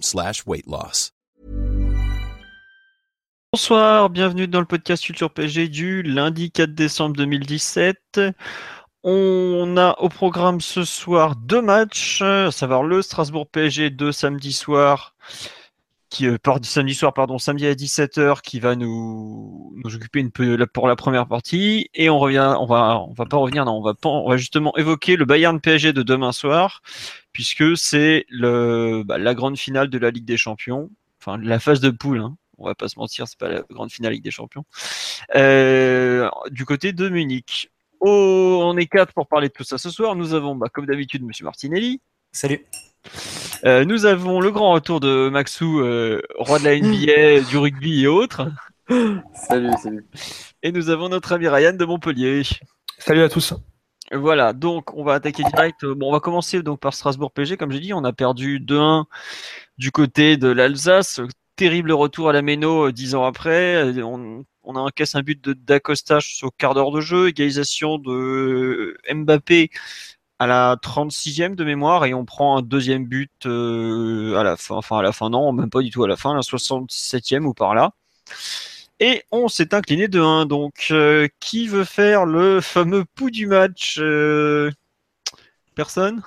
Slash. Bonsoir, bienvenue dans le podcast Culture PG du lundi 4 décembre 2017. On a au programme ce soir deux matchs, à savoir le Strasbourg PSG de samedi soir qui euh, part samedi soir, pardon, samedi à 17h, qui va nous, nous occuper une peu pour la première partie. Et on revient, on va, on va pas revenir, non, on va pas, on va justement évoquer le Bayern PSG de demain soir, puisque c'est le, bah, la grande finale de la Ligue des Champions, enfin la phase de poule. Hein. On va pas se mentir, c'est pas la grande finale Ligue des Champions. Euh, du côté de Munich. Oh, on est quatre pour parler de tout ça ce soir. Nous avons, bah, comme d'habitude, Monsieur Martinelli. Salut. Euh, nous avons le grand retour de Maxou, euh, roi de la NBA, du rugby et autres. Salut, salut. Et nous avons notre ami Ryan de Montpellier. Salut à tous. Voilà, donc on va attaquer direct. Bon, on va commencer donc par Strasbourg PG. Comme j'ai dit, on a perdu 2-1 du côté de l'Alsace. Terrible retour à la Méno euh, dix ans après. On, on a encaissé un but de d'Acosta au quart d'heure de jeu, égalisation de Mbappé à la 36e de mémoire et on prend un deuxième but euh, à la fin, enfin à la fin non, même pas du tout à la fin, la 67e ou par là. Et on s'est incliné de 1. Donc, euh, qui veut faire le fameux pouls du match euh, Personne?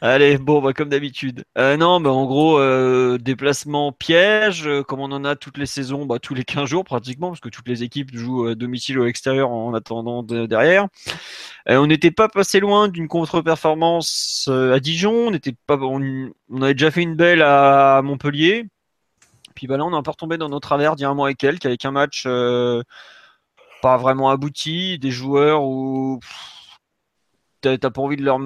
Allez, bon, bah, comme d'habitude. Euh, non, bah, en gros, euh, déplacement piège, euh, comme on en a toutes les saisons, bah, tous les 15 jours pratiquement, parce que toutes les équipes jouent à domicile ou à l'extérieur en attendant derrière. on n'était pas passé loin d'une contre-performance à Dijon, on, était pas, on, avait déjà fait une belle à Montpellier. Puis bah, là, on est un peu retombé dans nos travers d'il y a un mois et quelques, avec un match pas vraiment abouti, des joueurs où t'as pas envie de leur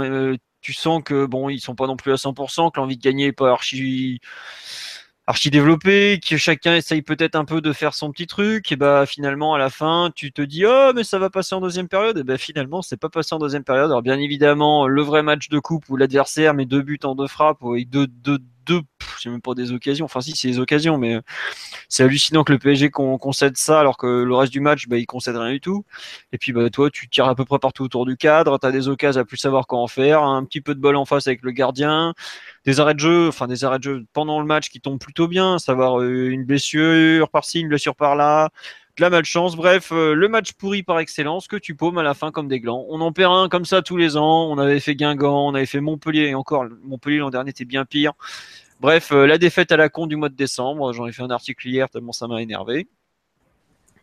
tu sens que bon ils sont pas non plus à 100% que l'envie de gagner est pas archi archi développé que chacun essaye peut-être un peu de faire son petit truc et bah finalement à la fin tu te dis oh mais ça va passer en deuxième période et bah finalement c'est pas passé en deuxième période. Alors bien évidemment le vrai match de coupe où l'adversaire met deux buts en deux frappes deux, deux, deux c'est même pas des occasions enfin si c'est des occasions mais c'est hallucinant que le PSG concède ça alors que le reste du match, bah, il concède rien du tout. Et puis bah, toi, tu tires à peu près partout autour du cadre, tu as des occasions à plus savoir quoi en faire, un petit peu de bol en face avec le gardien, des arrêts de jeu, enfin des arrêts de jeu pendant le match qui tombent plutôt bien, savoir euh, une blessure par-ci, une blessure par-là, de la malchance. Bref, euh, le match pourri par excellence que tu paumes à la fin comme des glands. On en perd un comme ça tous les ans. On avait fait Guingamp, on avait fait Montpellier et encore Montpellier l'an dernier était bien pire. Bref, euh, la défaite à la con du mois de décembre, j'en ai fait un article hier tellement ça m'a énervé.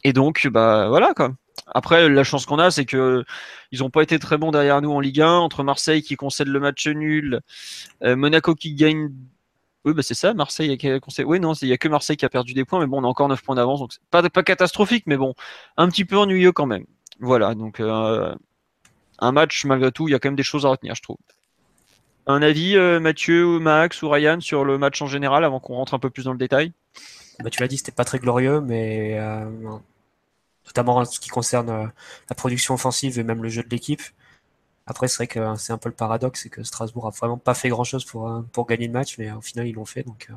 Et donc, bah voilà quoi. Après, la chance qu'on a, c'est que ils n'ont pas été très bons derrière nous en Ligue 1. Entre Marseille qui concède le match nul, euh, Monaco qui gagne. Oui, bah c'est ça, Marseille qui concède. Oui, non, il n'y a que Marseille qui a perdu des points, mais bon, on a encore 9 points d'avance, donc pas, pas catastrophique, mais bon, un petit peu ennuyeux quand même. Voilà, donc euh, un match malgré tout, il y a quand même des choses à retenir, je trouve. Un avis, euh, Mathieu, Max ou Ryan, sur le match en général avant qu'on rentre un peu plus dans le détail? Bah, Tu l'as dit, c'était pas très glorieux, mais euh, notamment en ce qui concerne euh, la production offensive et même le jeu de l'équipe. Après, c'est vrai que c'est un peu le paradoxe, c'est que Strasbourg a vraiment pas fait grand chose pour, pour gagner le match, mais au final, ils l'ont fait. Donc,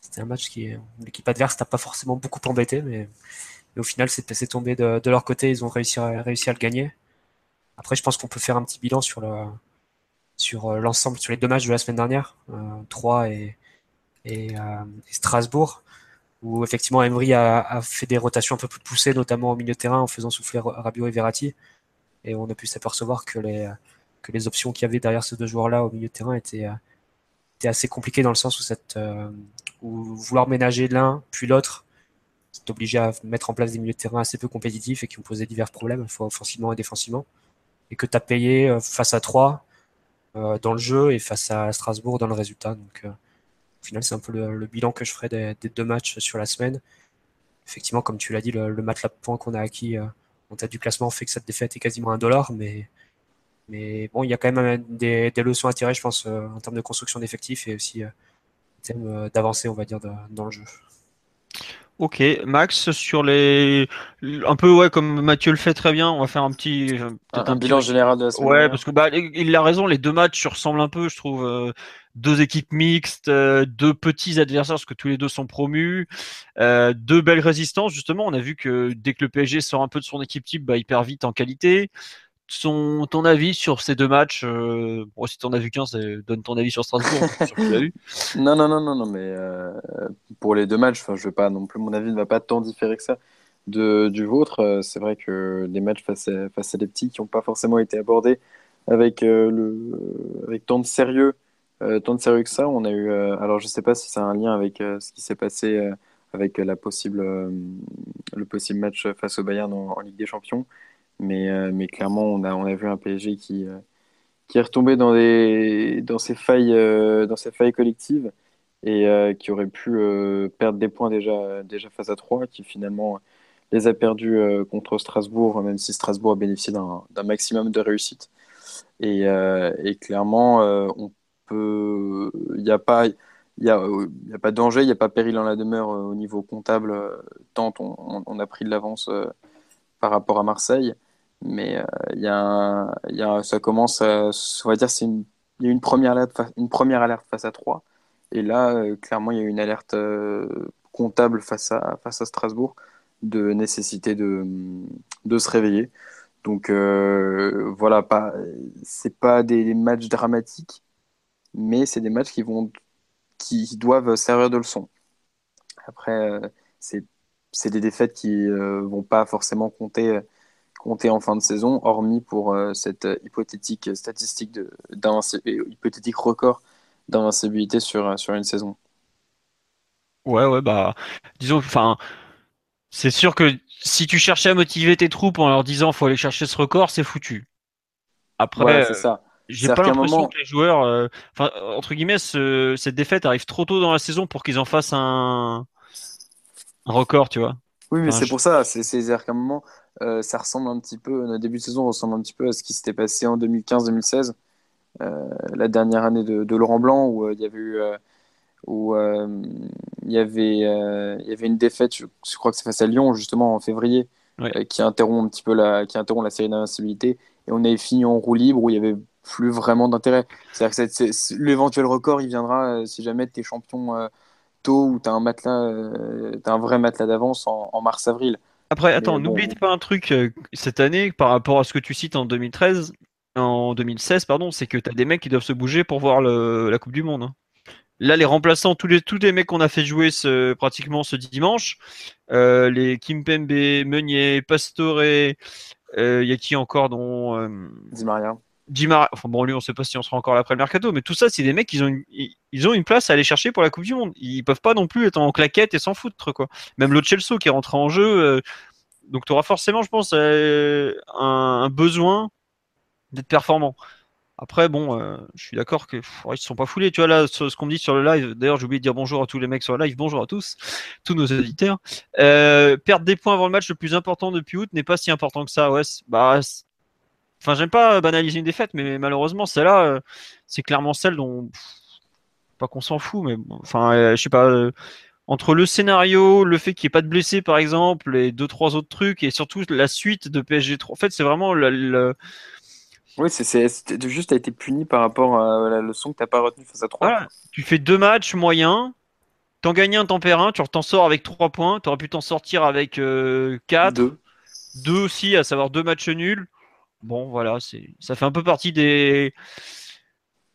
c'était un match qui l'équipe adverse n'a pas forcément beaucoup embêté, mais, au final, c'est tombé de, leur côté. Ils ont réussi, réussi à le gagner. Après, je pense qu'on peut faire un petit bilan sur le, sur euh, l'ensemble, sur les deux matchs de la semaine dernière, 3 euh, et, et, euh, et, Strasbourg, où effectivement Emery a, fait des rotations un peu plus poussées, notamment au milieu de terrain, en faisant souffler Rabiot et Verratti. Et on a pu s'apercevoir que les, que les options qu'il y avait derrière ces deux joueurs-là au milieu de terrain étaient, étaient assez compliquées dans le sens où, cette, où vouloir ménager l'un puis l'autre, c'est obligé à mettre en place des milieux de terrain assez peu compétitifs et qui ont posé divers problèmes, offensivement et défensivement. Et que tu as payé face à trois euh, dans le jeu et face à Strasbourg dans le résultat. Donc, euh, au final, c'est un peu le, bilan que je ferai des, deux matchs sur la semaine. Effectivement, comme tu l'as dit, le, le match à point qu'on a acquis euh, en tête du classement fait que cette défaite est quasiment un dollar, mais, Mais bon, il y a quand même des, des leçons à tirer, je pense, en termes de construction d'effectifs et aussi en termes d'avancée, on va dire, dans le jeu. Ok, Max, sur les. Un peu, ouais, comme Mathieu le fait très bien, on va faire un petit. Un, bilan général de la semaine. Ouais, parce que bah, il a raison, les deux matchs se ressemblent un peu, je trouve. Euh, deux équipes mixtes, euh, deux petits adversaires, parce que tous les deux sont promus. Euh, deux belles résistances, justement. On a vu que dès que le PSG sort un peu de son équipe type, bah, il perd vite en qualité ton avis sur ces deux matchs euh, Si tu n'en as vu qu'un, donne ton avis sur Strasbourg. non, non, non, non, non, mais euh, pour les deux matchs, je veux pas non plus, mon avis ne va pas tant différer que ça de, du vôtre. Euh, c'est vrai que les matchs face à, face à des petits qui n'ont pas forcément été abordés avec, le, avec tant de sérieux, tant de sérieux que ça, on a eu. alors, je sais pas si a un lien avec ce qui s'est passé avec la possible, le possible match face au Bayern en Ligue des Champions. Mais, euh, mais clairement, on a, on a vu un PSG qui, euh, qui est retombé dans, des, dans, ses failles, euh, dans ses failles collectives et qui aurait pu perdre des points déjà, déjà face à 3, qui finalement les a perdus contre Strasbourg, même si Strasbourg a bénéficié d'un maximum de réussite. Et, et clairement, on peut, il n'y a pas, n'y a, y a, pas de danger, il n'y a pas péril en la demeure au niveau comptable, tant on, on, a pris de l'avance par rapport à Marseille. Mais euh, il y ça commence, à, on va dire, c'est une, y a une première alerte, une première alerte face à 3. Et là, euh, clairement, il y a une alerte euh, comptable face à, face à Strasbourg de nécessité de, de se réveiller. Donc voilà, pas, c'est pas des matchs dramatiques, mais c'est des matchs qui vont, qui doivent servir de leçon. Après, c'est, c'est des défaites qui vont pas forcément compter compter en fin de saison, hormis pour euh, cette euh, hypothétique statistique hypothétique record d'invincibilité sur, euh, sur une saison. Ouais, ouais, bah, disons, enfin, c'est sûr que si tu cherchais à motiver tes troupes en leur disant faut aller chercher ce record, c'est foutu. Après, c'est ça. J'ai pas l'impression que les joueurs, enfin, entre guillemets, cette défaite arrive trop tôt dans la saison pour qu'ils en fassent un, un record, tu vois. Oui, mais c'est pour ça. C'est-à-dire qu'à un moment, euh, ça ressemble un petit peu, notre début de saison ressemble un petit peu à ce qui s'était passé en 2015-2016, euh, la dernière année de, Laurent Blanc, où euh, il y avait eu, où il y avait, il y avait une défaite, je, crois que c'est face à Lyon justement en février, qui interrompt un petit peu la, qui interrompt la série d'invincibilité, et on avait fini en roue libre où il y avait plus vraiment d'intérêt. C'est-à-dire que l'éventuel record, il viendra si jamais tu es champion tôt ou tu as un matelas, as un vrai matelas d'avance en mars-avril. Après, attends, n'oublie pas un truc euh, cette année par rapport à ce que tu cites en 2013, en 2016, pardon, c'est que tu as des mecs qui doivent se bouger pour voir la Coupe du Monde. Hein. Là, les remplaçants, tous les, tous les mecs qu'on a fait jouer ce, pratiquement ce dimanche, euh, les Kimpembe, Meunier, Pastore, il euh, y a qui encore dont. Di Maria. Enfin bon, lui, on sait pas si on sera encore là après le mercato, mais tout ça, c'est des mecs qui ont une, ils ont une place à aller chercher pour la Coupe du Monde. Ils peuvent pas non plus être en claquette et s'en foutre, quoi. Même le Chelsea qui est rentré en jeu, euh, donc tu auras forcément, je pense, euh, un, besoin d'être performant. Après, bon, euh, je suis d'accord que ne sont pas foulés. Tu vois là, ce, qu'on me dit sur le live. D'ailleurs, j'ai oublié de dire bonjour à tous les mecs sur le live. Bonjour à tous, tous nos auditeurs. perdre des points avant le match le plus important depuis août n'est pas si important que ça. Ouais, bah, Enfin, j'aime pas banaliser une défaite, mais malheureusement, celle-là, euh, c'est clairement celle dont. pas qu'on s'en fout, mais enfin, euh, je sais pas. Euh, entre le scénario, le fait qu'il n'y ait pas de blessés, par exemple, et deux, trois autres trucs, et surtout la suite de PSG 3. En fait, c'est vraiment le. Oui, c'est juste a été puni par rapport à la leçon que tu n'as pas retenue face à 3. Tu fais deux matchs moyens, t'en gagnes un, t'en perds un, tu t'en sors avec trois points, tu aurais pu t'en sortir avec 4. Deux. deux aussi, à savoir deux matchs nuls bon, voilà, c'est, ça fait un peu partie des,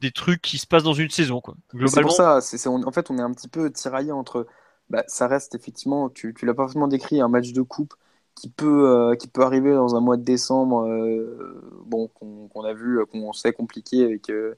des trucs qui se passent dans une saison. Quoi. C'est pour ça, c'est, en fait, on est un petit peu tiraillé entre. Bah, ça reste effectivement, tu, tu l'as parfaitement décrit, un match de coupe qui peut, euh, qui peut arriver dans un mois de décembre, euh, bon, qu'on, a vu, qu'on sait compliqué avec euh,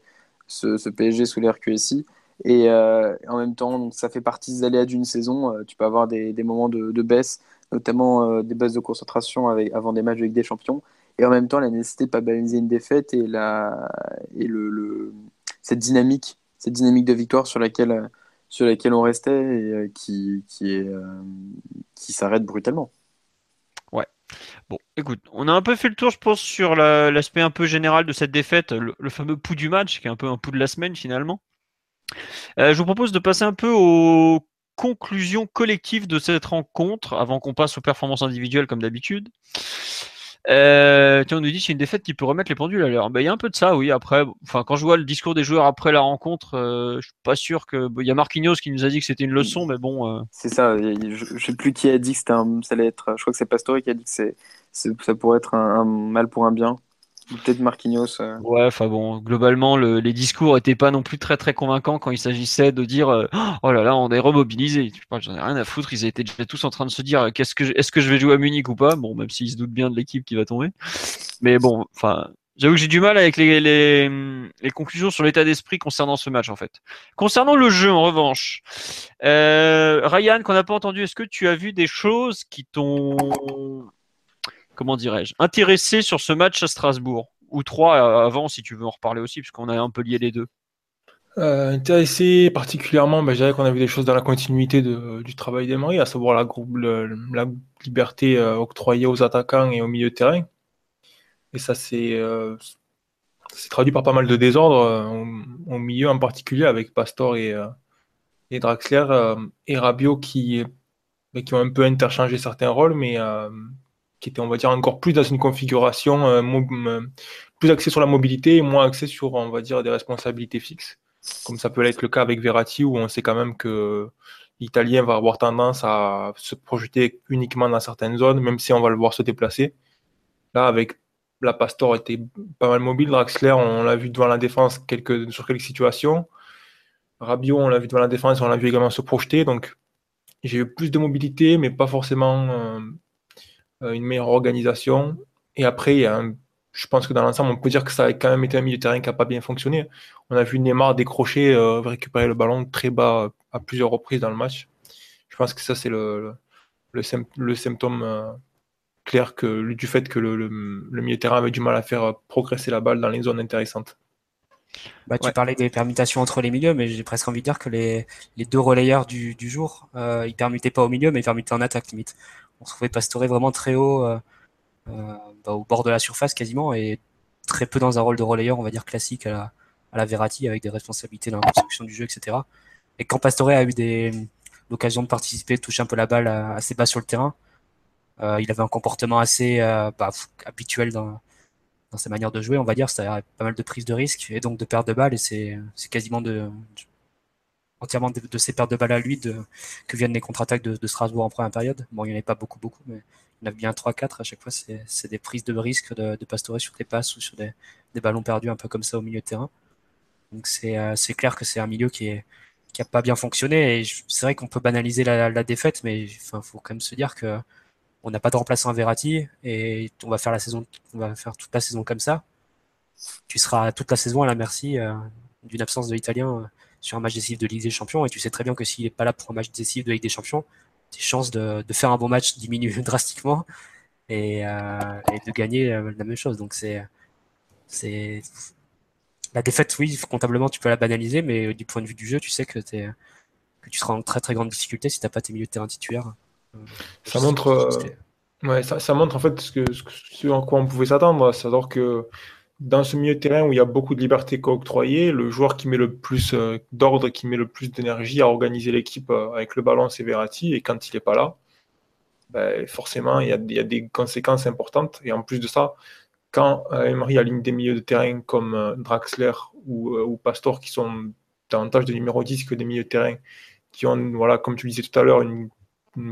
ce, PSG sous l'air QSI. Et en même temps, donc, ça fait partie des aléas d'une saison. tu peux avoir des, des moments de, de baisse, notamment des baisses de concentration avec, avant des matchs avec des champions et en même temps la nécessité de pas baliser une défaite et la et le, cette dynamique cette dynamique de victoire sur laquelle sur laquelle on restait et euh, qui euh, qui s'arrête brutalement. Ouais. Bon, écoute, on a un peu fait le tour, je pense, sur l'aspect un peu général de cette défaite, le, fameux pouls du match, qui est un peu un pouls de la semaine finalement. Euh, je vous propose de passer un peu aux conclusions collectives de cette rencontre, avant qu'on passe aux performances individuelles comme d'habitude. Euh, tiens, on nous dit c'est une défaite qui peut remettre les pendules à l'heure. Ben, il y a un peu de ça, oui. Après, enfin, quand je vois le discours des joueurs après la rencontre, euh, je suis pas sûr que. Il y a Marquinhos qui nous a dit que c'était une leçon, mais bon. Euh. C'est ça. Je, sais plus qui a dit que c'était un, ça allait être. Je crois que c'est Pastore qui a dit que c'est, ça pourrait être un mal pour un bien. Peut-être Marquinhos. Euh. Ouais, enfin bon, globalement, les discours étaient pas non plus très très convaincants quand il s'agissait de dire euh, oh là là, on est remobilisé. J'en ai rien à foutre. Ils étaient déjà tous en train de se dire qu'est-ce que est-ce que je vais jouer à Munich ou pas? Bon, même s'ils se doutent bien de l'équipe qui va tomber. Mais bon, enfin, j'avoue que j'ai du mal avec les, conclusions sur l'état d'esprit concernant ce match en fait. Concernant le jeu, en revanche, euh, Ryan, qu'on n'a pas entendu, est-ce que tu as vu des choses qui t'ont comment dirais-je, intéressé sur ce match à Strasbourg Ou trois euh, avant, si tu veux en reparler aussi, puisqu'on a un peu lié les deux. Euh, intéressé particulièrement, ben, je dirais qu'on a vu des choses dans la continuité du travail d'Emery, à savoir la, liberté euh, octroyée aux attaquants et au milieu de terrain. Et ça, c'est traduit par pas mal de désordre au, milieu en particulier, avec Pastor et, et Draxler et Rabiot qui, ben, qui ont un peu interchangé certains rôles, mais qui était, on va dire, encore plus dans une configuration euh, euh, plus axée sur la mobilité et moins axée sur, on va dire, des responsabilités fixes. Comme ça peut être le cas avec Verratti, où on sait quand même que l'Italien va avoir tendance à se projeter uniquement dans certaines zones, même si on va le voir se déplacer. Là, avec la Pastor était pas mal mobile, Draxler, on l'a vu devant la défense quelques, sur quelques situations. Rabiot, on l'a vu devant la défense, on l'a vu également se projeter. Donc, j'ai eu plus de mobilité, mais pas forcément euh, une meilleure organisation. Et après, je pense que dans l'ensemble, on peut dire que ça a quand même été un milieu de terrain qui n'a pas bien fonctionné. On a vu Neymar décrocher, euh, récupérer le ballon très bas à plusieurs reprises dans le match. Je pense que ça, c'est le, le, symptôme euh, clair que, du fait que le, milieu de terrain avait du mal à faire progresser la balle dans les zones intéressantes. Bah, tu parlais des permutations entre les milieux, mais j'ai presque envie de dire que les, les deux relayeurs du, du jour, euh, ils permutaient pas au milieu, mais ils permutaient en attaque limite on trouvait Pastore vraiment très haut euh, euh, au bord de la surface quasiment et très peu dans un rôle de relayeur, on va dire classique à la, à Verratti avec des responsabilités dans la construction du jeu, etc. Et quand Pastore a eu l'occasion de participer, de toucher un peu la balle assez bas sur le terrain, euh, il avait un comportement assez bah, habituel dans, ses manières de jouer, on va dire, c'est-à-dire pas mal de prise de risque et donc de perte de balles et c'est quasiment de, entièrement de, de, ses pertes de balles à lui de, que viennent les contre-attaques de, Strasbourg en première période. Bon, il n'y en avait pas beaucoup, beaucoup, mais il y en a bien 3-4 à chaque fois. C'est des prises de risque de, de Pastore sur des passes ou sur des, des, ballons perdus un peu comme ça au milieu de terrain. Donc c'est euh, clair que c'est un milieu qui est qui a pas bien fonctionné et c'est vrai qu'on peut banaliser la, la, défaite, mais enfin faut quand même se dire que on n'a pas de remplaçant à Verratti et on va faire la saison, on va faire toute la saison comme ça. Tu seras toute la saison à la merci euh, d'une absence de l'Italien euh, sur un match décisif de Ligue des Champions. Et tu sais très bien que s'il n'est pas là pour un match décisif de Ligue des Champions, tes chances de, de faire un bon match diminuent drastiquement et, euh, et de gagner euh, la même chose. Donc c'est c'est la défaite, oui, comptablement tu peux la banaliser, mais du point de vue du jeu, tu sais que, es, que tu seras en très très grande difficulté si t'as pas tes milieux de terrain titulaires. Euh, ça montre, ouais, ça, ça, montre en fait ce, que, ce, en quoi on pouvait s'attendre, c'est-à-dire que dans ce milieu de terrain où il y a beaucoup de liberté octroyée, le joueur qui met le plus euh, d'ordre, qui met le plus d'énergie à organiser l'équipe euh, avec le ballon, c'est Verratti. Et quand il n'est pas là, ben, forcément, il y, a, des conséquences importantes. Et en plus de ça, quand euh, Emery aligne des milieux de terrain comme Draxler ou, Pastor, qui sont davantage de numéro 10 que des milieux de terrain, qui ont, voilà, comme tu disais tout à l'heure, une,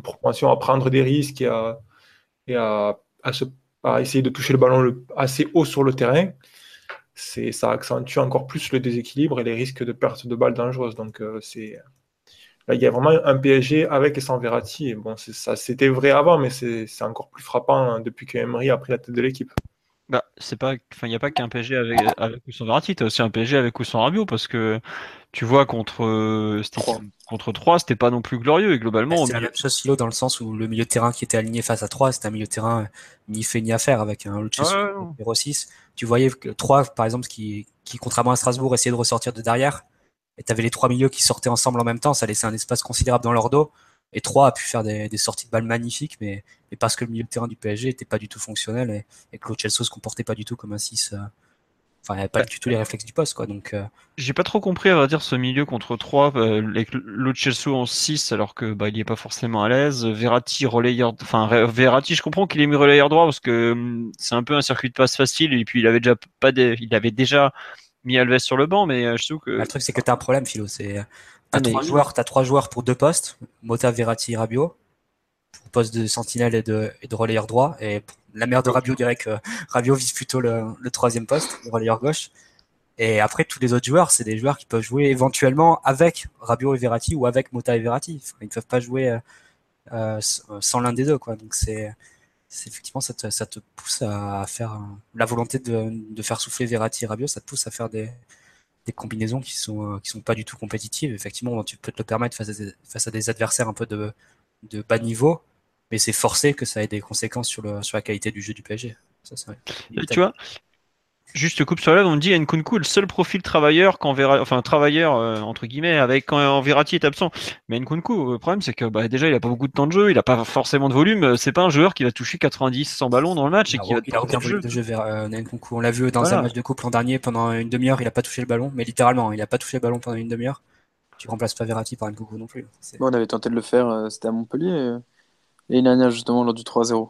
propension à prendre des risques et à, à se à essayer de toucher le ballon assez haut sur le terrain, c'est ça accentue encore plus le déséquilibre et les risques de perte de balles dangereuses. Donc euh, c'est là il y a vraiment un PSG avec et sans Verratti. Bon, ça c'était vrai avant, mais c'est encore plus frappant hein, depuis que Emery a pris la tête de l'équipe. Bah, c'est pas, enfin, il n'y a pas qu'un PSG avec, avec ou sans Verratti, t'as aussi un PSG avec ou sans Rabiot, parce que tu vois contre euh, contre 3, c'était pas non plus glorieux et globalement. Bah, c'est la même chose Philo dans le sens où le milieu de terrain qui était aligné face à 3, c'était un milieu de terrain euh, ni fait ni à faire avec un Lucius numéro 6. Tu voyais que 3, par exemple, qui, qui contrairement à Strasbourg essayait de ressortir de derrière, et t'avais les trois milieux qui sortaient ensemble en même temps, ça laissait un espace considérable dans leur dos. Et 3 a pu faire des, des sorties de balles magnifiques, mais, mais parce que le milieu de terrain du PSG était pas du tout fonctionnel et, et que Chelsea se comportait pas du tout comme un 6. euh, Enfin, il n'y avait pas du tout les réflexes du poste, quoi. Donc, euh, J'ai pas trop compris, à vrai dire, ce milieu contre 3, euh, avec en 6, alors que bah, il est pas forcément à l'aise. Verratti, relayeur, enfin Verratti, je comprends qu'il ait mis relayeur droit parce que hum, c'est un peu un circuit de passe facile et puis il avait déjà pas des, il avait déjà mis Alves sur le banc, mais euh, je trouve que le truc, c'est que tu as un problème, Philo. C'est, t'as Ah, mais- trois joueurs, t'as trois joueurs pour deux postes. Mota, Verratti, Rabiot. Pour poste de sentinelle et de, et de relayeur droit. Et la mère de Rabiot dirait que Rabiot vise plutôt le, le troisième poste, le relayeur gauche. Et après, tous les autres joueurs, c'est des joueurs qui peuvent jouer éventuellement avec Rabiot et Verratti ou avec Mota et Verratti. Enfin, ils ne peuvent pas jouer euh, euh, sans l'un des deux, quoi. Donc c'est, c'est effectivement ça te, ça te pousse à faire la volonté de, de faire souffler Verratti et Rabiot, ça te pousse à faire des, des combinaisons qui sont euh, qui sont pas du tout compétitives. Effectivement, tu peux te le permettre face à des, face à des adversaires un peu de, de bas niveau, mais c'est forcé que ça ait des conséquences sur le sur la qualité du jeu du PSG. Ça, c'est Et tu vois, juste coupe sur la lèvre, on me dit Nkunku est le seul profil travailleur quand Vera... enfin travailleur euh, entre guillemets avec quand Verratti est absent. Mais Nkunku, le problème c'est que bah, déjà il a pas beaucoup de temps de jeu, il a pas forcément de volume. euh, C'est pas un joueur qui va toucher 90, 100 ballons dans le match et il a, qui va il a aucun volume de jeu vers euh, Nkunku. On l'a vu dans Voilà. un match de coupe l'an dernier, pendant une demi-heure, il a pas touché le ballon, mais littéralement, il a pas touché le ballon pendant une demi-heure. Tu remplaces pas Verratti par Nkunku non plus. C'est- Bon, on avait tenté de le faire, euh, c'était à Montpellier. euh, L'année dernière, justement, lors du 3-0.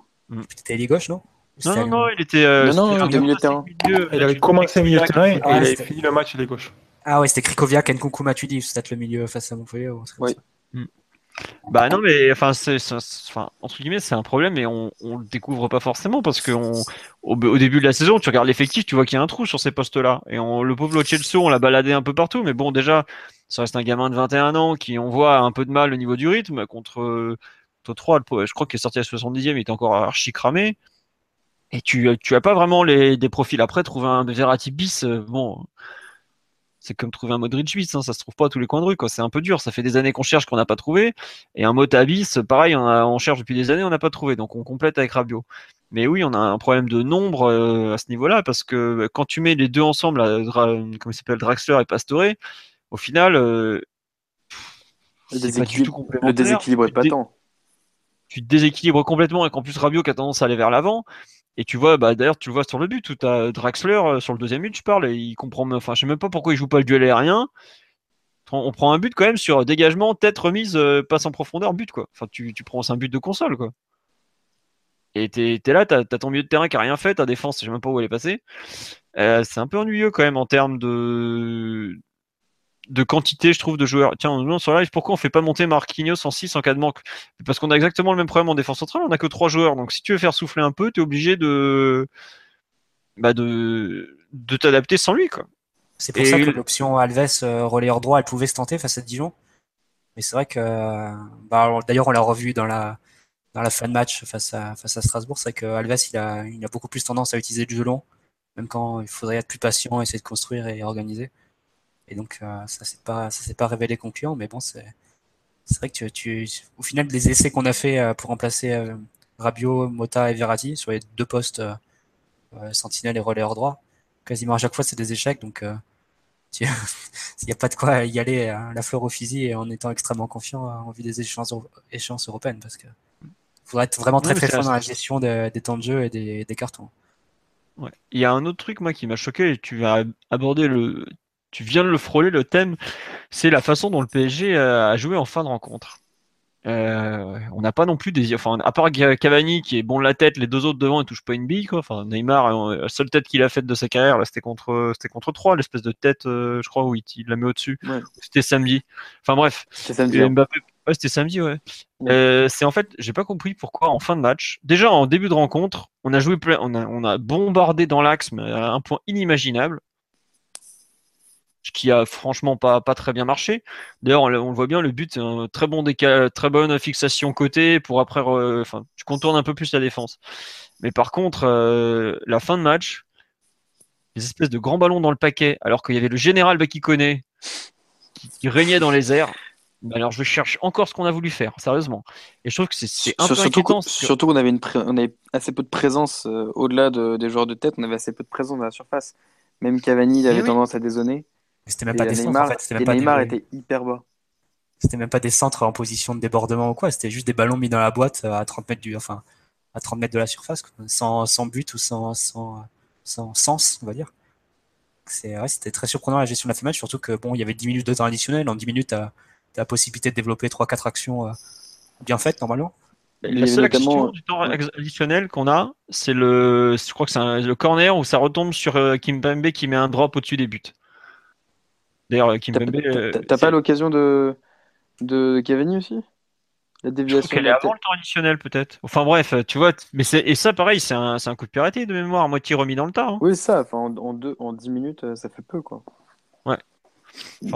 C'était ailier gauche, non? Non, non, non, il était. Non, euh, non, c'était il était milieu de terrain. milieu. Il avait commencé milieu de terrain et Ah, il avait fini le match, il est gauche. Ah ouais, c'était Krikoviak, Nkunku, Matuidi, c'est peut-être le milieu face à Montpellier. ou comme Oui. ça. Bah non, mais enfin, c'est, entre guillemets, c'est un problème et on, on le découvre pas forcément parce que on, au, au début de la saison, tu regardes l'effectif, tu vois qu'il y a un trou sur ces postes-là. Et on, le pauvre Lo Celso, on l'a baladé un peu partout, mais bon, déjà, ça reste un gamin de 21 ans qui, on voit, a un peu de mal au niveau du rythme contre, euh, contre 3, le pauvre, je crois qu'il est sorti à 70e, il était encore archi cramé. Et tu, tu as pas vraiment les, des profils. Après, trouver un Verratti bis, euh, bon, c'est comme trouver un Modric bis, hein, ça se trouve pas à tous les coins de rue, quoi. C'est un peu dur. Ça fait des années qu'on cherche qu'on n'a pas trouvé. Et un Mota bis, pareil, on, a- on cherche depuis des années, on n'a pas trouvé. Donc on complète avec Rabiot. Mais oui, on a un problème de nombre euh, à ce niveau-là, parce que euh, quand tu mets les deux ensemble, là, Dra- comment il s'appelle, Draxler et Pastore, au final, euh, Le déséquilibre, le est Tu dé- déséquilibres complètement et qu'en plus Rabiot qui a tendance à aller vers l'avant. Et tu vois, bah, d'ailleurs, tu le vois sur le but où tu as Draxler euh, sur le deuxième but, je parle, et il comprend, enfin, je sais même pas pourquoi il joue pas le duel aérien. On prend un but quand même sur dégagement, tête remise, euh, passe en profondeur, but quoi. Enfin, tu, tu prends un but de console quoi. Et t'es es là, t'as as ton milieu de terrain qui a rien fait, ta défense, je sais même pas où elle est passée. Euh, c'est un peu ennuyeux quand même en termes de de quantité, je trouve, de joueurs. Tiens, on demande sur live pourquoi on fait pas monter Marquinhos en 6 en cas de manque? Parce qu'on a exactement le même problème en défense centrale, on a que trois joueurs. Donc si tu veux faire souffler un peu, tu es obligé de bah de de t'adapter sans lui quoi. C'est pour Et ça que l'option Alves euh, relayeur droit, elle pouvait se tenter face à Dijon. Mais c'est vrai que, euh, bah, d'ailleurs, on l'a revu dans la dans la fin de match face à face à Strasbourg, c'est que Alves, il a il a beaucoup plus tendance à utiliser le jeu long, même quand il faudrait être plus patient, essayer de construire et organiser. Et donc euh, ça c'est pas ça s'est pas révélé concluant, mais bon c'est c'est vrai que tu, tu au final les essais qu'on a fait euh, pour remplacer euh, Rabiot, Mota et Verratti sur les deux postes sentinelle et relayeur droit, quasiment à chaque fois c'est des échecs donc euh, il n'y a pas de quoi y aller euh, la fleur au fusil et en étant extrêmement confiant en vue des échéances, échéances européennes parce que faudrait être vraiment très mais très fort dans la gestion des, des temps de jeu et des, des cartons. Ouais. Il y a un autre truc moi qui m'a choqué et tu as abordé le tu viens de le frôler le thème, c'est la façon dont le PSG a joué en fin de rencontre. Euh, on n'a pas non plus des enfin à part Cavani qui est bon de la tête, les deux autres devant ils touchent pas une bille quoi. Enfin Neymar euh, la seule tête qu'il a faite de sa carrière là c'était contre c'était contre 3 l'espèce de tête euh, je crois où il, il la met au-dessus. Ouais. C'était samedi. Enfin bref, C'est samedi. hein. Mbappé, ouais, c'était samedi, ouais. Ouais. Euh, c'est en fait, j'ai pas compris pourquoi en fin de match. Déjà en début de rencontre, on a joué plein, on a, on a bombardé dans l'axe, mais à un point inimaginable, qui a franchement pas, pas très bien marché. D'ailleurs, on, le on le voit bien, le but, c'est un très bon décal, très bonne fixation côté pour après, enfin, tu contournes un peu plus la défense. Mais par contre, euh, la fin de match, les espèces de grands ballons dans le paquet, alors qu'il y avait le général Bakikone qui, qui régnait dans les airs. Alors je cherche encore ce qu'on a voulu faire, sérieusement. Et je trouve que c'est un peu Sur- surtout qu'on- que- avait, une pré- on avait assez peu de présence euh, au-delà de- des joueurs de tête, on avait assez peu de présence dans la surface. Même Cavani, il Eh avait oui. tendance à dézonner. Mais C'était même Et pas défense Neymar, en fait, c'était et même pas Neymar des- était hyper bas. c'était même pas des centres en position de débordement ou quoi, c'était juste des ballons mis dans la boîte à 30 mètres du, enfin, à 30 mètres de la surface, sans, sans but ou sans, sans, sans sens, on va dire. C'est, ouais, c'était très surprenant la gestion de la fin match, surtout que bon, il y avait 10 minutes de temps additionnel. En 10 minutes, tu as, la possibilité de développer 3-4 actions euh, bien faites normalement. La seule action du temps additionnel qu'on a, c'est le, je crois que c'est le corner où ça retombe sur euh, Kimpembe qui met un drop au-dessus des buts. D'ailleurs, Kimpembe. T'as pas l'occasion de de Cavani aussi? La déviation. Je qu'elle est avant le temps additionnel peut-être. Enfin bref, tu vois, mais et ça pareil, c'est un, un, coup de piraterie de mémoire, moitié remis dans le tas. Hein. Oui, ça, enfin, en, en, deux, en 10 minutes, euh, ça fait peu quoi. Ouais.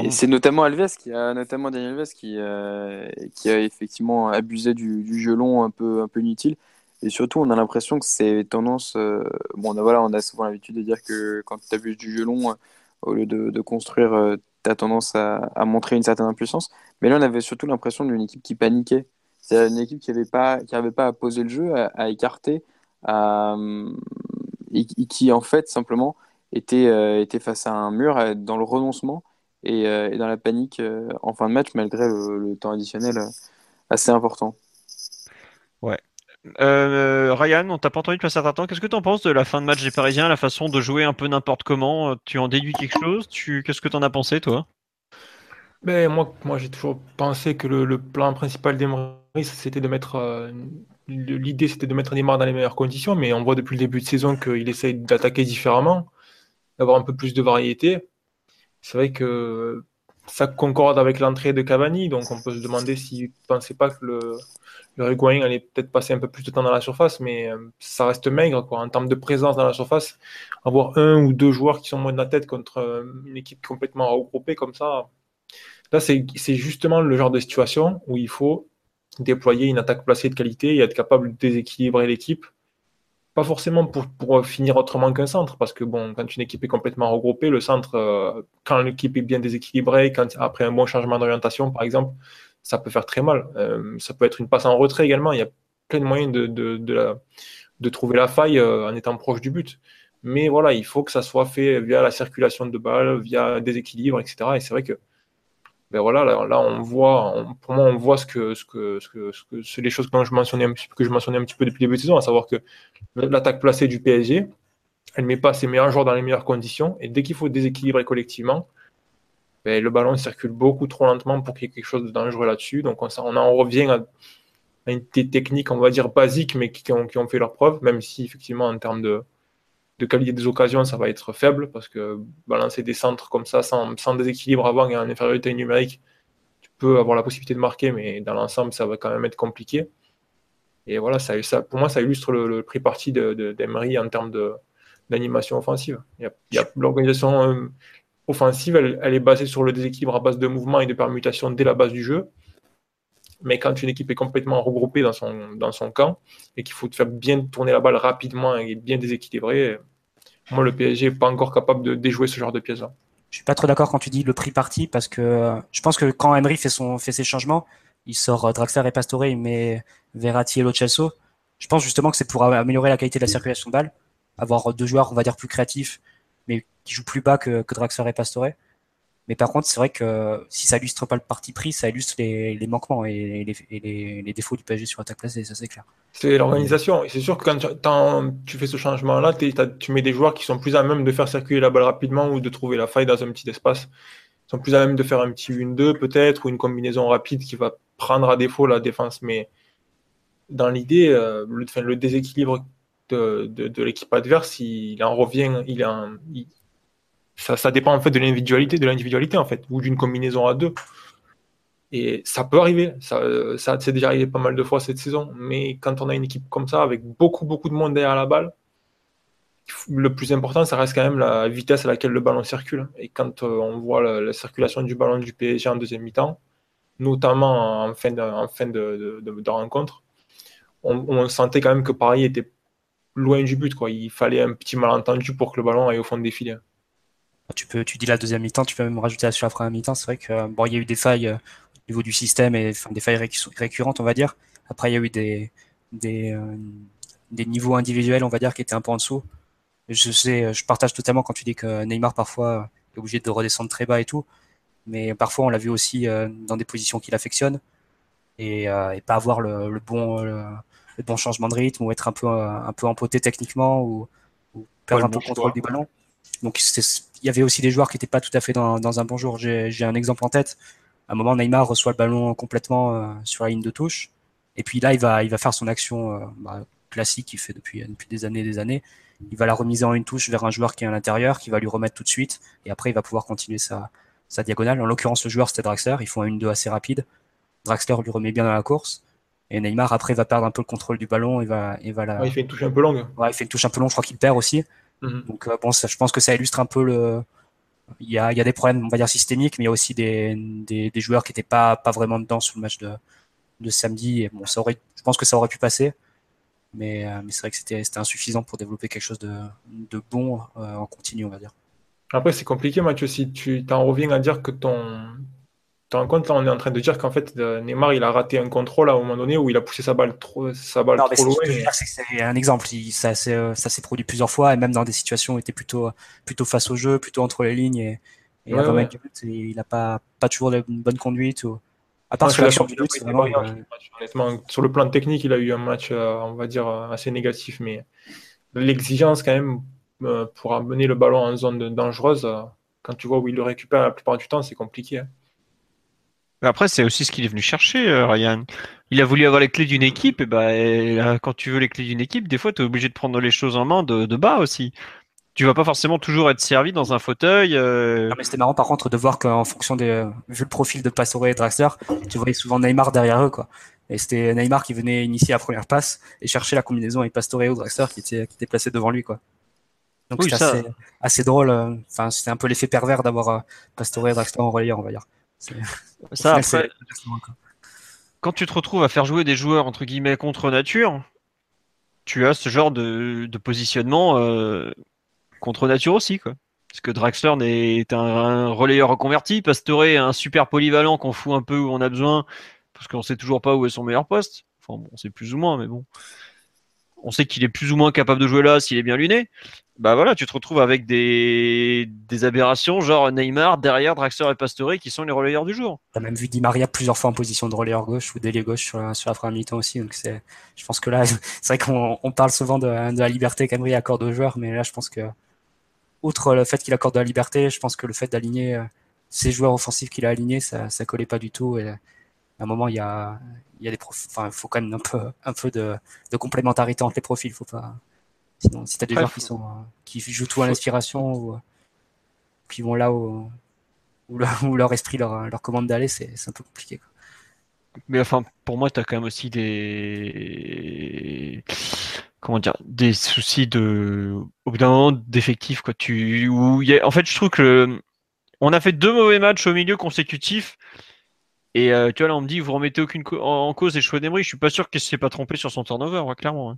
et c'est notamment Alves qui a notamment Daniel Alves qui, euh, qui a effectivement abusé du, du, jeu long un peu un peu inutile et surtout on a l'impression que c'est tendance euh, bon voilà on a souvent l'habitude de dire que quand tu abuses du jeu long au lieu de, construire tu as tendance à, montrer une certaine impuissance mais là, on avait surtout l'impression d'une équipe qui paniquait. C'est une équipe qui n'avait pas, pas à poser le jeu, à, écarter, et, qui en fait simplement était, euh, était face à un mur euh, dans le renoncement et, euh, dans la panique en fin de match, malgré le, temps additionnel assez important. Ouais. Ryan, on t'a pas entendu depuis un certain temps. Qu'est-ce que tu en penses de la fin de match des Parisiens, la façon de jouer un peu n'importe comment? Tu en déduis quelque chose? Tu... Qu'est-ce que tu en as pensé, toi? Ben, moi, moi j'ai toujours pensé que le, plan principal d'Emery, c'était de mettre. Euh, l'idée, c'était de mettre Neymar dans les meilleures conditions, mais on voit depuis le début de saison qu'il essaye d'attaquer différemment, d'avoir un peu plus de variété. C'est vrai que ça concorde avec l'entrée de Cavani, donc on peut se demander s'il ne pensait pas que le, le allait peut-être passer un peu plus de temps dans la surface, mais euh, ça reste maigre quoi. en termes de présence dans la surface. Avoir un ou deux joueurs qui sont moins de la tête contre euh, une équipe complètement regroupée comme ça, Là, c'est justement le genre de situation où il faut déployer une attaque placée de qualité et être capable de déséquilibrer l'équipe. Pas forcément pour, finir autrement qu'un centre, parce que bon, quand une équipe est complètement regroupée, le centre, euh, quand l'équipe est bien déséquilibrée, après un bon changement d'orientation, par exemple, ça peut faire très mal. Euh, ça peut être une passe en retrait également. Il y a plein de moyens de, trouver la faille euh, en étant proche du but. Mais voilà, il faut que ça soit fait via la circulation de balles, via des équilibres, etc. Et c'est vrai que ben là, on voit, pour moi, on voit ce que, ce que, les choses que je mentionnais un petit, que je peu depuis le début de saison, à savoir que l'attaque placée du PSG, elle met pas ses meilleurs joueurs dans les meilleures conditions, et dès qu'il faut déséquilibrer collectivement, ben, le ballon circule beaucoup trop lentement pour qu'il y ait quelque chose de dangereux là-dessus. Donc on, on en revient à, une technique, on va dire basique, mais qui ont, qui ont fait leur preuve, même si effectivement en termes de, de qualité des occasions, ça va être faible parce que balancer des centres comme ça sans, déséquilibre avant et en infériorité numérique, tu peux avoir la possibilité de marquer, mais dans l'ensemble, ça va quand même être compliqué. Et voilà, ça, pour moi, ça illustre le, prix parti d'Emery de, en termes d'animation offensive. L'organisation euh, offensive, elle, est basée sur le déséquilibre à base de mouvement et de permutation dès la base du jeu. Mais quand une équipe est complètement regroupée dans son, camp et qu'il faut faire bien tourner la balle rapidement et bien moi, le PSG n'est pas encore capable de déjouer ce genre de pièces-là. Je suis pas trop d'accord quand tu dis le prix parti parce que euh, je pense que quand Emery fait, son, fait ses changements, il sort euh, Draxler et Pastore, il met Verratti et Lo Celso. Je pense justement que c'est pour améliorer la qualité de la circulation de balle, avoir deux joueurs, on va dire, plus créatifs, mais qui jouent plus bas que, que Draxler et Pastore. Mais par contre, c'est vrai que si ça illustre pas le parti pris, ça illustre les, manquements et, les, défauts du PSG sur attaque placée, ça c'est clair. C'est l'organisation. C'est sûr que quand tu, fais ce changement-là, tu mets des joueurs qui sont plus à même de faire circuler la balle rapidement ou de trouver la faille dans un petit espace. Ils sont plus à même de faire un petit 1-2 peut-être ou une combinaison rapide qui va prendre à défaut la défense. Mais dans l'idée, euh, le, déséquilibre de, l'équipe adverse, il, en revient, il, en, ça, dépend en fait de l'individualité, de l'individualité en fait, ou d'une combinaison à deux. Et ça peut arriver, ça, ça c'est déjà arrivé pas mal de fois cette saison, mais quand on a une équipe comme ça, avec beaucoup, beaucoup de monde derrière la balle, le plus important, ça reste quand même la vitesse à laquelle le ballon circule. Et quand euh, on voit la, circulation du ballon du PSG en deuxième mi-temps, notamment en fin de, rencontre, on, sentait quand même que Paris était loin du but. Il fallait un petit malentendu pour que le ballon aille au fond des filets. Tu peux, tu dis la deuxième mi-temps, tu peux même rajouter sur la première mi-temps. C'est vrai que bon, il y a eu des failles euh, au niveau du système et enfin, des failles récurrentes, on va dire. Après, il y a eu des des, euh, des niveaux individuels, on va dire, qui étaient un peu en dessous. Je sais, je partage totalement quand tu dis que Neymar parfois est obligé de redescendre très bas et tout. mais parfois on l'a vu aussi dans des positions qu'il affectionne et, et, pas avoir le, le bon le, bon changement de rythme ou être un peu un peu empoté techniquement ou, ou perdre un peu le contrôle du ballon. Donc il y avait aussi des joueurs qui n'étaient pas tout à fait dans, dans un bon jour. J'ai un exemple en tête. À un moment, Neymar reçoit le ballon complètement sur la ligne de touche. Et puis là, il va, il va faire son action bah, classique qu'il fait depuis, depuis des années et des années il va la remiser en une touche vers un joueur qui est à l'intérieur, qui va lui remettre tout de suite, et après il va pouvoir continuer sa, sa diagonale. En l'occurrence, le joueur c'était Draxler, ils font un 1-2 assez rapide. Draxler lui remet bien dans la course, et Neymar après va perdre un peu le contrôle du ballon, et va, et va la... il fait une touche un peu longue. Ouais, il fait une touche un peu longue, je crois qu'il perd aussi. Mhm. Donc euh, bon, ça, je pense que ça illustre un peu le. Il y a, il y a des problèmes, on va dire systémiques, mais il y a aussi des, des, des joueurs qui n'étaient pas, pas vraiment dedans sur le match de, de samedi. Et bon, ça aurait, je pense que ça aurait pu passer. Mais, euh, mais c'est vrai que c'était insuffisant pour développer quelque chose de, de bon euh, en continu, on va dire. Après, c'est compliqué, Mathieu, si tu t'en reviens à dire que ton. Tu en compte, là, on est en train de dire qu'en fait, euh, Neymar, il a raté un contrôle à un moment donné où il a poussé sa balle trop, sa balle trop loin. C'est un exemple. ça s'est produit plusieurs fois et même dans des situations où il était plutôt, plutôt face au jeu, plutôt entre les lignes et, et il n'a pas, pas toujours une bonne conduite. Ou... À part sur vraiment. Honnêtement, sur le plan technique, il a eu un match, euh, on va dire, euh, assez négatif, mais l'exigence, quand même, euh, pour amener le ballon en zone dangereuse, quand tu vois où il le récupère la plupart du temps, c'est compliqué. Hein. Après, c'est aussi ce qu'il est venu chercher, Ryan. Il a voulu avoir les clés d'une équipe, et bah, quand tu veux les clés d'une équipe, des fois, tu es obligé de prendre les choses en main de, de bas aussi tu vas pas forcément toujours être servi dans un fauteuil. Euh... mais c'était marrant par contre de voir qu'en fonction des, vu le profil de Pastore et Draxler, tu voyais souvent Neymar derrière eux, quoi. Et c'était Neymar qui venait initier la première passe et chercher la combinaison avec Pastore ou Draxler qui était, qui était placé devant lui, quoi. Donc c'était assez, assez, drôle. Euh, enfin, c'était un peu l'effet pervers d'avoir euh, Pastore et Draxler en relayeur, on va dire. Ça, après, quand tu te retrouves à faire jouer des joueurs entre guillemets contre nature, tu as ce genre de, de positionnement euh, contre nature aussi, quoi. Parce que Draxler est un, relayeur reconverti, Pastore est un super polyvalent qu'on fout un peu où on a besoin, parce qu'on sait toujours pas où est son meilleur poste. Enfin, bon, on sait plus ou moins, mais bon. On sait qu'il est plus ou moins capable de jouer là s'il est bien luné. Bah voilà, tu te retrouves avec des, des aberrations, genre Neymar derrière Draxler et Pastore qui sont les relayeurs du jour. T'as même vu Di Maria plusieurs fois en position de relayeur gauche ou d'ailier gauche sur, sur la première mi-temps aussi. Donc c'est, je pense que là, c'est vrai qu'on on parle souvent de, la liberté qu'Emery accorde aux joueurs, mais là, je pense que outre le fait qu'il accorde de la liberté, je pense que le fait d'aligner euh, ces joueurs offensifs qu'il a alignés, ça, ça collait pas du tout. Et à un moment, il y a, il y a des enfin, il faut quand même un peu, un peu de, de complémentarité entre les profils. Faut pas, sinon, si t'as des joueurs qui sont, qui jouent tout à l'inspiration ou qui vont là où, où, leur, esprit leur, leur commande d'aller, c'est, un peu compliqué. Quoi. Mais enfin, pour moi, tu as quand même aussi des comment dire des soucis de au bout d'un moment d'effectifs quoi tu où y a... en fait je trouve que on a fait deux mauvais matchs au milieu consécutifs et euh, tu vois là on me dit vous remettez aucune en, cause les choix d'Emery je suis pas sûr qu'il s'est pas trompé sur son turnover clairement hein.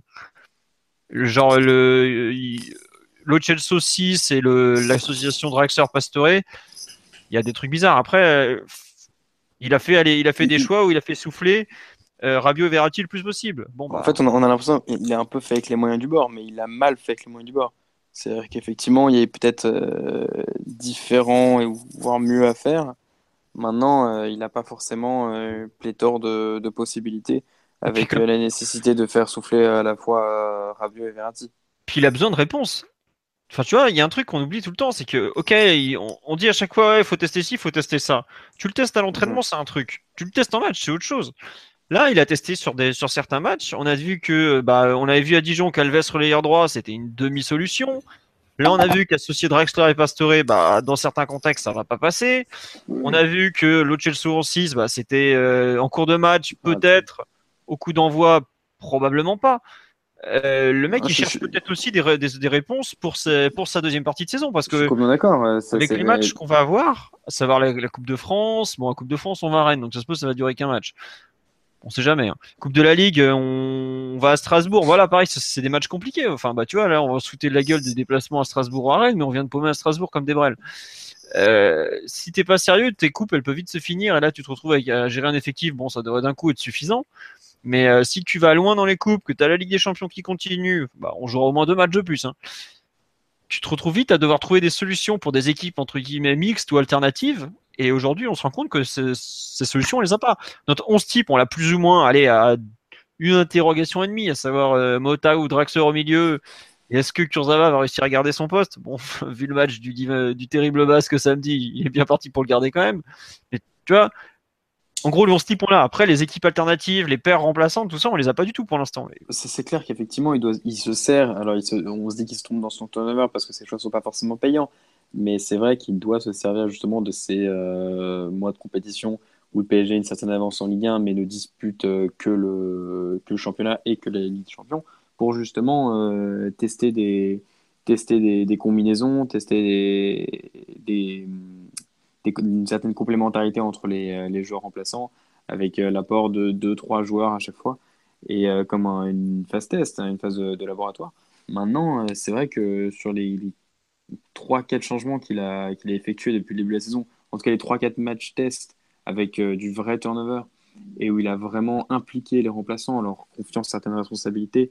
Genre le l'Ochelso 6 et l'association Draxler Pastore il y a des trucs bizarres après il a fait aller il a fait des choix où il a fait souffler euh, Rabiot et Verratti le plus possible. Bon, En bah. fait, on a, l'impression qu'il est un peu fait avec les moyens du bord, mais il a mal fait avec les moyens du bord. C'est-à-dire qu'effectivement, il y a peut-être euh, différent et voire mieux à faire. Maintenant, euh, il n'a pas forcément pléthore de, de possibilités avec la nécessité de faire souffler à la fois Rabiot et Verratti. Puis il a besoin de réponses. Enfin, tu vois, il y a un truc qu'on oublie tout le temps, c'est que, ok, on, dit à chaque fois, il faut tester ci, il faut tester ça. Tu le testes à l'entraînement, mhm. c'est un truc. Tu le testes en match, c'est autre chose. Là, il a testé sur, des, sur certains matchs. On a vu que, bah, on avait vu à Dijon qu'Alves relayeur droit, c'était une demi-solution. Là, on a vu qu'associer Drexler et Pastore, bah, dans certains contextes, ça va pas passer. On a vu que l'Ochelso en 6, bah, c'était euh, en cours de match, peut-être. Au coup d'envoi, probablement pas. Euh, le mec, ah, il cherche peut-être aussi des, des, réponses pour, pour sa deuxième partie de saison. Parce que, avec les matchs qu'on va avoir, à savoir la, la, Coupe de France, bon, la Coupe de France, on va à Rennes, donc ça se peut, ça va durer qu'un match on sait jamais. Hein. Coupe de la Ligue, euh, on... va à Strasbourg. Voilà, pareil, c'est des matchs compliqués. Enfin, bah, tu vois, là, on va se foutre de la gueule des déplacements à Strasbourg ou à Rennes, mais on vient de paumer à Strasbourg comme des brels. Euh, si t'es pas sérieux, tes coupes, elles peuvent vite se finir, et là, tu te retrouves avec à gérer un effectif. Bon, ça devrait d'un coup être suffisant. Mais euh, si tu vas loin dans les coupes, que tu as la Ligue des Champions qui continue, bah, on jouera au moins deux matchs de plus. Hein. Tu te retrouves vite à devoir trouver des solutions pour des équipes entre guillemets mixtes ou alternatives Et aujourd'hui, on se rend compte que ces, ces solutions, on les a pas. Notre 11 type, on l'a plus ou moins allé à une interrogation et demie, à savoir euh, Mota ou Draxler au milieu. Est-ce que Kurzawa va réussir à garder son poste? Bon, vu le match du, du terrible basque samedi, il est bien parti pour le garder quand même. Mais tu vois, en gros, le 11 type, on l'a. Après, les équipes alternatives, les paires remplaçantes, tout ça, on les a pas du tout pour l'instant. C'est clair qu'effectivement, il, se sert. Alors, on se dit qu'il se trompe dans son turnover parce que ces choix sont pas forcément payants. Mais c'est vrai qu'il doit se servir justement de ces euh, mois de compétition où le PSG a une certaine avance en Ligue 1, mais ne dispute euh, que le, championnat et que la Ligue des Champions pour justement euh, tester, des, combinaisons, tester des, une certaine complémentarité entre les, euh, les joueurs remplaçants avec euh, l'apport de 2-3 joueurs à chaque fois et euh, comme un- une phase test, hein, une phase de, laboratoire. Maintenant, c'est vrai que sur les, les 3-4 changements qu'il a, qu'il a effectués depuis le début de la saison, en tout cas les 3-4 matchs test avec du vrai turnover et où il a vraiment impliqué les remplaçants, leur confiant certaines responsabilités,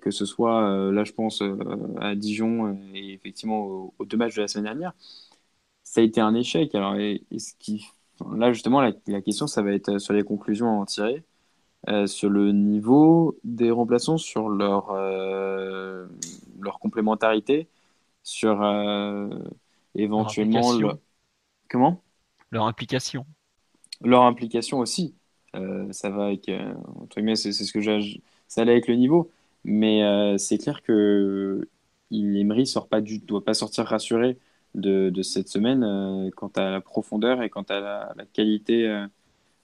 que ce soit, là je pense, à Dijon et effectivement aux, aux deux matchs de la semaine dernière, ça a été un échec. Alors, ce qui, là justement, la, la question, ça va être sur les conclusions à en tirer, euh, sur le niveau des remplaçants, sur leur, euh, leur complémentarité, sur euh, éventuellement implication. le- comment? Leur implication. leur implication aussi. Euh, ça va avec, euh, entre guillemets, c'est ce que j'ai, ça allait avec le niveau, mais euh, c'est clair que il, Emery sort pas du, doit pas sortir rassuré de, de cette semaine euh, quant à la profondeur et quant à la, la qualité euh,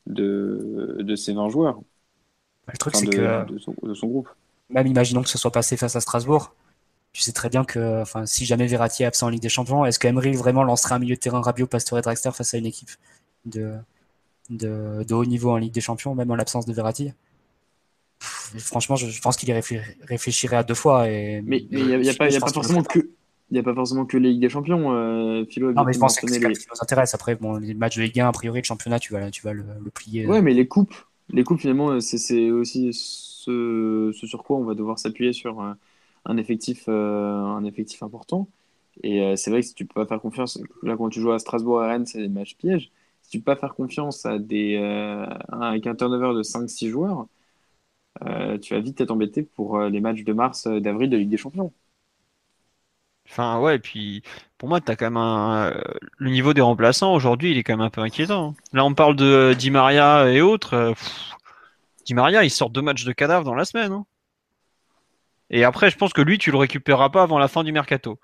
de, de ses 20 joueurs, Le truc, enfin, c'est que de son, de son groupe. même imaginons que ce soit passé face à Strasbourg, tu sais très bien que, enfin, si jamais Verratti est absent en Ligue des Champions, est-ce que Emery vraiment lancerait un milieu de terrain Rabiot, Pastore et Draxler face à une équipe de, de, de haut niveau en Ligue des Champions, même en l'absence de Verratti? Pff, Franchement, je, je pense qu'il y réfléch- réfléchirait à deux fois. Et, Mais il n'y a, y a je- pas, y a pas forcément que, il y a pas forcément que les Ligues des Champions. Euh, Philo Non, mais je pense que c'est les- ce qui nous intéresse. Après, bon, les matchs de Ligue 1, a priori, le championnat, tu vas, tu vas le, le plier. Ouais, mais les coupes, les coupes finalement, c'est c'est aussi ce, ce sur quoi on va devoir s'appuyer sur un, un effectif, euh, un effectif important. Et euh, c'est vrai que si tu peux pas faire confiance, là quand tu joues à Strasbourg et Rennes, c'est des matchs pièges. Si tu peux pas faire confiance à des, euh, avec un turnover de 5-6 joueurs, euh, tu vas vite être embêté pour euh, les matchs de mars, euh, d'avril de Ligue des Champions. Enfin, ouais, et puis pour moi, t'as quand même un. Le niveau des remplaçants aujourd'hui, il est quand même un peu inquiétant. hein. Là, on parle de euh, Di Maria et autres. euh, Di Maria, il sort deux matchs de cadavre dans la semaine. hein. Et après, je pense que lui, tu le récupéreras pas avant la fin du mercato.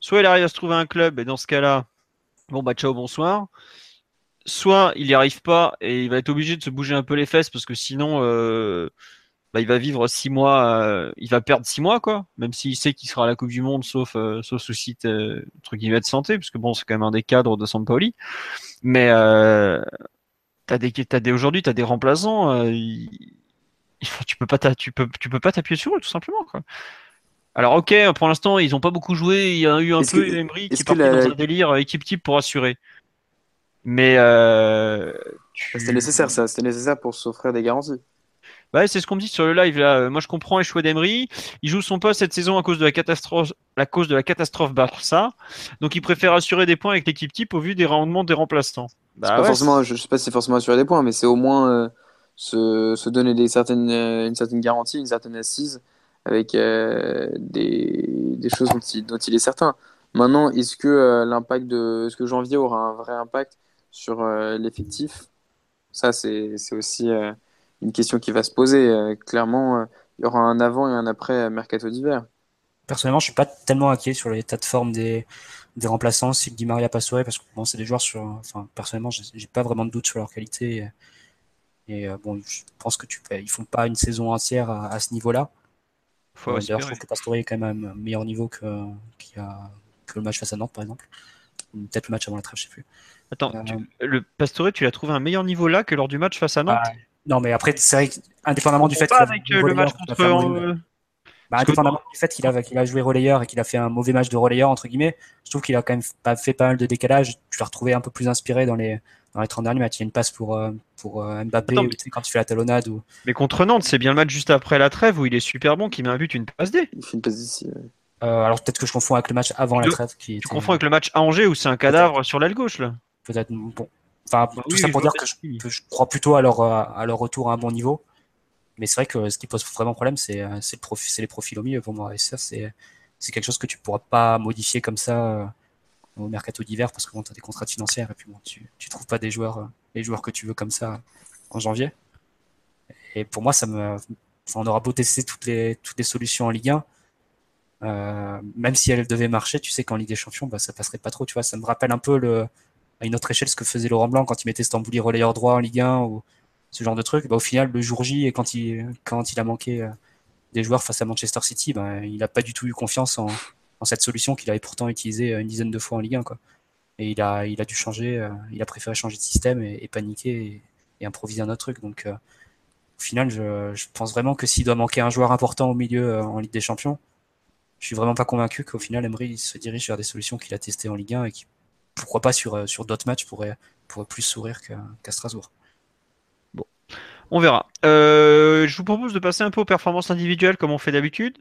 Soit il arrive à se trouver un club, et dans ce cas-là, bon, bah, ciao, bonsoir. Soit il n'y arrive pas et il va être obligé de se bouger un peu les fesses parce que sinon, euh, bah, il va vivre six mois, euh, il va perdre six mois, quoi. Même s'il sait qu'il sera à la Coupe du Monde, sauf, euh, sauf souci de, entre guillemets, de santé, parce que bon, c'est quand même un des cadres de Sampaoli. Mais euh, t'as des, t'as des, aujourd'hui, t'as des remplaçants, euh, il- il faut- tu peux pas, tu peux, tu peux pas t'appuyer sur eux, tout simplement, quoi. Alors, ok, pour l'instant, ils ont pas beaucoup joué. Il y a eu un peu que- Emery qui est parti la- dans un délire euh, équipe type pour assurer. Mais euh, tu- C'était nécessaire, ça. C'était nécessaire pour s'offrir des garanties. Ouais, c'est ce qu'on me dit sur le live là. Moi, je comprends les choix d'Emery. Il joue son poste cette saison à cause de la catastrophe, la cause de la catastrophe Barça. Donc, il préfère assurer des points avec l'équipe type au vu des rendements des remplaçants. Bah pas ouais, forcément, je, je sais pas si c'est forcément assurer des points, mais c'est au moins euh, se, se donner des certaines, euh, une certaine garantie, une certaine assise avec euh, des, des choses dont il, dont il est certain. Maintenant, est-ce que euh, l'impact de, est-ce que janvier aura un vrai impact sur euh, l'effectif? Ça, c'est, c'est aussi euh, une question qui va se poser. Euh, clairement, euh, il y aura un avant et un après mercato d'hiver. Personnellement, je suis pas tellement inquiet sur l'état de forme des, des remplaçants, si Di Maria Pastore, parce que bon, c'est des joueurs sur, enfin, personnellement, j'ai pas vraiment de doute sur leur qualité. Et, et, euh, bon, je pense que tu peux, ils font pas une saison entière à, à ce niveau-là. D'ailleurs, je trouve que Pastore est quand même à un meilleur niveau que, a, le match face à Nantes, par exemple. Peut-être le match avant la trêve, je sais plus. Attends, Euh, tu- le Pastore, tu l'as trouvé un meilleur niveau là que lors du match face à Nantes? Ah, Non, mais après, c'est vrai qu'indépendamment du fait Pas avec le match contre. Bah, que indépendamment du fait qu'il a, joué relayeur et qu'il a fait un mauvais match de relayeur, entre guillemets, je trouve qu'il a quand même pas fait pas mal de décalage. Tu l'as retrouvé un peu plus inspiré dans les, dans les 30 derniers matchs. Il y a une passe pour, euh, pour euh, Mbappé, Attends, ou, tu sais, quand il fait la talonnade. Ou... Mais contre Nantes, c'est bien le match juste après la trêve où il est super bon, qui met un but, une passe D. Il fait une passe ouais. Euh, alors peut-être que je confonds avec le match avant la trêve. Qui Tu était- confonds avec le match à Angers où c'est un cadavre sur l'aile gauche là. peut-être bon. Enfin, Bah tout oui, ça pour dire que je, oui. que je crois plutôt à leur, euh, à leur retour à un bon niveau. Mais c'est vrai que ce qui pose vraiment problème, c'est euh, le profi- les profils au milieu pour moi. Et ça, c'est quelque chose que tu pourras pas modifier comme ça euh, au mercato d'hiver parce que bon, tu as des contrats financières et puis bon, tu, tu trouves pas des joueurs, les joueurs que tu veux comme ça en janvier. Et pour moi, ça me, on aura beau tester toutes les, toutes les solutions en Ligue 1. euh, même si elles devaient marcher, tu sais qu'en Ligue des Champions, bah, ça passerait pas trop. Tu vois, ça me rappelle un peu le, à une autre échelle ce que faisait Laurent Blanc quand il mettait Stambouli relayeur droit en Ligue 1 ou ce genre de truc. Bah, au final, le jour J, et quand il, quand il a manqué euh, des joueurs face à Manchester City, bah, il n'a pas du tout eu confiance en, en cette solution qu'il avait pourtant utilisée euh, une dizaine de fois en Ligue 1. Quoi. Et il a, il a dû changer, euh, il a préféré changer de système et, paniquer et, improviser un autre truc. Donc, euh, au final, je, je pense vraiment que s'il doit manquer un joueur important au milieu en Ligue des Champions, je suis vraiment pas convaincu qu'au final, Emery se dirige vers des solutions qu'il a testées en Ligue 1 et qui, pourquoi pas sur, euh, sur d'autres matchs, pourrait, plus sourire qu'à Strasbourg. On verra. Euh, je vous propose de passer un peu aux performances individuelles comme on fait d'habitude.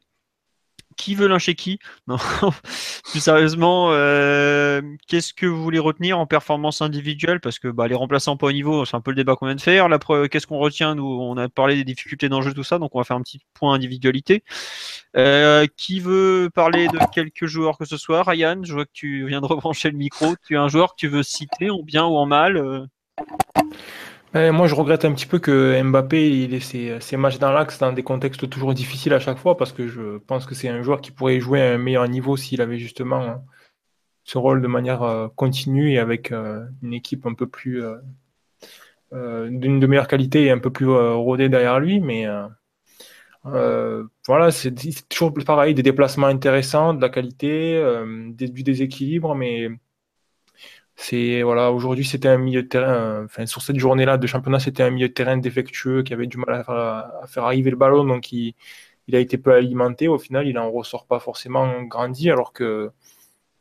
Qui veut lyncher qui? Non, plus sérieusement, euh, qu'est-ce que vous voulez retenir en performance individuelle? Parce que bah, les remplaçants pas au niveau, c'est un peu le débat qu'on vient de faire. Qu'est-ce qu'on retient? Nous, on a parlé des difficultés dans le jeu, tout ça, donc on va faire un petit point individualité. Euh, qui veut parler de quelques joueurs que ce soit? Ryan, je vois que tu viens de rebrancher le micro. Tu as un joueur que tu veux citer en bien ou en mal? Euh, moi, je regrette un petit peu que Mbappé il ait ses, matchs dans l'axe dans des contextes toujours difficiles à chaque fois parce que je pense que c'est un joueur qui pourrait jouer à un meilleur niveau s'il avait justement euh, ce rôle de manière euh, continue et avec euh, une équipe un peu plus euh, d'une de meilleure qualité et un peu plus rodée derrière lui. Mais voilà, c'est toujours pareil, des déplacements intéressants, de la qualité, du déséquilibre, mais c'est voilà, aujourd'hui c'était un milieu de terrain, euh, enfin sur cette journée-là de championnat, c'était un milieu de terrain défectueux qui avait du mal à faire, arriver le ballon, donc il, il a été peu alimenté. Au final, il en ressort pas forcément grandi, alors que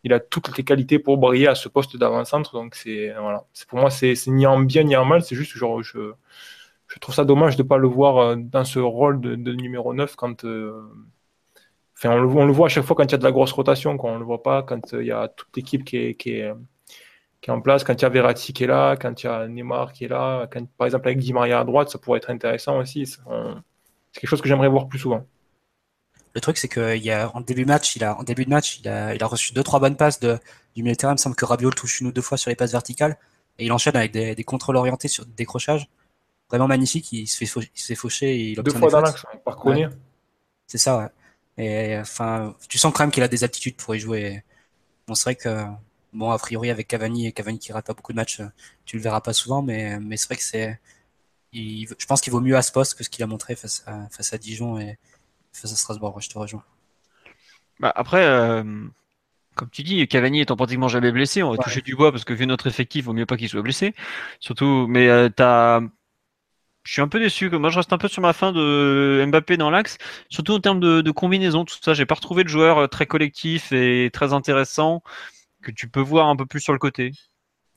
il a toutes les qualités pour briller à ce poste d'avant-centre. Donc c'est voilà, c'est pour moi c'est ni en bien ni en mal, c'est juste genre, je je trouve ça dommage de pas le voir euh, dans ce rôle de, numéro 9 quand euh, Enfin, on le, voit- on le voit à chaque fois quand il y a de la grosse rotation, quand on le voit pas, quand il y a toute l'équipe qui qui est, qui est en place, quand il y a Verratti qui est là, quand il y a Neymar qui est là, quand, par exemple avec Di Maria à droite, ça pourrait être intéressant aussi. C'est quelque chose que j'aimerais voir plus souvent. Le truc, c'est qu'il y a en début de match, il a en début de match, il a, il a reçu deux trois bonnes passes de, du milieu de terrain. Il me semble que Rabiot le touche une ou deux fois sur les passes verticales et il enchaîne avec des, des contrôles orientés sur des décrochages. Vraiment magnifique. Il se fait, fau- il se fait faucher et il Deux fois dans l'axe, par Koné. C'est ça, ouais. Et enfin, tu sens quand même qu'il a des aptitudes pour y jouer. Bon, c'est vrai que, bon, a priori, avec Cavani et Cavani qui rate pas beaucoup de matchs, euh, tu le verras pas souvent, mais, mais c'est vrai que c'est, il- je pense qu'il vaut mieux à ce poste que ce qu'il a montré face à, face à Dijon et face à Strasbourg. Je te rejoins. Bah, après, euh, comme tu dis, Cavani étant pratiquement jamais blessé, on va Ouais. toucher du bois parce que vu notre effectif, vaut mieux pas qu'il soit blessé. Surtout, mais euh, t'as, je suis un peu déçu. Moi, je reste un peu sur ma fin de Mbappé dans l'axe, surtout en termes de, de combinaison, tout ça. J'ai pas retrouvé de joueur euh, très collectif et très intéressant que tu peux voir un peu plus sur le côté.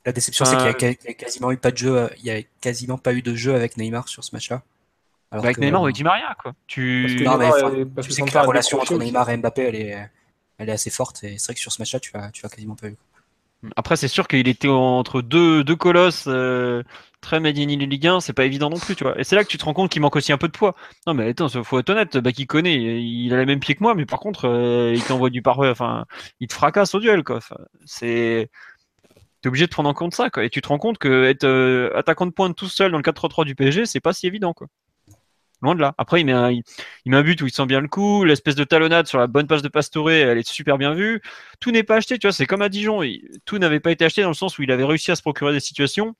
La déception, c'est qu'il y a, Euh, qu'il y a quasiment eu pas de jeu, il y a quasiment pas eu de jeu avec Neymar sur ce match-là. Bah, avec que- Neymar ou avec Di Maria, quoi. Parce Tu, Non, mais enfin, tu sais que la relation entre. Neymar et Mbappé, elle est, elle est assez forte. Et c'est vrai que sur ce match-là, tu as, tu as quasiment pas eu. Après, c'est sûr qu'il était entre deux, deux colosses euh, très made in Ligue 1, c'est pas évident non plus, tu vois. Et c'est là que tu te rends compte qu'il manque aussi un peu de poids. Non, mais attends, faut être honnête, bah, qui connaît, il a les mêmes pieds que moi, mais par contre, euh, il t'envoie du parfait, enfin, il te fracasse au duel, quoi. Enfin, c'est. T'es obligé de prendre en compte ça, quoi. Et tu te rends compte que être euh, attaquant de pointe tout seul dans le 4-3-3 du PSG, c'est pas si évident, quoi. Loin de là. Après, il met, un, il, met un but où il sent bien le coup, l'espèce de talonnade sur la bonne passe de Pastore, elle est super bien vue. Tout n'est pas acheté, tu vois, c'est comme à Dijon. tout n'avait pas été acheté dans le sens où il avait réussi à se procurer des situations.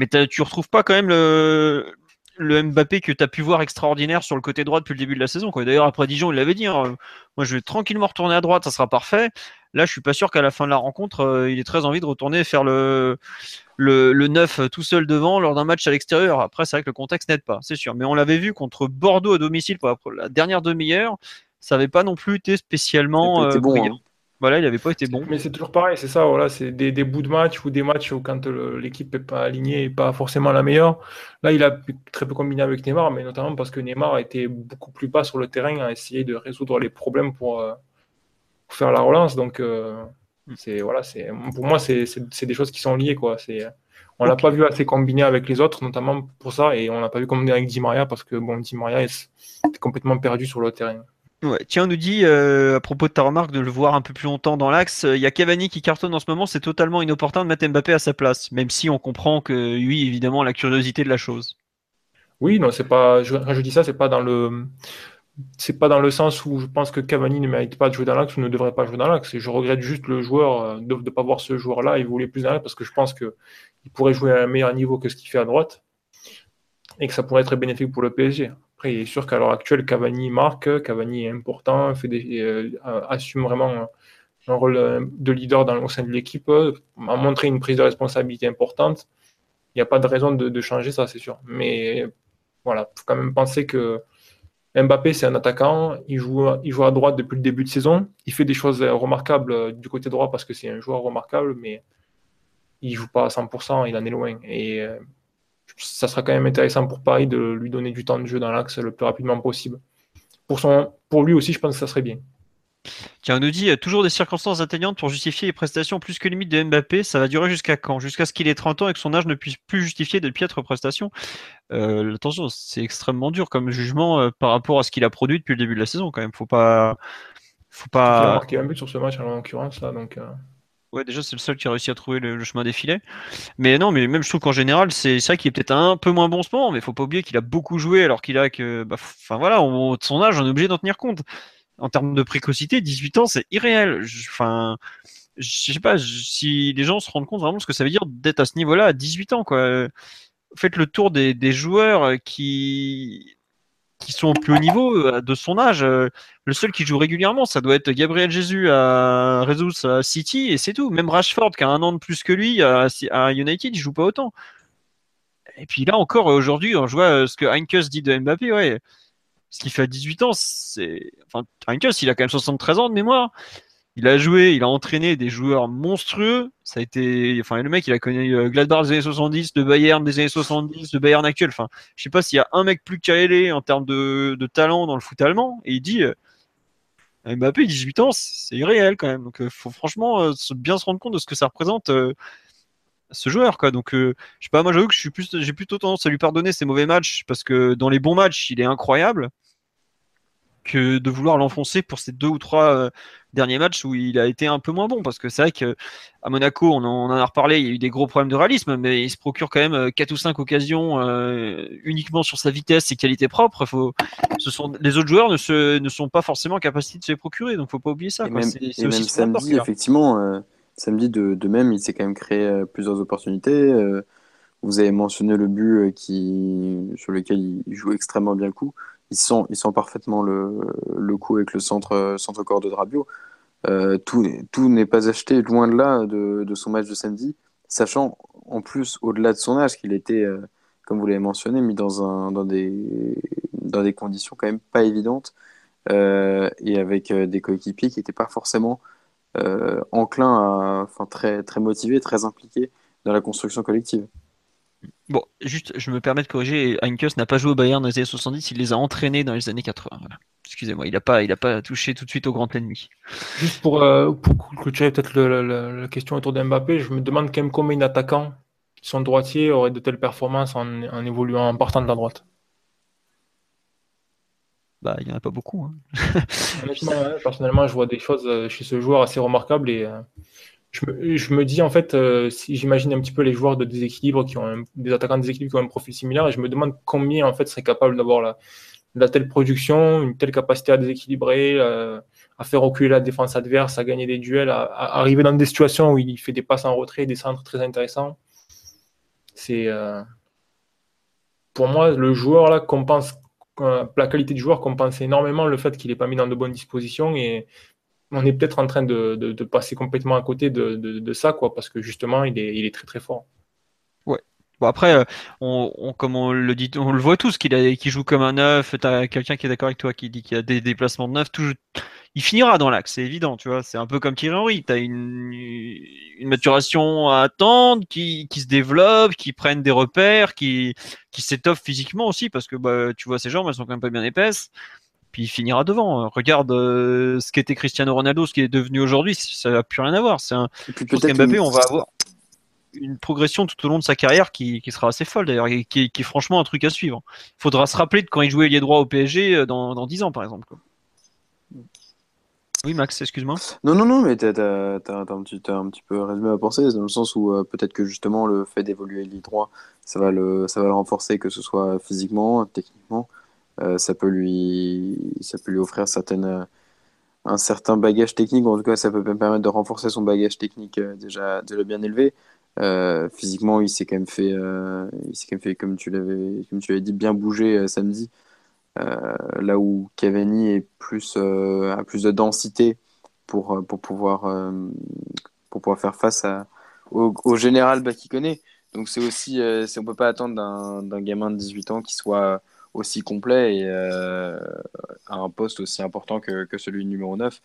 Mais tu retrouves pas quand même le, le Mbappé que tu as pu voir extraordinaire sur le côté droit depuis le début de la saison. quoi. D'ailleurs, après Dijon, il l'avait dit hein, moi, je vais tranquillement retourner à droite, ça sera parfait. Là, je suis pas sûr qu'à la fin de la rencontre, euh, il ait très envie de retourner faire le, le, le 9 tout seul devant lors d'un match à l'extérieur. Après, c'est vrai que le contexte n'aide pas, c'est sûr. Mais on l'avait vu contre Bordeaux à domicile pour la, la dernière demi-heure. Ça n'avait pas non plus été spécialement euh, bon, brillant. hein. Voilà, il n'avait pas été bon. Mais c'est toujours pareil, c'est ça, voilà, c'est des, des bouts de match ou des matchs où quand le- l'équipe n'est pas alignée et pas forcément la meilleure. Là, il a très peu combiné avec Neymar, mais notamment parce que Neymar était beaucoup plus bas sur le terrain à essayer de résoudre les problèmes pour, euh, pour faire la relance. Donc, euh, C'est voilà, c'est pour moi c'est des choses qui sont liées quoi. C'est on l'a pas vu assez combiner avec les autres, notamment pour ça, et on l'a pas vu combiner avec Di Maria parce que bon, Di Maria est complètement perdu sur le terrain. Tiens, on nous dit euh, à propos de ta remarque de le voir un peu plus longtemps dans l'axe, il y a Cavani qui cartonne en ce moment, c'est totalement inopportun de mettre Mbappé à sa place, même si on comprend que oui, évidemment, la curiosité de la chose. Oui, non, c'est pas. quand je dis ça, c'est pas dans le c'est pas dans le sens où je pense que Cavani ne mérite pas de jouer dans l'axe ou ne devrait pas jouer dans l'axe. Je regrette juste le joueur euh, de ne pas voir ce joueur-là voulait plus dans l'axe parce que je pense qu'il pourrait jouer à un meilleur niveau que ce qu'il fait à droite et que ça pourrait être bénéfique pour le PSG. Après, il est sûr qu'à l'heure actuelle, Cavani marque, Cavani est important, fait des, euh, assume vraiment un rôle euh, de leader dans, au sein de l'équipe, a montré une prise de responsabilité importante. Il n'y a pas de raison de, changer ça, c'est sûr. Mais voilà, il faut quand même penser que Mbappé, c'est un attaquant. Il joue, il joue à droite depuis le début de saison. Il fait des choses remarquables euh, du côté droit parce que c'est un joueur remarquable, mais il joue pas à 100%. Il en est loin. Et euh, ça sera quand même intéressant pour Paris de lui donner du temps de jeu dans l'axe le plus rapidement possible. Pour, son, pour lui aussi, je pense que ça serait bien. Tiens, on nous dit toujours des circonstances atteignantes pour justifier les prestations plus que limites de Mbappé. Ça va durer jusqu'à quand? Jusqu'à ce qu'il ait 30 ans et que son âge ne puisse plus justifier de piètres prestations. Euh, attention, c'est extrêmement dur comme jugement euh, par rapport à ce qu'il a produit depuis le début de la saison. Quand même, faut pas, faut pas. Il a marqué un but sur ce match en l'occurrence là, donc. Euh. Ouais, déjà, c'est le seul qui a réussi à trouver le, chemin des filets. Mais non, mais même je trouve qu'en général, c'est vrai qu'il est peut-être un peu moins bon ce moment, mais faut pas oublier qu'il a beaucoup joué alors qu'il a que. Bah, enfin voilà, on, son âge, on est obligé d'en tenir compte en termes de précocité, 18 ans, c'est irréel. Enfin, je sais pas si les gens se rendent compte vraiment ce que ça veut dire d'être à ce niveau-là à 18 ans, quoi. Faites le tour des, joueurs qui qui sont au plus haut niveau euh, de son âge. Le seul qui joue régulièrement, ça doit être Gabriel Jésus à Jesus à City et c'est tout. Même Rashford qui a un an de plus que lui à, United, il joue pas autant. Et puis là encore aujourd'hui, on voit ce que Heinkes dit de Mbappé, ouais ce qu'il fait à 18 ans, c'est. Enfin, il a quand même 73 ans de mémoire. Il a joué, il a entraîné des joueurs monstrueux. Ça a été. Enfin, le mec, il a connu euh, Gladbach des années 70, de Bayern des années 70, de Bayern actuel. Enfin, je sais pas s'il y a un mec plus calé en termes de, talent dans le foot allemand. Et il dit. Euh, Mbappé, 18 ans, c'est irréel quand même. Donc, euh, faut franchement bien se rendre compte de ce que ça représente ce joueur quoi donc je sais pas moi j'avoue que j'ai plutôt tendance à lui pardonner ses mauvais matchs parce que dans les bons matchs il est incroyable que de vouloir l'enfoncer pour ces deux ou trois euh, derniers matchs où il a été un peu moins bon. Parce que c'est vrai qu'à Monaco, on en, a reparlé, il y a eu des gros problèmes de réalisme, mais il se procure quand même 4 euh, ou 5 occasions euh, uniquement sur sa vitesse et qualité propre. Faut, ce sont, les autres joueurs ne, se, ne sont pas forcément en capacité de se les procurer, donc faut pas oublier ça. Et même, samedi, effectivement, samedi de, de, même, il s'est quand même créé plusieurs opportunités. vous avez mentionné le but qui, sur lequel il joue extrêmement bien le coup ils sont, ils sont parfaitement le, le coup avec le centre, centre corps de Drabio. Euh, tout tout n'est pas acheté loin de là de, de, son match de samedi, sachant en plus, au-delà de son âge, qu'il était, euh, comme vous l'avez mentionné, mis dans, un, dans, des, dans des conditions quand même pas évidentes euh, et avec des coéquipiers qui n'étaient pas forcément enclins enfin, très, très motivés, très impliqués dans la construction collective. Bon, juste, je me permets de corriger, Heinkes n'a pas joué au Bayern dans les années 70, il les a entraînés dans les années 80. Excusez-moi, il n'a pas, il pas touché tout de suite au grand ennemi. Juste pour, euh, pour clôturer peut-être la question autour d'Mbappé, je me demande quand même combien d'attaquants qui sont droitiers auraient de telles performances en, évoluant, en partant de la droite. Bah, il n'y en a pas beaucoup. Hein. personnellement, je vois des choses euh, chez ce joueur assez remarquables et je me, dis en fait, euh, si j'imagine un petit peu les joueurs de déséquilibre qui ont des attaquants de déséquilibre qui ont un profil similaire, et je me demande combien en fait seraient capables d'avoir la, la, telle production, une telle capacité à déséquilibrer, euh, à faire reculer la défense adverse, à gagner des duels, à, arriver dans des situations où il fait des passes en retrait, des centres très intéressants. C'est euh, pour moi le joueur là compense la qualité du joueur compense énormément le fait qu'il n'est pas mis dans de bonnes dispositions et on est peut-être en train de, passer complètement à côté de, ça, quoi, parce que justement, il est, très très fort. Ouais. Bon après, euh, on, comme on le dit, on le voit tous qu'il qui joue comme un neuf. T'as quelqu'un qui est d'accord avec toi qui dit qu'il y a des déplacements de neuf. Tout, il finira dans l'axe, c'est évident, tu vois. C'est un peu comme Thierry Henry. T'as une, maturation à attendre, qui, se développe, qui prennent des repères, qui, qui s'étoffe physiquement aussi, parce que bah, tu vois ses jambes, elles sont quand même pas bien épaisses puis il finira devant. Regarde euh, ce qu'était Cristiano Ronaldo, ce qui est devenu aujourd'hui, ça n'a plus rien à voir. C'est un. Mbappé, on va avoir une progression tout au long de sa carrière qui, sera assez folle d'ailleurs, et qui, est franchement un truc à suivre. Il faudra se rappeler de quand il jouait les droits au PSG euh, dans, dans 10 ans par exemple. Oui, Max, excuse-moi. Non, non, non, mais tu as, un, petit, un petit peu résumé à penser, dans le sens où euh, peut-être que justement le fait d'évoluer les droits, ça va, le, ça va le renforcer, que ce soit physiquement, techniquement. Euh, ça, peut lui, ça peut lui offrir certaines, un certain bagage technique, en tout cas, ça peut permettre de renforcer son bagage technique déjà, déjà bien élevé. Euh, physiquement, il s'est quand même fait, euh, il quand même fait comme tu l'avais, comme tu l'avais dit, bien bouger euh, samedi. là où Cavani est plus, a plus de densité pour, pour pouvoir, pour pouvoir faire face à, au, général bah, qu'il connaît. Donc c'est aussi, on peut pas attendre d'un gamin de 18 ans qui soit aussi complet et à un poste aussi important que, celui du numéro 9.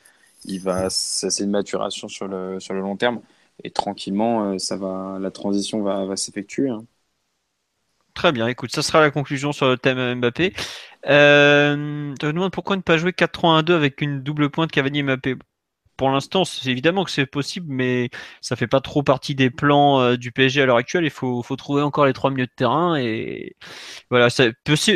Il va, c'est une maturation sur le, sur le long terme et tranquillement, euh, ça va, la transition va, va s'effectuer. Hein. Très bien, écoute, ça sera la conclusion sur le thème Mbappé. Euh, je me demande pourquoi ne pas jouer 4-3-1-2 avec une double pointe Cavani Mbappé? Pour l'instant, c'est évidemment que c'est possible, mais ça fait pas trop partie des plans euh, du PSG à l'heure actuelle. Il faut, faut, trouver encore les trois milieux de terrain et voilà, c'est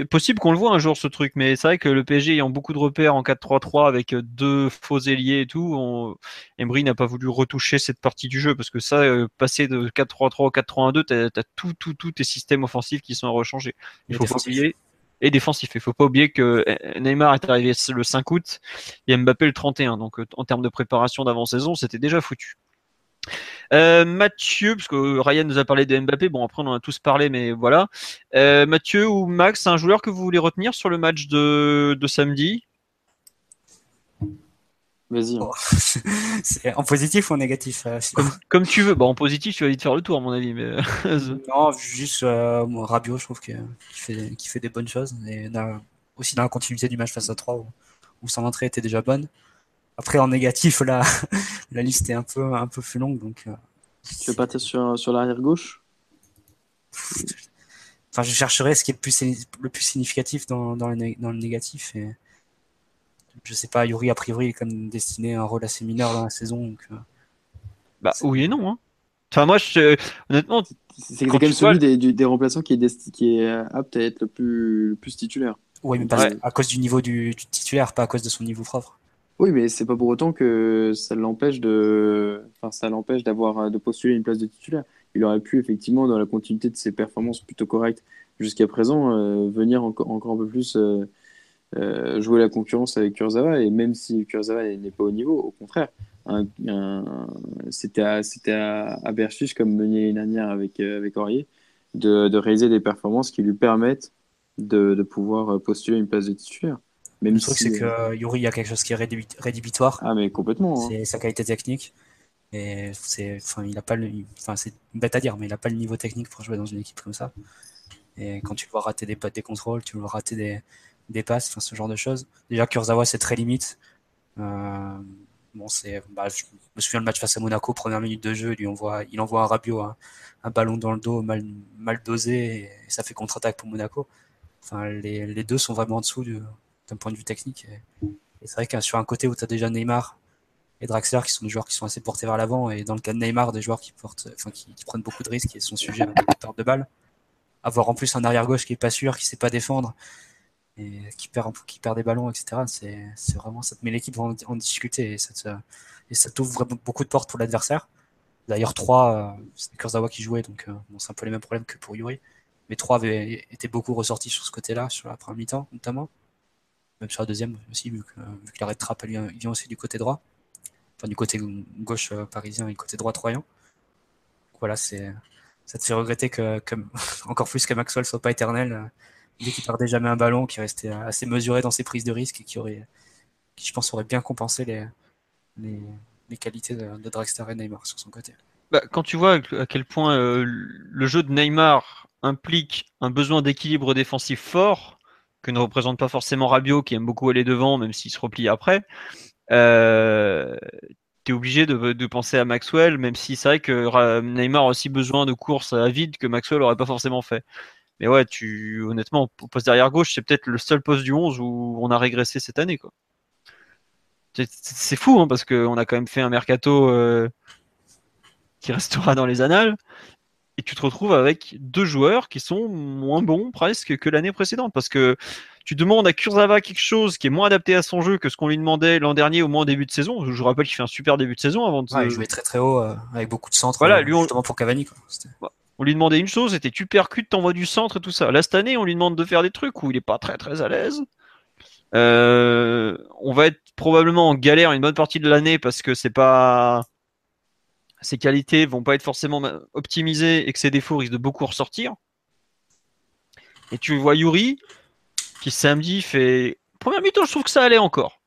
possible qu'on le voit un jour ce truc, mais c'est vrai que le PSG ayant beaucoup de repères en 4-3-3 avec euh, deux faux ailiers et tout, on... Emery n'a pas voulu retoucher cette partie du jeu parce que ça, euh, passer de 4-3-3 au 4-3-1-2, t'as as tout, tout, tous tes systèmes offensifs qui sont rechangés. Il faut pas oublier et défensif. Il faut pas oublier que eh, Neymar est arrivé le 5 août et Mbappé le 31. Donc euh, en termes de préparation d'avant-saison, c'était déjà foutu. Euh, Mathieu, parce que Ryan nous a parlé de Mbappé, bon après on en a tous parlé, mais voilà. Euh, Mathieu ou Max, un joueur que vous voulez retenir sur le match de samedi? Vas-y. Hein. c'est en positif ou en négatif euh, comme, tu veux. Bon, en positif, tu vas vite faire le tour, à mon avis. Mais... non, juste euh, Rabiot, je trouve qu'il fait, fait des bonnes choses. Et aussi dans la continuité du match face à 3, où, son entrée était déjà bonne. Après, en négatif, là, la liste est un peu, un peu plus longue. Donc, euh, tu veux pas sur, sur l'arrière gauche? Enfin, je chercherai ce qui est le plus, le plus significatif dans, dans, le, dans le négatif. Et je sais pas, Yuri a priori est comme destiné à un rôle assez mineur dans la saison. Donc, euh, bah oui et non. Hein. Enfin moi, je, honnêtement, c'est quand même celui des, des, remplaçants qui est, qui est apte à être le plus, plus titulaire. Oui, mais à cause du niveau du, titulaire, pas à cause de son niveau propre. Oui, mais c'est pas pour autant que ça l'empêche de, enfin, ça l'empêche d'avoir de postuler une place de titulaire. Il aurait pu effectivement, dans la continuité de ses performances plutôt correctes jusqu'à présent, euh, venir encore, encore un peu plus euh, euh, jouer la concurrence avec Kurzawa. Et même si Kurzawa n'est pas au niveau, au contraire, c'était à, à, à Berchich, comme mené une dernière avec, euh, avec Aurier, de, de, réaliser des performances qui lui permettent de, de pouvoir postuler une place de titulaire. Même le truc, c'est que euh, Yuri, il y a quelque chose qui est rédhibitoire. Ah, mais complètement. Hein. C'est sa qualité technique. Et c'est, enfin, il a pas le, enfin, c'est bête à dire, mais il n'a pas le niveau technique pour jouer dans une équipe comme ça. Et quand tu le vois rater des, des contrôles, tu le vois rater des, des passes, enfin ce genre de choses. Déjà Kurzawa c'est très limite. Euh, bon c'est, bah, je me souviens le match face à Monaco, première minute de jeu, lui envoie, il envoie un Rabiot, un, un, ballon dans le dos mal, dosé et, ça fait contre-attaque pour Monaco. Enfin les, les, deux sont vraiment en dessous d'un point de vue technique. Et, c'est vrai que sur un côté où tu as déjà Neymar et Draxler qui sont des joueurs qui sont assez portés vers l'avant et dans le cas de Neymar des joueurs qui portent, enfin qui, prennent beaucoup de risques et sont sujets à la perte de balle. Avoir en plus un arrière gauche qui est pas sûr, qui sait pas défendre qui perd, qui perd des ballons, etc. C'est vraiment, ça met l'équipe en, difficulté et ça, te, et ça t'ouvre beaucoup de portes pour l'adversaire. D'ailleurs, 3, euh, c'était Kurzawa qui jouait, donc euh, c'est un peu les mêmes problèmes que pour Yuri. Mais 3 avait été beaucoup ressorti sur ce côté-là, sur la première mi-temps notamment. Même sur la deuxième aussi, vu que, vu que trappe vient, aussi du côté droit. Enfin, du côté gauche euh, parisien et du côté droit troyen. Voilà, ça te fait regretter que encore plus que Maxwell soit pas éternel dès qu'il perdait jamais un ballon, qui restait assez mesuré dans ses prises de risque et qui aurait, qui je pense aurait bien compensé les, les, qualités de, de, Dragster et Neymar sur son côté. Bah, quand tu vois à quel point euh, le jeu de Neymar implique un besoin d'équilibre défensif fort, que ne représente pas forcément Rabiot qui aime beaucoup aller devant, même s'il se replie après, euh, tu es obligé de, de, penser à Maxwell, même si c'est vrai que Neymar a aussi besoin de courses à vide que Maxwell n'aurait pas forcément fait. Mais ouais, tu, honnêtement, au poste derrière gauche, c'est peut-être le seul poste du 11 où on a régressé cette année. Quoi. C'est, fou, hein, parce qu'on a quand même fait un mercato euh, qui restera dans les annales. Et tu te retrouves avec deux joueurs qui sont moins bons presque que l'année précédente. Parce que tu demandes à Kurzawa quelque chose qui est moins adapté à son jeu que ce qu'on lui demandait l'an dernier au moins en début de saison. Je vous rappelle qu'il fait un super début de saison avant de. il jouait très très haut euh, avec beaucoup de centres. Voilà, lui, on... justement pour Cavani. Quoi on lui demandait une chose, c'était tu percutes, t'envoies du centre et tout ça. Là, cette année, on lui demande de faire des trucs où il n'est pas très très à l'aise. Euh, on va être probablement en galère une bonne partie de l'année parce que c'est pas ses qualités vont pas être forcément optimisées et que ses défauts risquent de beaucoup ressortir. Et tu vois Yuri qui samedi fait première mi-temps, je trouve que ça allait encore.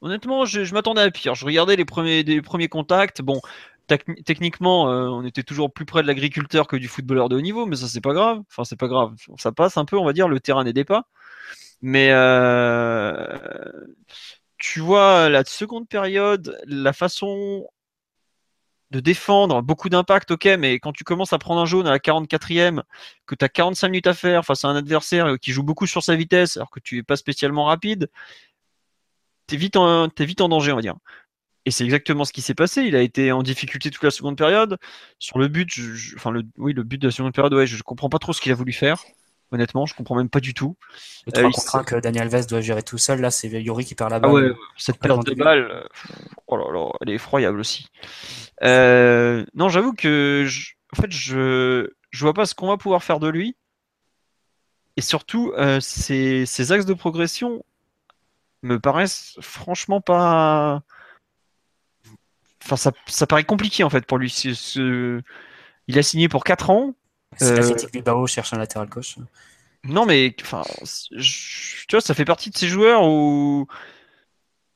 Honnêtement, je, m'attendais à pire. Je regardais les premiers, les premiers contacts. Bon, techniquement, euh, on était toujours plus près de l'agriculteur que du footballeur de haut niveau, mais ça, c'est pas grave. Enfin, c'est pas grave. Ça passe un peu, on va dire, le terrain n'aidait pas. Mais euh, tu vois, la seconde période, la façon de défendre, beaucoup d'impact, ok, mais quand tu commences à prendre un jaune à la 44e, que tu as 45 minutes à faire face à un adversaire qui joue beaucoup sur sa vitesse, alors que tu n'es pas spécialement rapide, tu es, vite en danger, on va dire. Et c'est exactement ce qui s'est passé. Il a été en difficulté toute la seconde période. Sur le but, enfin le, oui, le but de la seconde période, ouais, je comprends pas trop ce qu'il a voulu faire. Honnêtement, je comprends même pas du tout. Le 3 contre 1 que Daniel Alves doit gérer tout seul, là, c'est Yuri qui perd la balle. Ah ouais, cette perte de balle, euh, oh là là, elle est effroyable aussi. Euh, non, j'avoue que, en fait, je, je vois pas ce qu'on va pouvoir faire de lui. Et surtout, euh, ces axes de progression me paraissent franchement pas enfin, ça, paraît compliqué en fait pour lui. Il a signé pour 4 ans. Si euh... Bilbao cherche un latéral gauche. Non, mais enfin, tu vois, ça fait partie de ces joueurs où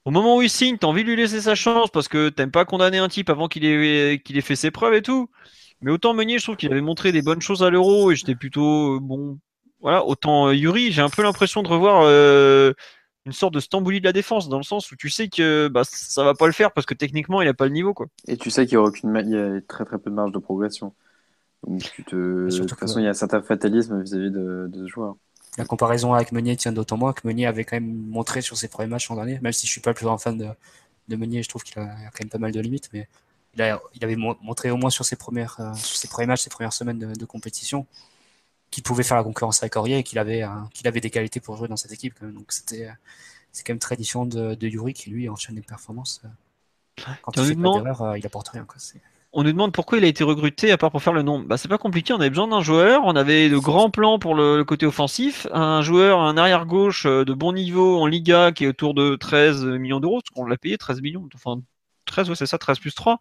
au moment où il signe, t'as envie de lui laisser sa chance parce que t'aimes pas condamner un type avant qu'il ait, qu'il ait fait ses preuves et tout. Mais autant Meunier, je trouve qu'il avait montré des bonnes choses à l'Euro et j'étais plutôt bon. Voilà, autant euh, Yuri, j'ai un peu l'impression de revoir euh, une sorte de Stambouli de la défense, dans le sens où tu sais que bah, ça va pas le faire parce que techniquement il a pas le niveau. Quoi. Et tu sais qu'il y a, aucune il y a très très peu de marge de progression. Donc, te... De toute façon, il y a un certain fatalisme vis-à-vis de, ce joueur. La comparaison avec Meunier tient d'autant moins que Meunier avait quand même montré sur ses premiers matchs l'an dernier, même si je suis pas le plus grand fan de, de Meunier, je trouve qu'il a, quand même pas mal de limites, mais il, a, il avait montré au moins sur ses, premières, euh, sur ses premiers matchs, ses premières semaines de, de compétition, qu'il pouvait faire la concurrence avec Aurier et qu'il avait, qu'il avait des qualités pour jouer dans cette équipe. Donc c'était c'est quand même très différent de, Yuri qui lui enchaîne des performances. Euh, quand il fait demande... Euh, il apporte rien. Quoi. On nous demande pourquoi il a été recruté à part pour faire le nom. Bah, c'est pas compliqué, on avait besoin d'un joueur, on avait de grands plans pour le, côté offensif, un joueur, un arrière gauche euh, de bon niveau en Liga qui est autour de 13 millions d'euros, parce qu'on l'a payé 13 millions, enfin 13, ouais, c'est ça, 13 plus 3.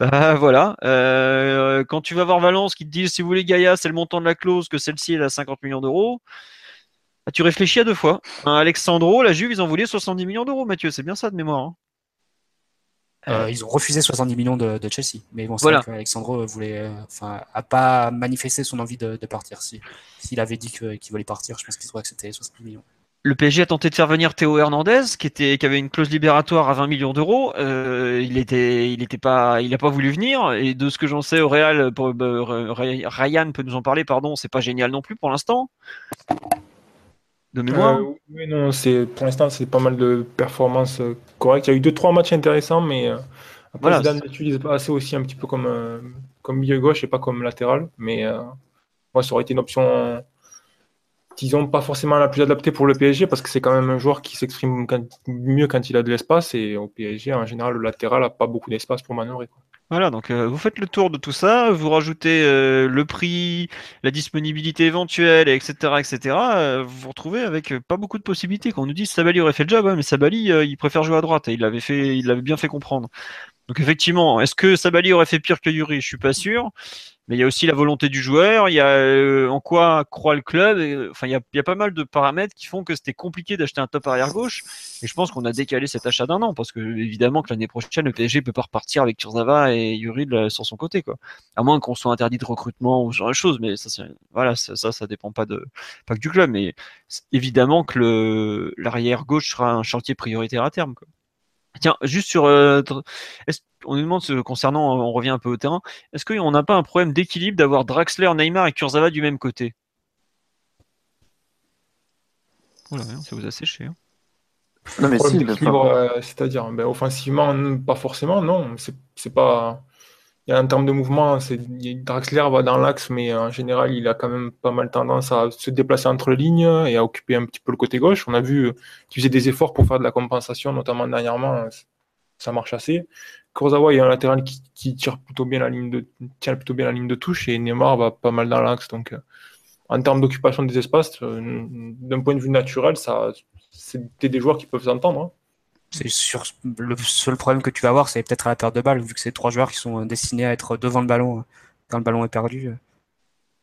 Bah voilà. Euh, quand tu vas voir Valence qui te dit si vous voulez Gaïa, c'est le montant de la clause, que celle-ci est à 50 millions d'euros. Bah, tu réfléchis à deux fois. Alexandro, la Juve, ils en voulaient 70 millions d'euros, Mathieu, c'est bien ça de mémoire. Hein. Euh, ils ont refusé 70 millions de, Chelsea, mais bon, c'est voilà. Alexandro voulait, euh, enfin, a pas manifesté son envie de, partir. Si, s'il avait dit qu'il voulait partir, je pense qu'il trouvait que c'était 70 millions le PSG a tenté de faire venir Théo Hernandez, qui était, qui avait une clause libératoire à 20 millions d'euros. Euh, il était, il était pas, il a pas voulu venir. Et de ce que j'en sais au Real, pour, euh, Ryan peut nous en parler, pardon, c'est pas génial non plus pour l'instant. De mémoire. Euh, oui, non, c'est pour l'instant c'est pas mal de performances correctes. Il y a eu deux trois matchs intéressants, mais après voilà, l'utilise pas assez aussi un petit peu comme comme milieu gauche et pas comme latéral. Mais moi, ça aurait été une option disons, pas forcément la plus adaptée pour le PSG parce que c'est quand même un joueur qui s'exprime mieux quand il a de l'espace et au PSG, en général, le latéral n'a pas beaucoup d'espace pour manœuvrer. Voilà, donc euh, vous faites le tour de tout ça, vous rajoutez euh, le prix, la disponibilité éventuelle, etc., etc. Euh, vous vous retrouvez avec pas beaucoup de possibilités. Quand on nous dit Sabali aurait fait le job, mais Sabali, il préfère jouer à droite et il l'avait fait, il l'avait bien fait comprendre. Donc effectivement, est-ce que Sabali aurait fait pire que Yuri? Je suis pas sûr mais il y a aussi la volonté du joueur, il y a euh, en quoi croit le club. enfin, il y, a, pas mal de paramètres qui font que c'était compliqué d'acheter un top arrière gauche. Et je pense qu'on a décalé cet achat d'un an parce que évidemment que l'année prochaine le PSG peut pas repartir avec Kurzawa et Yuri sur son côté, quoi. À moins qu'on soit interdit de recrutement ou ce genre de choses. Mais ça, voilà, ça, ça, dépend pas de pas que du club, mais évidemment que l'arrière gauche sera un chantier prioritaire à terme. Tiens, juste sur. Euh, on nous demande, ce, concernant, euh, on revient un peu au terrain, est-ce qu'on n'a pas un problème d'équilibre d'avoir Draxler, Neymar et Kurzawa du même côté? Oula, ça vous a séché. Hein. Euh, c'est-à-dire, ben, offensivement, pas forcément, non. C'est pas. Il y a en termes de mouvement, c'est Draxler va dans l'axe, mais en général, il a quand même pas mal tendance à se déplacer entre les lignes et à occuper un petit peu le côté gauche. On a vu qu'il faisait des efforts pour faire de la compensation, notamment dernièrement, ça marche assez. Kurzawa est un latéral qui, qui tire plutôt bien la ligne de tient plutôt bien la ligne de touche et Neymar va pas mal dans l'axe. Donc, euh, en termes d'occupation des espaces, euh, d'un point de vue naturel, ça, c'était des joueurs qui peuvent s'entendre. C'est sur le seul problème que tu vas avoir, c'est peut-être à la perte de balle, vu que c'est trois joueurs qui sont destinés à être devant le ballon euh, quand le ballon est perdu. euh,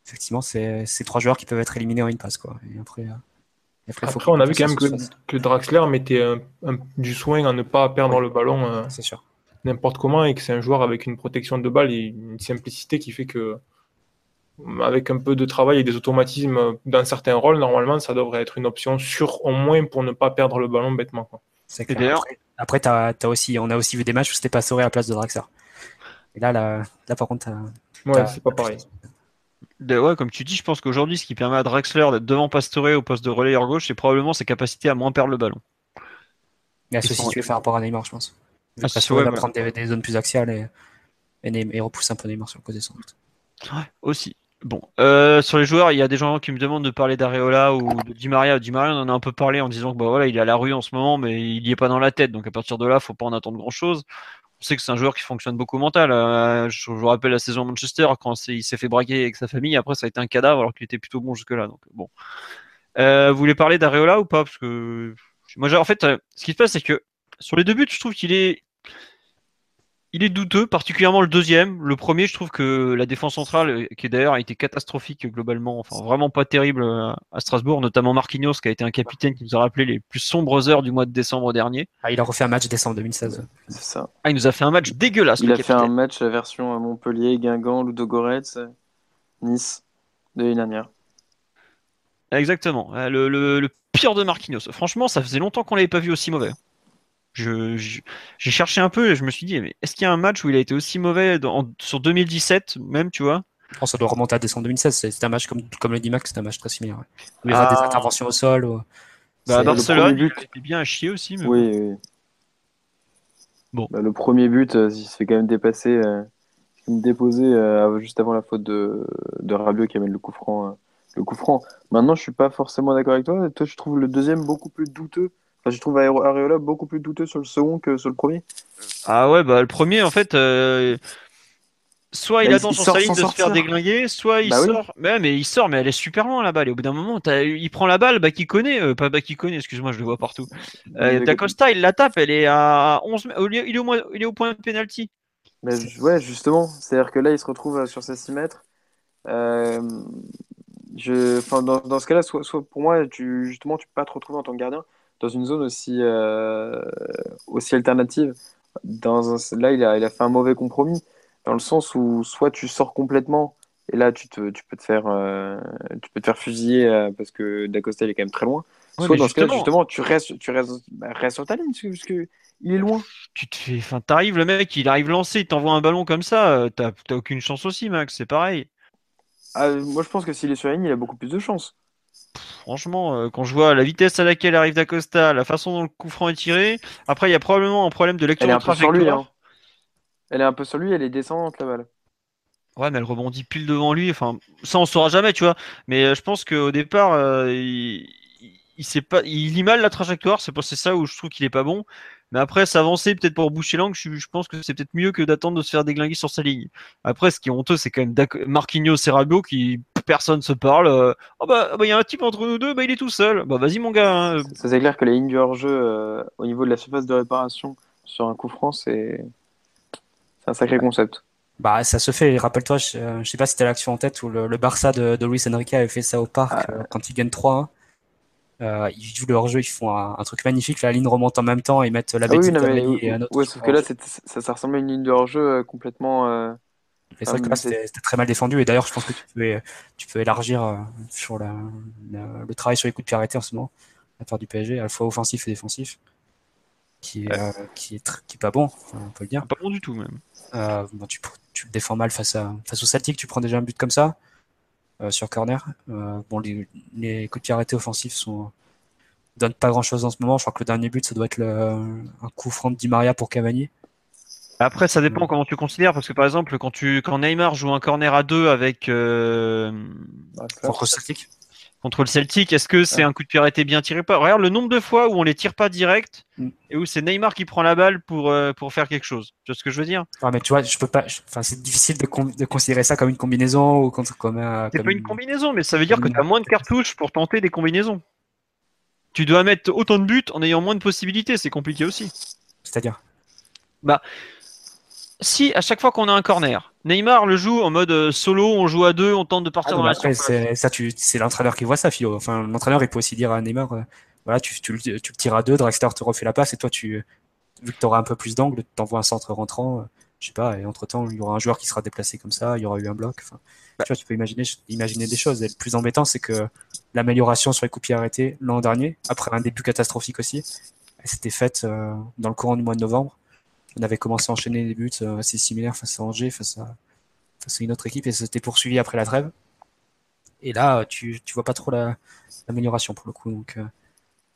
Effectivement, c'est trois joueurs qui peuvent être éliminés en une passe, quoi. Et après, euh, on a vu que quand même que, Draxler mettait un- un- du soin à ne pas perdre le ballon euh, C'est sûr. n'importe comment et que c'est un joueur avec une protection de balle et une simplicité qui fait que, avec un peu de travail et des automatismes dans certains rôles, normalement, ça devrait être une option sûre au moins pour ne pas perdre le ballon bêtement. quoi. Clair. d'ailleurs- Après, après, t'as- t'as aussi, on a aussi vu des matchs où c'était Pastore à la place de Draxler. Et là, là, là par contre, t'as- Ouais, t'as- c'est pas pareil. de- ouais, comme tu dis, je pense qu'aujourd'hui, ce qui permet à Draxler d'être devant Pastore au poste de relayeur gauche, c'est probablement sa capacité à moins perdre le ballon. Mais à se situer par rapport à Neymar, je pense. Ah, Parce c'est- qu'il ouais, va prendre des, des zones plus axiales et, et, et repousser un peu Neymar sur le côté sans doute. Aussi. Bon, euh, sur les joueurs, il y a des gens qui me demandent de parler d'Areola ou de Di Maria. Di Maria, on en a un peu parlé en disant que bah voilà, il est à la rue en ce moment, mais il y est pas dans la tête. Donc à partir de là, faut pas en attendre grand chose. On sait que c'est un joueur qui fonctionne beaucoup mental. Euh, je, vous rappelle la saison à Manchester quand il s'est fait braquer avec sa famille. Après, ça a été un cadavre alors qu'il était plutôt bon jusque-là. Donc bon. Euh, vous voulez parler d'Areola ou pas? Parce que moi, en fait, euh, ce qui se passe, c'est que sur les deux buts, je trouve qu'il est il est douteux, particulièrement le deuxième. Le premier, je trouve que la défense centrale, euh, qui d'ailleurs a été catastrophique globalement, enfin vraiment pas terrible euh, à Strasbourg, notamment Marquinhos, qui a été un capitaine qui nous a rappelé les plus sombres heures du mois de décembre dernier. Ah, il a refait un match décembre 2016. c'est ça. Ah, il nous a fait un match dégueulasse. Il le a fait un match la version à Montpellier, Guingamp, Ludogorets, euh, Nice de l'année dernière. Exactement. Euh, Le, le- le pire de Marquinhos. Franchement, ça faisait longtemps qu'on l'avait pas vu aussi mauvais. Je- je- J'ai cherché un peu et je me suis dit, mais est-ce qu'il y a un match où il a été aussi mauvais dans- sur 2017 même, tu vois? Je pense que ça doit remonter à décembre 2016. C'est c'est un match, comme, comme le dit Max, c'est un match très similaire. ouais. Où il y Ah. des interventions au sol. ou- Bah, à Barcelone, premier but. il était bien à chier aussi. Mais Oui, oui. Bon. Bah, le premier but, euh, il se fait quand même dépasser, euh, il se fait déposer euh, juste avant la faute de, de Rabiot qui amène le coup franc. euh, le coup franc. Maintenant, je suis pas forcément d'accord avec toi. Toi, je trouve le deuxième beaucoup plus douteux. Enfin, je trouve Areola beaucoup plus douteux sur le second que sur le premier. Ah ouais, bah le premier, en fait, euh, soit il Bah, il- attend il sur sort sa ligne sans de se faire déglinguer, soit il Bah oui. sort. Mais, mais il sort, mais elle est super loin la balle. Et au bout d'un moment, il prend la balle, bah qui connaît, euh, pas bah qui connaît, excuse-moi, je le vois partout. Euh, D'Acosta, il la tape, elle est à 11 mètres- au lieu- il est au, moins- il est au point de pénalty. Mais ouais, justement. C'est-à-dire que là, il se retrouve euh, sur ses 6 mètres. Euh, je, enfin, dans, dans ce cas-là, soit, soit pour moi, tu, justement, tu peux pas te retrouver en tant que gardien dans une zone aussi, euh, aussi alternative. Dans un- là, il a, il a fait un mauvais compromis dans le sens où soit tu sors complètement et là, tu, te, tu, peux te faire, euh, tu peux te faire fusiller euh, parce que D'Acosta, il est quand même très loin. Ouais, soit dans ce cas-là, justement- tu restes, tu restes, bah, restes sur ta ligne parce que, parce que il est loin. Tu te fais, enfin, t'arrives, le mec, il arrive lancé, il t'envoie un ballon comme ça, t'as t'as aucune chance aussi, Max, c'est pareil. Ah, moi, je pense que s'il est sur la ligne, il a beaucoup plus de chance. Franchement, euh, quand je vois la vitesse à laquelle arrive D'Acosta, la façon dont le coup franc est tiré, après, il y a probablement un problème de lecture Elle est de un peu sur lui, hein. Elle est un peu sur lui, elle est descendante la balle. Ouais, mais elle rebondit pile devant lui. Enfin, ça, on saura jamais, tu vois. Mais euh, je pense qu'au départ, euh, il, il, il sait pas, il lit mal la trajectoire. C'est ça où je trouve qu'il est pas bon. Mais après, s'avancer peut-être pour boucher l'angle, je, je pense que c'est peut-être mieux que d'attendre de se faire déglinguer sur sa ligne. Après, ce qui est honteux, c'est quand même Dac- Marquinhos et Rabiot qui personne se parle. euh, oh bah, ah bah, il y a un type entre nous deux, bah il est tout seul. Bah vas-y mon gars. hein. Ça, c'est clair que les lignes du hors-jeu euh, au niveau de la surface de réparation sur un coup franc, c'est c'est un sacré concept. Bah, ça se fait. Rappelle-toi, je, euh, je sais pas si t'as l'action en tête où le, le Barça de, de Luis Enrique avait fait ça au parc Ah. euh, quand ils gagnent 3-1. Euh, ils jouent le hors-jeu, ils font un, un truc magnifique. La ligne remonte en même temps, ils mettent la Ah oui, bêtise non, mais, et un autre. ouais, sauf que là, ça, ça ressemblait à une ligne de hors-jeu euh, complètement. euh, Et c'est vrai que là, c'est- c'était très mal défendu. Et d'ailleurs, je pense que tu peux, tu peux élargir euh, sur la, la- le travail sur les coups de pied arrêtés en ce moment, à part du PSG, à la fois offensif et défensif, qui est, euh, qui est, qui est pas bon, enfin, on peut le dire. Pas bon du tout même. Euh, bon, tu, tu le défends mal face, à, face au Celtic, tu prends déjà un but comme ça, sur corner. Euh, bon, les, les coups de pied arrêtés offensifs sont, donne pas grand chose en ce moment. Je crois que le dernier but, ça doit être le, un coup franc de Di Maria pour Cavani. Après, ça dépend comment tu considères, parce que par exemple, quand tu quand Neymar joue un corner à deux avec euh, contre Celtic. Contre le Celtic, est-ce que c'est un coup de pied arrêté bien tiré pas? Regarde le nombre de fois où on les tire pas direct Mm. et où c'est Neymar qui prend la balle pour euh, pour faire quelque chose. Tu vois ce que je veux dire? Ouais, mais tu vois, je peux pas. Enfin, c'est difficile de, de considérer ça comme une combinaison ou contre comme un. C'est pas une combinaison, mais ça veut dire que tu as moins de cartouches pour tenter des combinaisons. Tu dois mettre autant de buts en ayant moins de possibilités, c'est compliqué aussi. C'est-à-dire? Si à chaque fois qu'on a un corner, Neymar le joue en mode euh, solo, on joue à deux, on tente de Ah partir non, dans la après, c'est ça, tu, c'est l'entraîneur qui voit ça, Philo. Enfin, l'entraîneur, il peut aussi dire à Neymar, euh, voilà, tu, tu, le- tu le tires à deux, Drexler te refait la passe, et toi, tu, vu que tu auras un peu plus d'angle, t'envoies un centre rentrant, euh, je sais pas, et entre temps, il y aura un joueur qui sera déplacé comme ça, il y aura eu un bloc. Enfin, Bah. tu vois, tu peux imaginer, imaginer des choses. Et le plus embêtant, c'est que l'amélioration sur les coups de pied arrêtés l'an dernier, après un début catastrophique aussi, elle s'était faite euh, dans le courant du mois de novembre. On avait commencé à enchaîner des buts euh, assez similaires face à Angers, face à, face à une autre équipe, et ça s'était poursuivi après la trêve. Et là, tu, tu vois pas trop la- l'amélioration pour le coup. Donc, euh,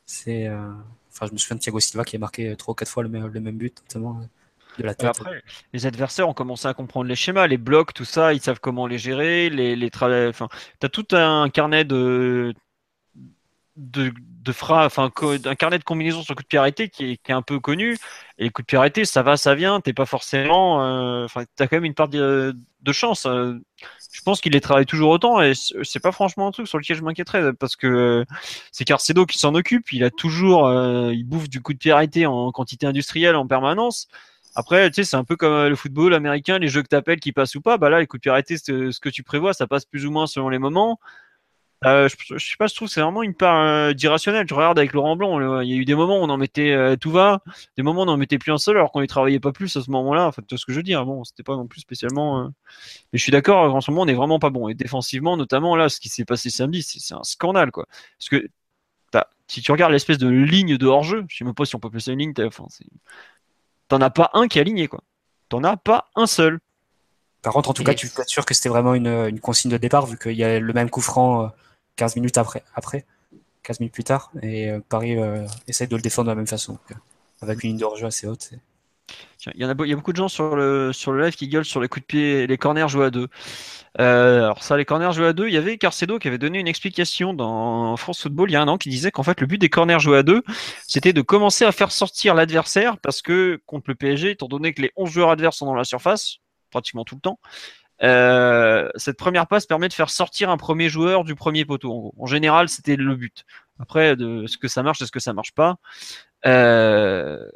c'est. euh, Enfin, je me souviens de Thiago Silva qui a marqué trois ou quatre fois le, même- le même but, notamment de la tête. Après, les adversaires ont commencé à comprendre les schémas, les blocs, tout ça, ils savent comment les gérer, les, les tra- enfin, t'as tout un carnet de de, de enfin, co- un carnet de combinaisons sur coup de pied qui est, qui est un peu connu. Et les coups de pied ça va, ça vient. T'es pas forcément, euh, enfin, t'as quand même une part de, chance. euh. Je pense qu'il les travaille toujours autant et c'est pas franchement un truc sur lequel je m'inquiéterais parce que euh, c'est Carcedo qui s'en occupe. Il a toujours, euh, il bouffe du coup de pied en quantité industrielle en permanence. Après, tu sais, c'est un peu comme le football américain, les jeux que t'appelles qui passent ou pas. Bah là, les coups de pied ce que tu prévois, ça passe plus ou moins selon les moments. Euh, je, je sais pas, je trouve que c'est vraiment une part euh, d'irrationnel. Je regarde avec Laurent Blanc, le- il y a eu des moments où on en mettait euh, tout va, des moments où on en mettait plus un seul alors qu'on y travaillait pas plus à ce moment-là. Enfin, tu vois ce que je veux dire. Bon, c'était pas non plus spécialement. euh, Mais je suis d'accord, en ce moment, on est vraiment pas bon. Et défensivement, notamment là, ce qui s'est passé samedi, c'est un scandale, quoi. Parce que si tu regardes l'espèce de ligne de hors-jeu, je sais même pas si on peut appeler ça une ligne, enfin, t'en as pas un qui est aligné, quoi. T'en as pas un seul. Par contre, en tout Et- cas, tu peux être sûr que c'était vraiment une, une consigne de départ, vu qu'il y a le même coup franc euh, 15 minutes après, après 15 minutes plus tard, et euh, Paris euh, essaye de le défendre de la même façon, euh, avec une ligne de hors-jeu assez haute. Il y en a, il y a beaucoup de gens sur le, sur le live qui gueulent sur les coups de pied, les corners joués à deux. Alors ça, les corners joués à deux, il y avait Carcedo qui avait donné une explication dans France Football il y a un an qui disait qu'en fait le but des corners joués à deux, c'était de commencer à faire sortir l'adversaire parce que contre le PSG, étant donné que les 11 joueurs adverses sont dans la surface, pratiquement tout le temps, euh, cette première passe permet de faire sortir un premier joueur du premier poteau. En, général, c'était le but. Après, de ce que ça marche, est-ce que ça marche pas? Euh,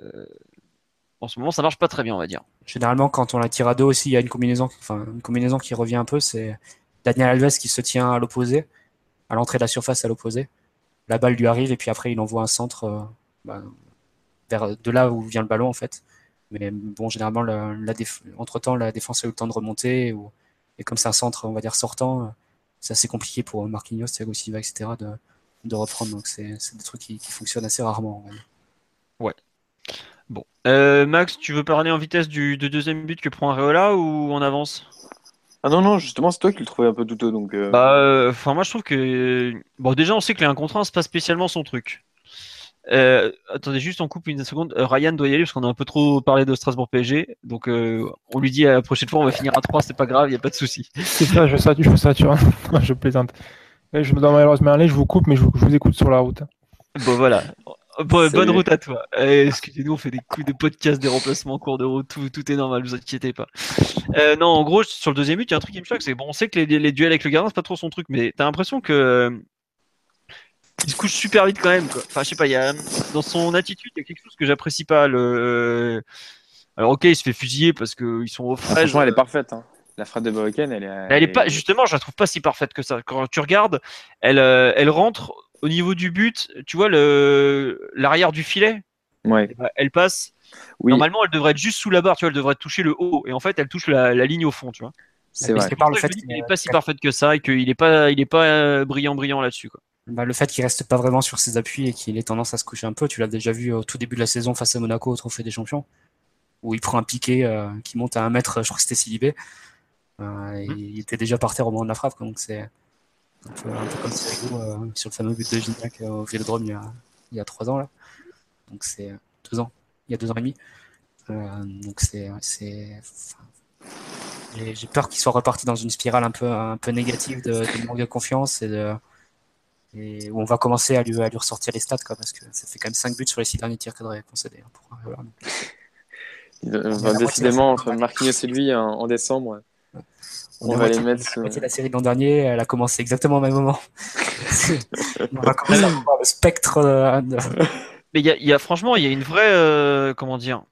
En ce moment, ça marche pas très bien, on va dire. Généralement, quand on la tire à deux aussi, il y a une combinaison, enfin, une combinaison qui revient un peu, c'est Daniel Alves qui se tient à l'opposé, à l'entrée de la surface à l'opposé. La balle lui arrive et puis après il envoie un centre euh, bah, vers de là où vient le ballon en fait. Mais bon, généralement, la, la déf- entre-temps, la défense a eu le temps de remonter. Ou, et comme c'est un centre, on va dire, sortant, c'est assez compliqué pour Marquinhos, Thiago Silva, etc. de, de reprendre. Donc c'est des trucs qui, qui fonctionnent assez rarement. dire. Bon. Euh, Max, tu veux parler en vitesse du, du deuxième but que prend Areola ou on avance? Ah non, non, justement, c'est toi qui le trouvais un peu douteux. Donc, euh, Bah, euh, enfin, moi je trouve que bon, déjà on sait que les 1 contre 1 c'est pas spécialement son truc. Euh, attendez, juste on coupe une seconde. Euh, Ryan doit y aller parce qu'on a un peu trop parlé de Strasbourg PSG. Donc euh, on lui dit à la prochaine fois on va finir à 3, c'est pas grave, y a pas de souci. C'est ça, je sature, je sature. je plaisante. Ouais, Je me dois malheureusement aller, je vous coupe, mais je vous, je vous écoute sur la route. Bon voilà. Bon, bonne route à toi. Eh, Excusez-nous, on fait des coups de podcast, des remplacements en cours de route, tout, tout est normal, vous inquiétez pas. Euh, non, en gros, sur le deuxième but, il y a un truc qui me choque, c'est bon, on sait que les, les duels avec le gardien, c'est pas trop son truc, mais t'as l'impression que euh, il se couche super vite quand même. Quoi. Enfin, je sais pas, il y a dans son attitude, il y a quelque chose que j'apprécie pas. Le... Alors ok, il se fait fusiller parce qu'ils sont aux ah, fraises. franchement, elle est parfaite. hein. La frappe de Boken, elle est. Elle est pas, justement, je la trouve pas si parfaite que ça. Quand tu regardes, elle, euh, elle rentre au niveau du but. Tu vois le l'arrière du filet, Ouais, elle passe. oui, Normalement, elle devrait être juste sous la barre. Tu vois, elle devrait toucher le haut. Et en fait, elle touche la, la ligne au fond. Tu vois. c'est vrai. par le fait qu'il qu'elle est pas si parfaite que ça et qu'il est pas, il est pas euh, brillant, brillant là-dessus. Quoi. Bah, le fait qu'il reste pas vraiment sur ses appuis et qu'il ait tendance à se coucher un peu, tu l'as déjà vu au tout début de la saison face à Monaco au Trophée des Champions, où il prend un piqué euh, qui monte à un mètre, je crois que c'était Silibé. Euh, et il était déjà par terre au moment de la frappe, donc c'est un peu, un peu comme euh, sur le fameux but de Gignac euh, au Vélodrome il y a, il y a trois ans là. Donc c'est deux ans, il y a deux ans et demi. donc c'est, c'est, j'ai peur qu'il soit reparti dans une spirale un peu, un peu négative de, de manque de confiance et de, et où on va commencer à lui, à lui ressortir les stats quoi, parce que ça fait quand même 5 buts sur les 6 derniers tirs cadrés concédés. Hein, pour, voilà, donc. décidément, entre Marquinhos et lui en, en décembre, on, on va les mettre. Sur... La série de l'an dernier, elle a commencé exactement au même moment. on va commencer à voir le spectre. De... Mais il y, y, a franchement, il y a une vraie. Euh, comment dire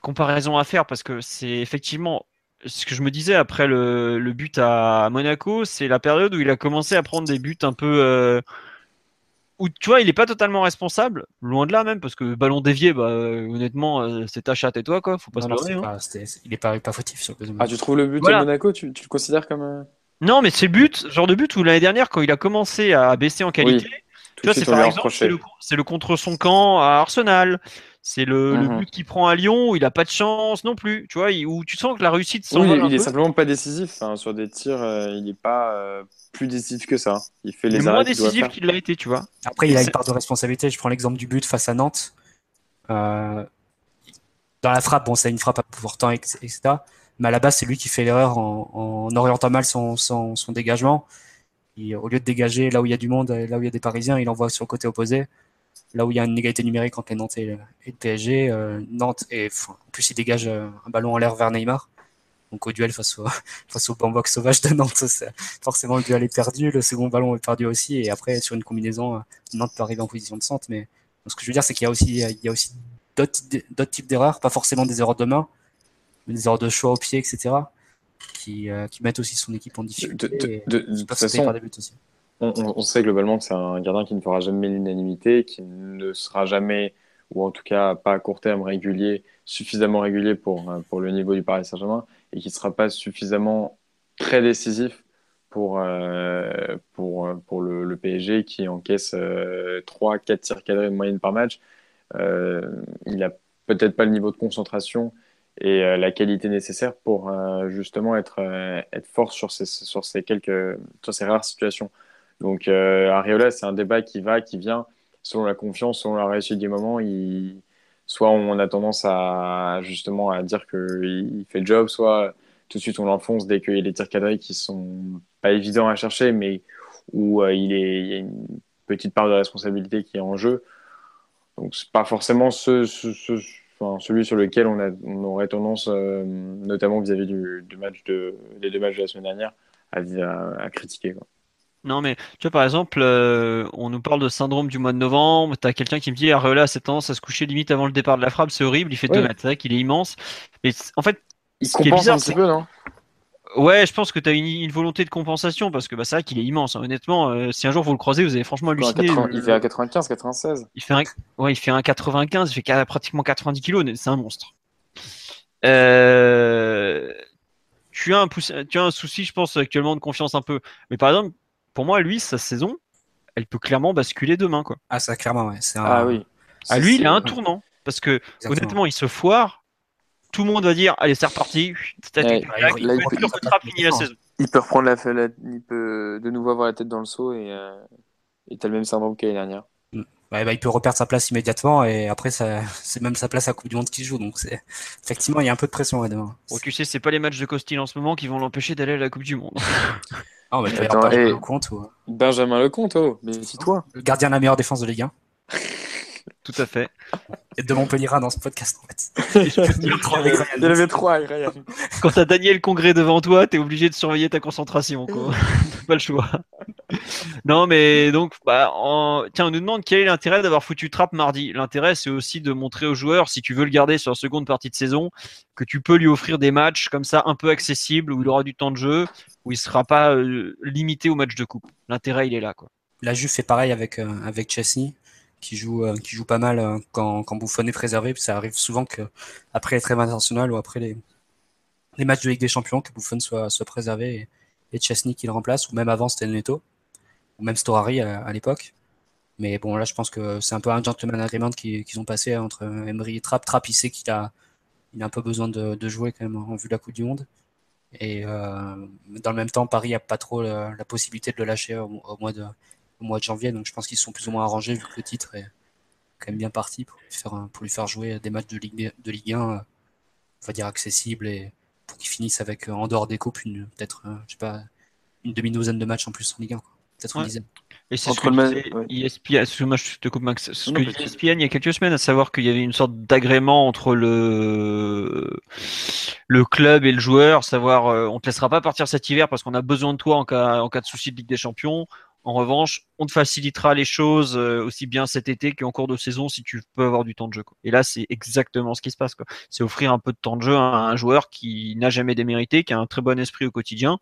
comparaison à faire parce que c'est effectivement ce que je me disais après le, le but à Monaco, c'est la période où il a commencé à prendre des buts un peu. Euh, où tu vois, il n'est pas totalement responsable, loin de là même, parce que ballon dévié, bah, honnêtement, euh, c'est ta chatte et toi, quoi. Faut pas non, se non, hein. Il n'est pas, pas fautif sur le Ah, tu trouves le but voilà. à Monaco, tu, tu, le considères comme. Euh... Non, mais c'est le but, genre de but où l'année dernière, quand il a commencé à baisser en qualité, oui. tu vois, c'est par exemple, c'est le, le, contre son camp à Arsenal. C'est le, Mhm. le but qu'il prend à Lyon où il a pas de chance non plus, tu vois, il- où tu sens que la réussite Oui, s'envole il, un il est simplement pas décisif. Enfin, sur des tirs, euh, il n'est pas euh, plus décisif que ça. Il fait Il est les moins qu'il décisif qu'il l'a été, tu vois. Après, il a une part de responsabilité. Je prends l'exemple du but face à Nantes. Euh, dans la frappe, bon, c'est une frappe à pouvoir temps, etc. Mais à la base, c'est lui qui fait l'erreur en, en orientant mal son, son, son dégagement. Au lieu de dégager là où il y a du monde, et là où il y a des Parisiens, il envoie sur le côté opposé. Là où il y a une égalité numérique entre les Nantes et le, et le PSG, euh, Nantes, et en plus, il dégage euh, un ballon en l'air vers Neymar. Donc au duel face au, face au bambox sauvage de Nantes, forcément le duel est perdu, le second ballon est perdu aussi, et après sur une combinaison, euh, Nantes peut arriver en position de centre. Mais ce que je veux dire, c'est qu'il y a aussi, il y a aussi d'autres d'autres types d'erreurs, pas forcément des erreurs de main, mais des erreurs de choix au pied, etc., qui, euh, qui mettent aussi son équipe en De, difficulté. de- et de- toute façon, par des buts aussi. On, sait globalement que c'est un gardien qui ne fera jamais l'unanimité, qui ne sera jamais, ou en tout cas pas à court terme régulier, suffisamment régulier pour, euh, pour le niveau du Paris Saint-Germain, et qui ne sera pas suffisamment très décisif pour, euh, pour, euh, pour le, PSG qui encaisse euh, 3-4 tirs cadrés de moyenne par match. Il n'a peut-être pas le niveau de concentration et la qualité nécessaire pour justement être, être fort sur ces, sur ces quelques sur ces rares situations. Donc euh, Areola, c'est un débat qui va, qui vient, selon la confiance, selon la réussite du moment. Soit on a tendance à justement à dire qu'il il fait le job, soit tout de suite on l'enfonce dès qu'il y a des tirs cadrés qui sont pas évidents à chercher, mais où euh, il, y a une petite part de responsabilité qui est en jeu. Donc c'est pas forcément celui sur lequel on, aurait tendance, euh, notamment vis-à-vis des deux matchs de la semaine dernière, à, critiquer. Non, mais tu vois, par exemple, euh, on nous parle de syndrome du mois de novembre. T'as quelqu'un qui me dit Areola a cette tendance à se coucher limite avant le départ de la frappe, c'est horrible, il fait Ouais. 2 mètres. C'est vrai qu'il est immense. Mais en fait, Il Ce qui est bizarre, un petit peu, non? Ouais, je pense que tu as une, une volonté de compensation parce que bah, c'est vrai qu'il est immense. hein. Honnêtement, euh, si un jour vous le croisez, vous allez franchement halluciner. 80 Le- Il fait à 95, 96. il fait un, ouais, il fait un 95, il fait pratiquement 90 kilos, c'est un monstre. Euh, tu as un tu as un souci, je pense, actuellement de confiance un peu. Mais par exemple, pour moi, lui, sa saison, elle peut clairement basculer demain, quoi. Ah, ça, clairement, ouais. C'est un- Ah oui. À lui, il a un ouais, tournant. Parce que, exactement. honnêtement, il se foire. Tout le monde va dire, allez, c'est reparti. Ouais, là, il- peut il la saison. Il peut reprendre la, la- il peut de nouveau avoir la tête dans le seau et euh, t'as le même syndrome que l'année dernière. Ouais, bah, il peut reperdre sa place immédiatement et après, c'est même sa place à Coupe du Monde qui joue. Donc, c'est, effectivement, il y a un peu de pression ouais, demain. Bon, tu sais, c'est pas les matchs de Costil en ce moment qui vont l'empêcher d'aller à la Coupe du Monde. Ah, bah, y Attends, et- ou, Benjamin Lecomte, oh, mais si toi. le gardien de la meilleure défense de Ligue 1 Tout à fait. et de Montpellier dans ce podcast, en fait. Il y en avait trois, avec Ryan. quand t'as Daniel Congrès devant toi, t'es obligé de surveiller ta concentration, quoi. T'as pas le choix. Non, mais donc, bah, en- tiens, on nous demande quel est l'intérêt d'avoir foutu Trapp mardi. L'intérêt, c'est aussi de montrer aux joueurs, si tu veux le garder sur la seconde partie de saison, que tu peux lui offrir des matchs comme ça un peu accessibles où il aura du temps de jeu, où il sera pas euh, limité au match de coupe. L'intérêt, il est là, quoi. La Juve fait pareil avec, euh, avec Chesney, qui joue, euh, qui joue pas mal euh, quand, quand Buffon est préservé. Ça arrive souvent que après les trêves internationales ou après les, les matchs de Ligue des Champions, que Buffon soit, préservé et, Chesney qui le remplace, ou même avant c'était ou même Storari à, à l'époque. Mais bon, là, je pense que c'est un peu un gentleman agreement qui- qu'ils ont passé entre Emery et Trapp. Trapp, il sait qu'il a, il a un peu besoin de, jouer quand même en vue de la Coupe du Monde. Et euh, dans le même temps, Paris a pas trop la, la possibilité de le lâcher au, au mois de, au mois de janvier, donc je pense qu'ils sont plus ou moins arrangés vu que le titre est quand même bien parti pour lui faire, pour lui faire jouer des matchs de Ligue, de Ligue 1, on va dire accessibles et pour qu'ils finissent avec en dehors des coupes une peut-être je sais pas une demi-douzaine de matchs en plus en Ligue 1, peut-être une dizaine. Et c'est ce que disait ESPN, excuse-moi, je te coupe Max. Ce que ESPN il y a quelques semaines, à savoir qu'il y avait une sorte d'agrément entre le le club et le joueur, savoir euh, on te laissera pas partir cet hiver parce qu'on a besoin de toi en cas en cas de souci de Ligue des Champions. En revanche, on te facilitera les choses euh, aussi bien cet été qu'en cours de saison si tu peux avoir du temps de jeu. Et là, c'est exactement ce qui se passe. C'est offrir un peu de temps de jeu à un joueur qui n'a jamais démérité, qui a un très bon esprit au quotidien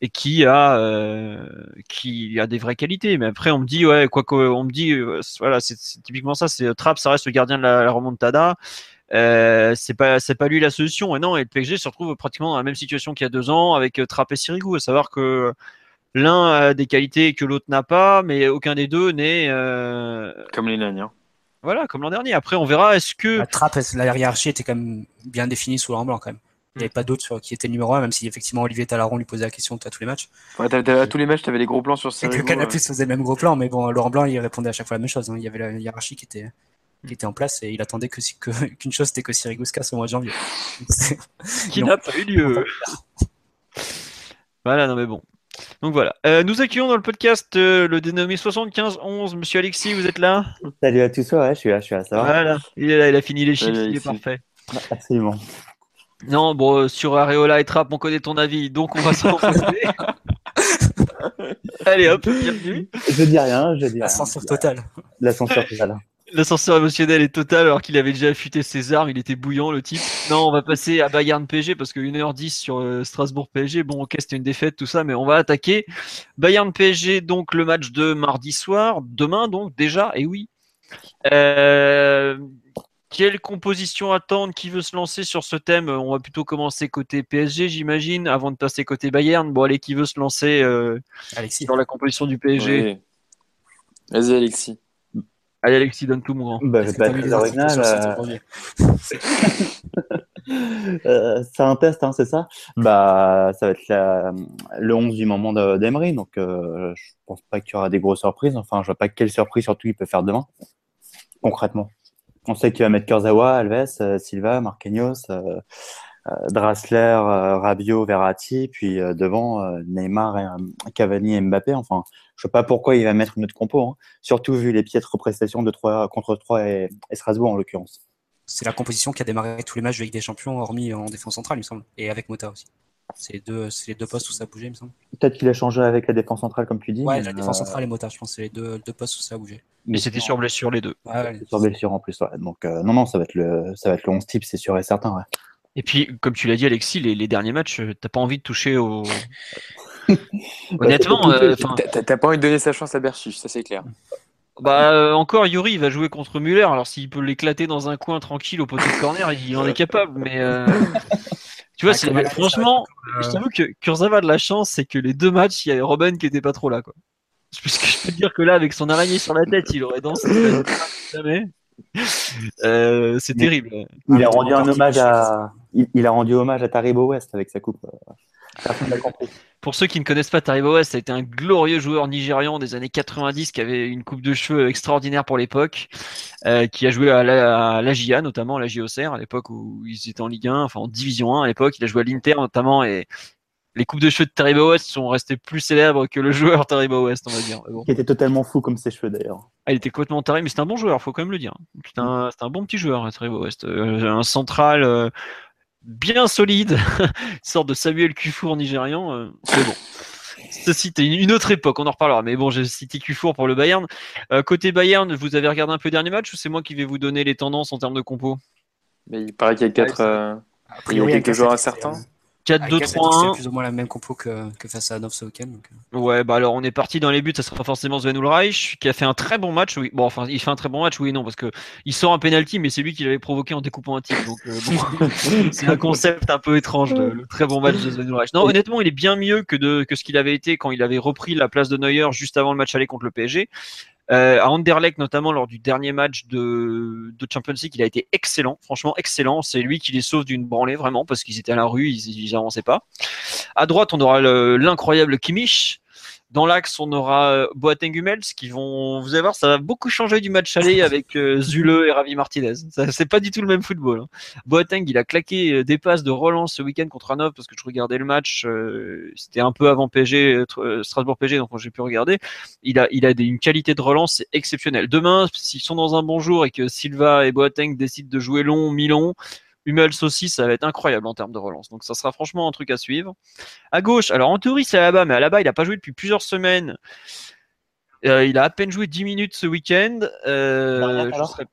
et qui a euh, qui a des vraies qualités mais après on me dit ouais quoi qu'on me dit euh, voilà c'est typiquement ça c'est Trapp ça reste le gardien de la, remontada c'est pas c'est pas lui la solution et non et le PSG se retrouve pratiquement dans la même situation qu'il y a deux ans avec Trapp et Sirigu à savoir que l'un a des qualités que l'autre n'a pas mais aucun des deux n'est euh... comme l'année dernière voilà comme l'an dernier après on verra est-ce que la Trapp la hiérarchie était quand même bien définie sous blanc quand même? Il n'y avait pas d'autre qui était numéro 1, même si effectivement Olivier Talaron lui posait la question à tous les matchs. Ouais, à tous les matchs, tu avais les gros plans sur Sirigu. Et que Canapus faisait le même gros plan, mais bon, Laurent Blanc, il répondait à chaque fois la même chose. Hein. Il y avait la hiérarchie qui était, qui était en place et il attendait que qu'une chose, c'était que Sirigu se casse au mois de janvier. qui n'a pas eu lieu. voilà, non mais bon. Donc voilà. Euh, nous accueillons dans le podcast euh, le dénommé 7511. Monsieur Alexis, vous êtes là Salut à tous, ouais, je suis là, je suis là, ça va Voilà, il est là, il a fini les chiffres, il est parfait. Absolument. Non, bon, sur Areola et Trapp, on connaît ton avis, donc on va se reposer. Allez hop, bienvenue. Je dis rien, je dis rien. L'ascenseur total. L'ascenseur total. L'ascenseur émotionnel est total alors qu'il avait déjà affûté ses armes, il était bouillant le type. Non, on va passer à Bayern PSG parce que 1h10 sur euh, Strasbourg PSG, bon ok c'était une défaite tout ça, mais on va attaquer Bayern PSG donc le match de mardi soir, demain donc déjà, et oui. Euh, quelle composition attendre Qui veut se lancer sur ce thème? On va plutôt commencer côté PSG, j'imagine, avant de passer côté Bayern. Bon, allez, qui veut se lancer euh, Alexis. sur la composition du PSG oui. Vas-y, Alexis. Allez, Alexis, donne tout mon grand. Bah, je vais pas être très original. Euh... c'est un test, hein, c'est ça? Bah, ça va être la... le 11 du moment d'Emery, donc euh, je pense pas qu'il y aura des grosses surprises. Enfin, je vois pas quelle surprise surtout il peut faire demain, concrètement. On sait qu'il va mettre Kurzawa, Alves, euh, Silva, Marquinhos, euh, euh, Drassler, Rabiot, Verratti, puis devant Neymar, Cavani et Mbappé. Enfin, je sais pas pourquoi il va mettre une autre compo, hein. surtout vu les piètres prestations de 3 contre 3 et, Strasbourg en l'occurrence. C'est la composition qui a démarré tous les matchs de Ligue des Champions, hormis en défense centrale, il me semble, et avec Mota aussi. C'est les, deux, les deux postes où ça a bougé, il me semble. Peut-être qu'il a changé avec la défense centrale, comme tu dis. Ouais, la défense centrale et Mota, je pense c'est les deux, deux postes où ça a bougé. Mais, c'était sur blessure les deux. Ouais, sur blessure en plus, ouais. Donc, euh, non, non, ça va être le, ça va être le 11 type, c'est sûr et certain, ouais. Et puis, comme tu l'as dit, Alexis, les, les derniers matchs, t'as pas envie de toucher au. Honnêtement. Euh, t'as pas envie de donner sa chance à Berchus, ça c'est clair. Bah euh, encore Yuri il va jouer contre Muller alors s'il peut l'éclater dans un coin tranquille au poteau de corner il en est capable mais euh... tu vois c'est franchement je t'avoue que Kurzawa de la chance c'est que les deux matchs il y avait Robin qui était pas trop là quoi. Puisque je peux te dire que là avec son araignée sur la tête il aurait dansé jamais. Euh, c'est terrible. il a rendu un hommage à il, il, a rendu hommage à Taribo West avec sa coupe personne n'a compris pour ceux qui ne connaissent pas Taribo West, ça a été un glorieux joueur nigérian des années 90 qui avait une coupe de cheveux extraordinaire pour l'époque, euh, qui a joué à l'AGIA notamment, à la JOCR à l'époque où ils étaient en Ligue 1, enfin en Division 1 à l'époque. Il a joué à l'Inter notamment et les coupes de cheveux de Taribo West sont restées plus célèbres que le joueur Taribo West, on va dire. Bon. Qui était totalement fou comme ses cheveux d'ailleurs. Ah, il était complètement taré, mais c'est un bon joueur, faut quand même le dire. C'est un, un, bon petit joueur, Taribo West. Euh, un central. Euh, bien solide, une sorte de Samuel Kufour nigérian, euh, c'est bon. Ceci c'était une autre époque, on en reparlera. Mais bon, j'ai cité Kufour pour le Bayern. Euh, côté Bayern, vous avez regardé un peu le dernier match ou c'est moi qui vais vous donner les tendances en termes de compo? Mais Il paraît qu'il y a quatre, euh, il y a quelques joueurs incertains. 4-2-3-1. C'est plus ou moins la même compo que, que face à week-end. Donc... Ouais, bah alors on est parti dans les buts, ça sera forcément Sven Ulreich qui a fait un très bon match. Oui, bon, enfin, il fait un très bon match, oui et non, parce que il sort un penalty, mais c'est lui qui l'avait provoqué en découpant un tir. Donc, euh, bon, c'est un concept un peu étrange, le, le, très bon match de Sven Ulreich. Non, honnêtement, il est bien mieux que, de, que ce qu'il avait été quand il avait repris la place de Neuer juste avant le match aller contre le PSG. Euh, à Anderlecht, notamment lors du dernier match de, de Champions League, il a été excellent, franchement excellent. C'est lui qui les sauve d'une branlée vraiment parce qu'ils étaient à la rue, ils, ils avançaient pas. À droite, on aura l'incroyable Kimmich. Dans l'axe, on aura euh, Boateng Hummels qui vont, vous allez voir, ça va beaucoup changer du match aller avec euh, Zule et Ravi Martinez. C'est pas du tout le même football. hein. Boateng, il a claqué euh, des passes de relance ce week-end contre Hanovre parce que je regardais le match. euh, C'était un peu avant PSG, euh, tr- Strasbourg PSG, donc j'ai pu regarder. Il a, il a des- une qualité de relance exceptionnelle. Demain, s'ils sont dans un bon jour et que Silva et Boateng décident de jouer long, mi-long, Hummels aussi, ça va être incroyable en termes de relance. Donc ça sera franchement un truc à suivre. À gauche, alors en théorie c'est là-bas, mais à là-bas il n'a pas joué depuis plusieurs semaines. Euh, il a à peine joué 10 minutes ce week-end. Euh, je serais,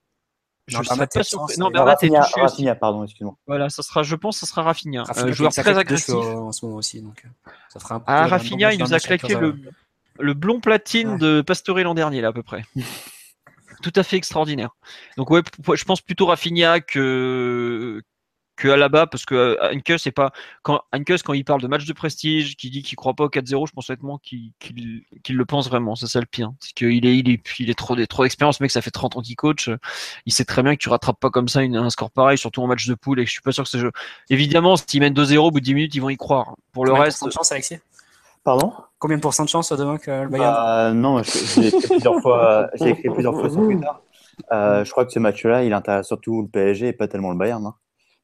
je Non, serais Bernat est pas Non, Bernat est Rafinha, touché. Rafinha, pardon, excuse-moi. Voilà, ça sera, je pense, que ça sera Rafinha, Rafinha un qui joueur très agressif. en ce moment aussi, donc euh, ça fera un peu Ah, Rafinha, il nous a claqué le, le blond platine Ouais. de Pastore l'an dernier, là, à peu près. Tout à fait extraordinaire. Donc, ouais, je pense plutôt Rafinha que, que Alaba, parce que euh, c'est pas. Quand, quand il parle de match de prestige, qui dit qu'il croit pas au 4-0, je pense honnêtement qu'il le pense vraiment. C'est ça le pire. C'est qu'il est, il est, il est trop, trop d'expérience, mec, ça fait 30 ans qu'il coach. Il sait très bien que tu rattrapes pas comme ça une- un score pareil, surtout en match de poule, et que je suis pas sûr que ce jeu. Évidemment, s'ils mènent 2-0 au bout de 10 minutes, ils vont y croire. Pour le reste. de chance, Alexis Pardon Combien de pourcents de chance demain que le Bayern Bah, non, l'ai écrit plusieurs fois, j'ai écrit plusieurs fois sur Twitter. Euh, je crois que ce match-là, il intéresse surtout le PSG et pas tellement le Bayern. hein.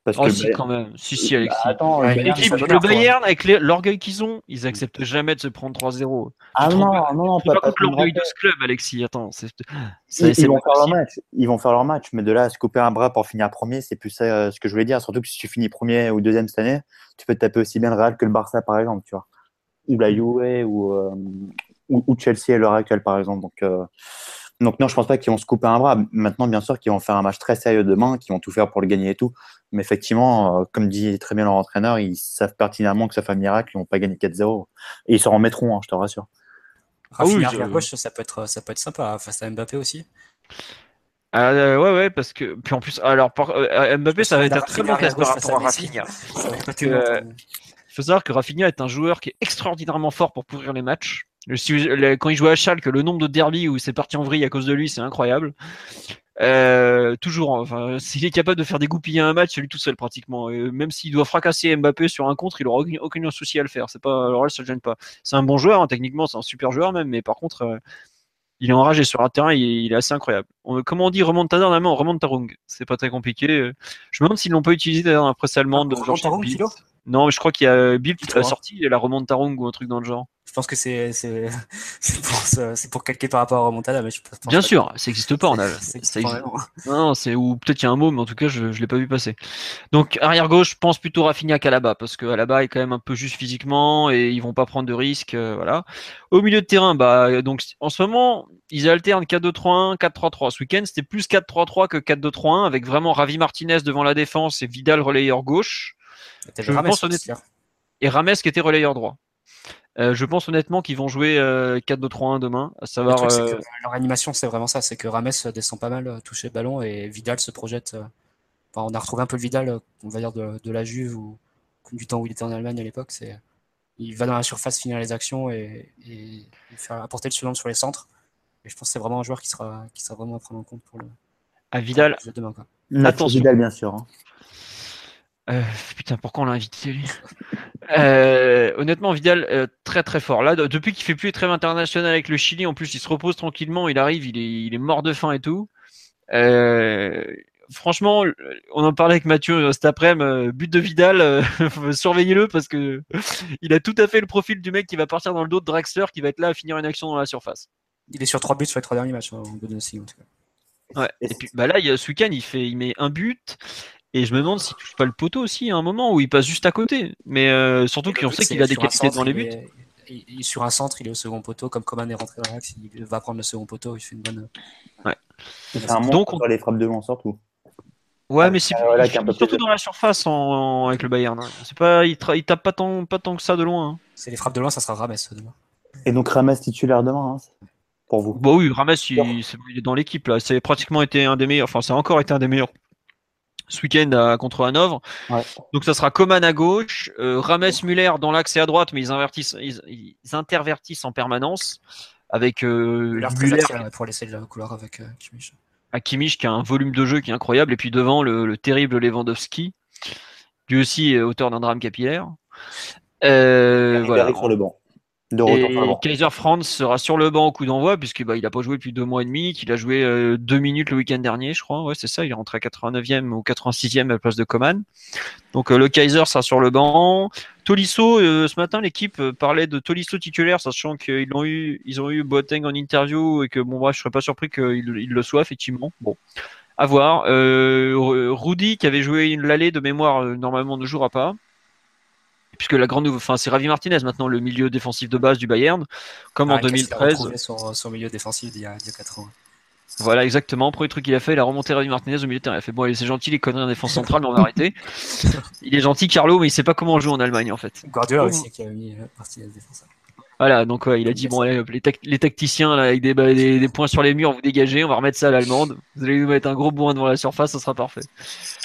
Parce Oh, que si, Bayern- quand même. Si, si, Alexis. Bah, attends, Ouais, le il Bayern, le. Bayern, avec les- l'orgueil qu'ils ont, ils acceptent jamais de se prendre 3-0. Ah non, trouves- non, pas pas, pas contre tout le l'orgueil de ce club, Alexis. Attends, c'est, Ils, vont pas faire leur match. Ils vont faire leur match, mais de là à se couper un bras pour finir premier, c'est plus ça euh, ce que je voulais dire. Surtout que si tu finis premier ou deuxième cette année, tu peux te taper aussi bien le Real que le Barça, par exemple, tu vois. Ou la Juve ou, euh, ou, ou Chelsea à l'heure actuelle, par exemple. Donc, euh, donc non, je pense pas qu'ils vont se couper un bras. Maintenant, bien sûr, qu'ils vont faire un match très sérieux demain, qu'ils vont tout faire pour le gagner et tout. Mais effectivement, euh, comme dit très bien leur entraîneur, ils savent pertinemment que ça fait un miracle, ils vont pas gagner 4-0. Et ils s'en remettront, hein, je te rassure. Ah oui, je- à gauche, ça peut être, ça peut être sympa face à Mbappé aussi. Ah, euh, ouais, ouais, parce que. Puis en plus, alors, par- Mbappé, ça va être un très bon test par rapport à. Rafinha. Il faut savoir que Rafinha est un joueur qui est extraordinairement fort pour pourrir les matchs. Quand il joue à Schalke, le nombre de derbies où c'est parti en vrille à cause de lui, c'est incroyable. Euh, toujours, enfin, s'il est capable de faire dégoupiller un match, c'est lui tout seul pratiquement. Et même s'il doit fracasser Mbappé sur un contre, il aura aucun, aucun souci à le faire. C'est pas, alors là, ça le gêne pas. C'est un bon joueur, hein, techniquement, c'est un super joueur même, mais par contre, euh, il est enragé sur un terrain, il, il est assez incroyable. On- comment on dit remontada en allemand Remontarung. C'est pas très compliqué. Je me demande s'ils l'ont pas utilisé d'ailleurs dans la presse allemande. Ah, Non, mais je crois qu'il y a Bild Tu a crois sorti la Remontarung ou un truc dans le genre. Je pense que c'est pour, pour calquer par rapport à Remontada, mais je pense Bien pas sûr, ça n'existe pas en vraiment. Non, c'est ou peut-être qu'il y a un mot, mais en tout cas, je ne l'ai pas vu passer. Donc arrière gauche, je pense plutôt Rafinha qu'Alaba parce que Alaba est quand même un peu juste physiquement et ils vont pas prendre de risques, euh, voilà. Au milieu de terrain, bah euh, donc en ce moment, ils alternent 4-2-3-1, 4-3-3. Ce week-end, c'était plus 4-3-3 que 4-2-3-1 avec vraiment Ravi Martinez devant la défense et Vidal relayeur gauche Je le Rames, pense c'est honnêtement- sûr. et Rames qui était relayeur droit. Euh, je pense honnêtement qu'ils vont jouer euh, 4-2-3-1 demain, à Le savoir truc, euh, que leur animation, c'est vraiment ça. C'est que Rames descend pas mal, euh, toucher le ballon, et Vidal se projette. euh, enfin, on a retrouvé un peu le Vidal, euh, on va dire, de, de la Juve ou du temps où il était en Allemagne à l'époque. C'est, il va dans la surface finir les actions et, et, et faire apporter le suivant sur les centres. Et je pense que c'est vraiment un joueur qui sera, qui sera vraiment à prendre en compte pour le, à Vidal. pour le jeu de demain. Quoi. Nacho Attention. Vidal, bien sûr. hein. Euh, putain, pourquoi on l'a invité lui? Euh, Honnêtement, Vidal euh, très très fort. Là, de- depuis qu'il fait plus les trêves internationales avec le Chili, en plus, il se repose tranquillement. Il arrive, il est, il est mort de faim et tout. Euh, franchement, on en parlait avec Mathieu cet après-midi. but de Vidal, surveillez-le parce que il a tout à fait le profil du mec qui va partir dans le dos de Draxler, qui va être là à finir une action dans la surface. Il est sur trois buts sur les trois derniers matchs en Bundesliga. En tout cas. Ouais. Et puis bah là, il y a, ce week-end, il fait, il met un but. Et je me demande s'il touche pas le poteau aussi à un moment où il passe juste à côté. Mais euh, surtout qu'on sait qu'il a des qualités centre, dans les il buts. est- il- il- sur un centre, il est au second poteau. Comme Coman est rentré dans l'axe, il va prendre le second poteau. Il fait une bonne. C'est un Donc, on- les frappes de loin, surtout. Ouais, Ah, mais c'est voilà, surtout plus- dans la surface en, en- avec le Bayern. hein. C'est pas, il, tra- il tape pas tant, pas tant que ça de loin. hein. C'est les frappes de loin, ça sera Rames demain. Et donc Rames titulaire demain, hein, pour vous. Bah oui, Rames, il est dans l'équipe là. C'est pratiquement été un des meilleurs. Enfin, ça a encore été un des meilleurs ce week-end contre Hanovre. Ouais. Donc ça sera Coman à gauche, euh, Rames Muller dans l'axe et à droite, mais ils, invertissent, ils, ils intervertissent en permanence avec euh, pour laisser le couloir avec euh, Kimmich. à Kimmich qui a un volume de jeu qui est incroyable, et puis devant le, le terrible Lewandowski, lui aussi est auteur d'un drame capillaire. Euh, voilà. sur le banc. De. Kaiser Franz sera sur le banc au coup d'envoi, puisqu'il bah, il a pas joué depuis deux mois et demi, qu'il a joué euh, deux minutes le week-end dernier, je crois. Ouais, c'est ça, il est rentré à 89e ou 86e à la place de Coman. Donc euh, le Kaiser sera sur le banc. Tolisso, euh, ce matin, l'équipe parlait de Tolisso titulaire, sachant qu'ils ont eu, ils ont eu Boateng en interview et que bon, bref, je serais pas surpris qu'il il le soit, effectivement. Bon. À voir. Rudy, qui avait joué une l'allée de mémoire, normalement ne jouera pas puisque la grande, enfin c'est Ravi Martinez maintenant le milieu défensif de base du Bayern, comme en Ah, Kessler a 2013. retrouvé Son, son milieu défensif d'il y a, d'il y a 4 ans. Voilà exactement. Premier truc qu'il a fait, il a remonté Ravi Martinez au milieu de terrain. Il a fait bon, c'est gentil les conneries en défense centrale, mais on va arrêter. Il est gentil Carlo, mais il sait pas comment on joue en Allemagne en fait. Guardiola aussi qui a mis euh, Martinez défenseur. Voilà, donc ouais, il a dit bon allez, les, tac- les tacticiens là, avec des, ba- des, des points sur les murs, vous dégagez, on va remettre ça à l'allemande. Vous allez nous mettre un gros bourrin devant la surface, ça sera parfait.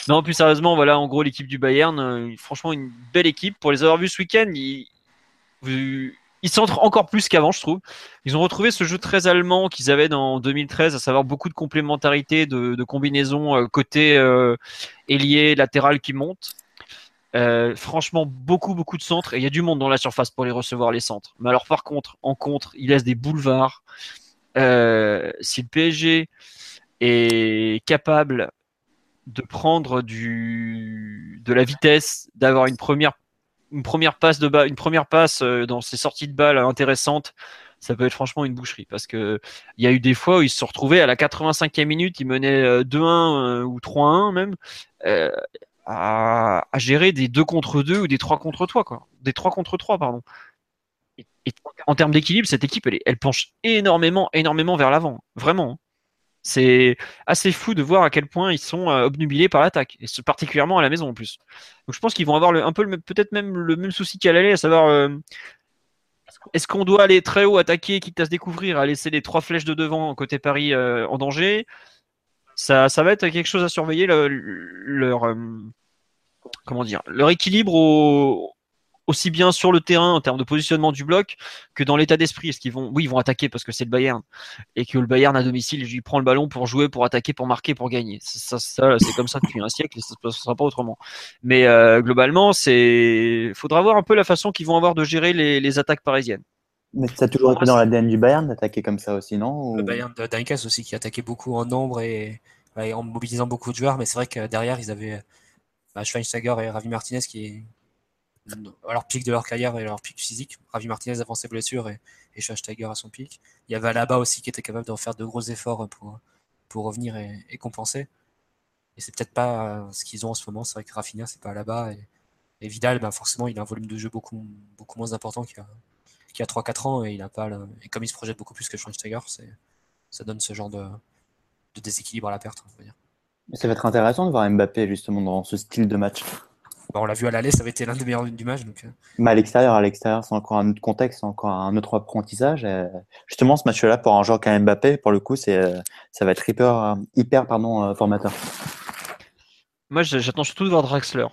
Non, plus sérieusement, voilà, en gros l'équipe du Bayern, euh, franchement une belle équipe. Pour les avoir vus ce week-end, ils, ils centrent encore plus qu'avant, je trouve. Ils ont retrouvé ce jeu très allemand qu'ils avaient dans 2013, à savoir beaucoup de complémentarité, de, combinaisons euh, côté euh, ailier, latéral qui montent. Euh, franchement, beaucoup, beaucoup de centres. Et il y a du monde dans la surface pour les recevoir, les centres. Mais alors, par contre, en contre, il laisse des boulevards. Si le PSG est capable de prendre du, de la vitesse, d'avoir une première, une première passe de ba- une première passe euh, dans ses sorties de balles intéressantes, ça peut être franchement une boucherie parce que il y a eu des fois où ils se sont retrouvés à la 85e minute, ils menaient euh, 2-1 euh, ou 3-1 même. euh, à, gérer des 2 contre 2 ou des 3 contre 3 quoi. Des 3 contre 3 pardon. Et, en termes d'équilibre, cette équipe elle, elle penche énormément énormément vers l'avant, vraiment. C'est assez fou de voir à quel point ils sont euh, obnubilés par l'attaque, et particulièrement à la maison en plus. Donc je pense qu'ils vont avoir un peu peut-être même le même souci qu'à l'aller, à savoir euh, est-ce qu'on doit aller très haut attaquer, quitte à se découvrir, à laisser les trois flèches de devant côté Paris euh, en danger? Ça, ça va être quelque chose à surveiller le- leur comment dire leur équilibre au- aussi bien sur le terrain en termes de positionnement du bloc que dans l'état d'esprit. Est-ce qu'ils vont oui ils vont attaquer parce que c'est le Bayern et que le Bayern à domicile il prend le ballon pour jouer, pour attaquer, pour marquer, pour gagner. Ça, ça, c'est comme ça depuis un siècle et ça ne se passera pas autrement. Mais euh, globalement c'est faudra voir un peu la façon qu'ils vont avoir de gérer les, les attaques parisiennes. Mais ça a toujours été dans l'ADN du Bayern d'attaquer comme ça aussi, non Ou- Le Bayern de Dunkas aussi qui attaquait beaucoup en nombre et, en mobilisant beaucoup de joueurs, mais c'est vrai que derrière ils avaient bah, Schweinsteiger et Ravi Martinez qui à leur pic de leur carrière et leur pic physique. Ravi Martinez avant ses blessures et, et Schweinsteiger à son pic. Il y avait Alaba aussi qui était capable de faire de gros efforts pour, pour revenir et, compenser. Et c'est peut-être pas euh, ce qu'ils ont en ce moment. C'est vrai que Rafinha c'est pas Alaba et, Vidal, ben forcément il a un volume de jeu beaucoup, beaucoup moins important qu'il y a, qu'il y a 3-4 ans et il a pas le- et comme il se projette beaucoup plus que Schweinsteiger, ça donne ce genre de, déséquilibre à la perte, on va dire. Ça va être intéressant de voir Mbappé justement dans ce style de match. Bon, on l'a vu à l'aller, ça avait été l'un des meilleurs du match. Donc, euh, Mais à l'extérieur, à l'extérieur, c'est encore un autre contexte, c'est encore un autre apprentissage. Et justement, ce match-là, pour un joueur comme Mbappé, pour le coup, c'est, euh, ça va être hyper, euh, hyper pardon, euh, formateur. Moi, j'attends surtout de voir Draxler.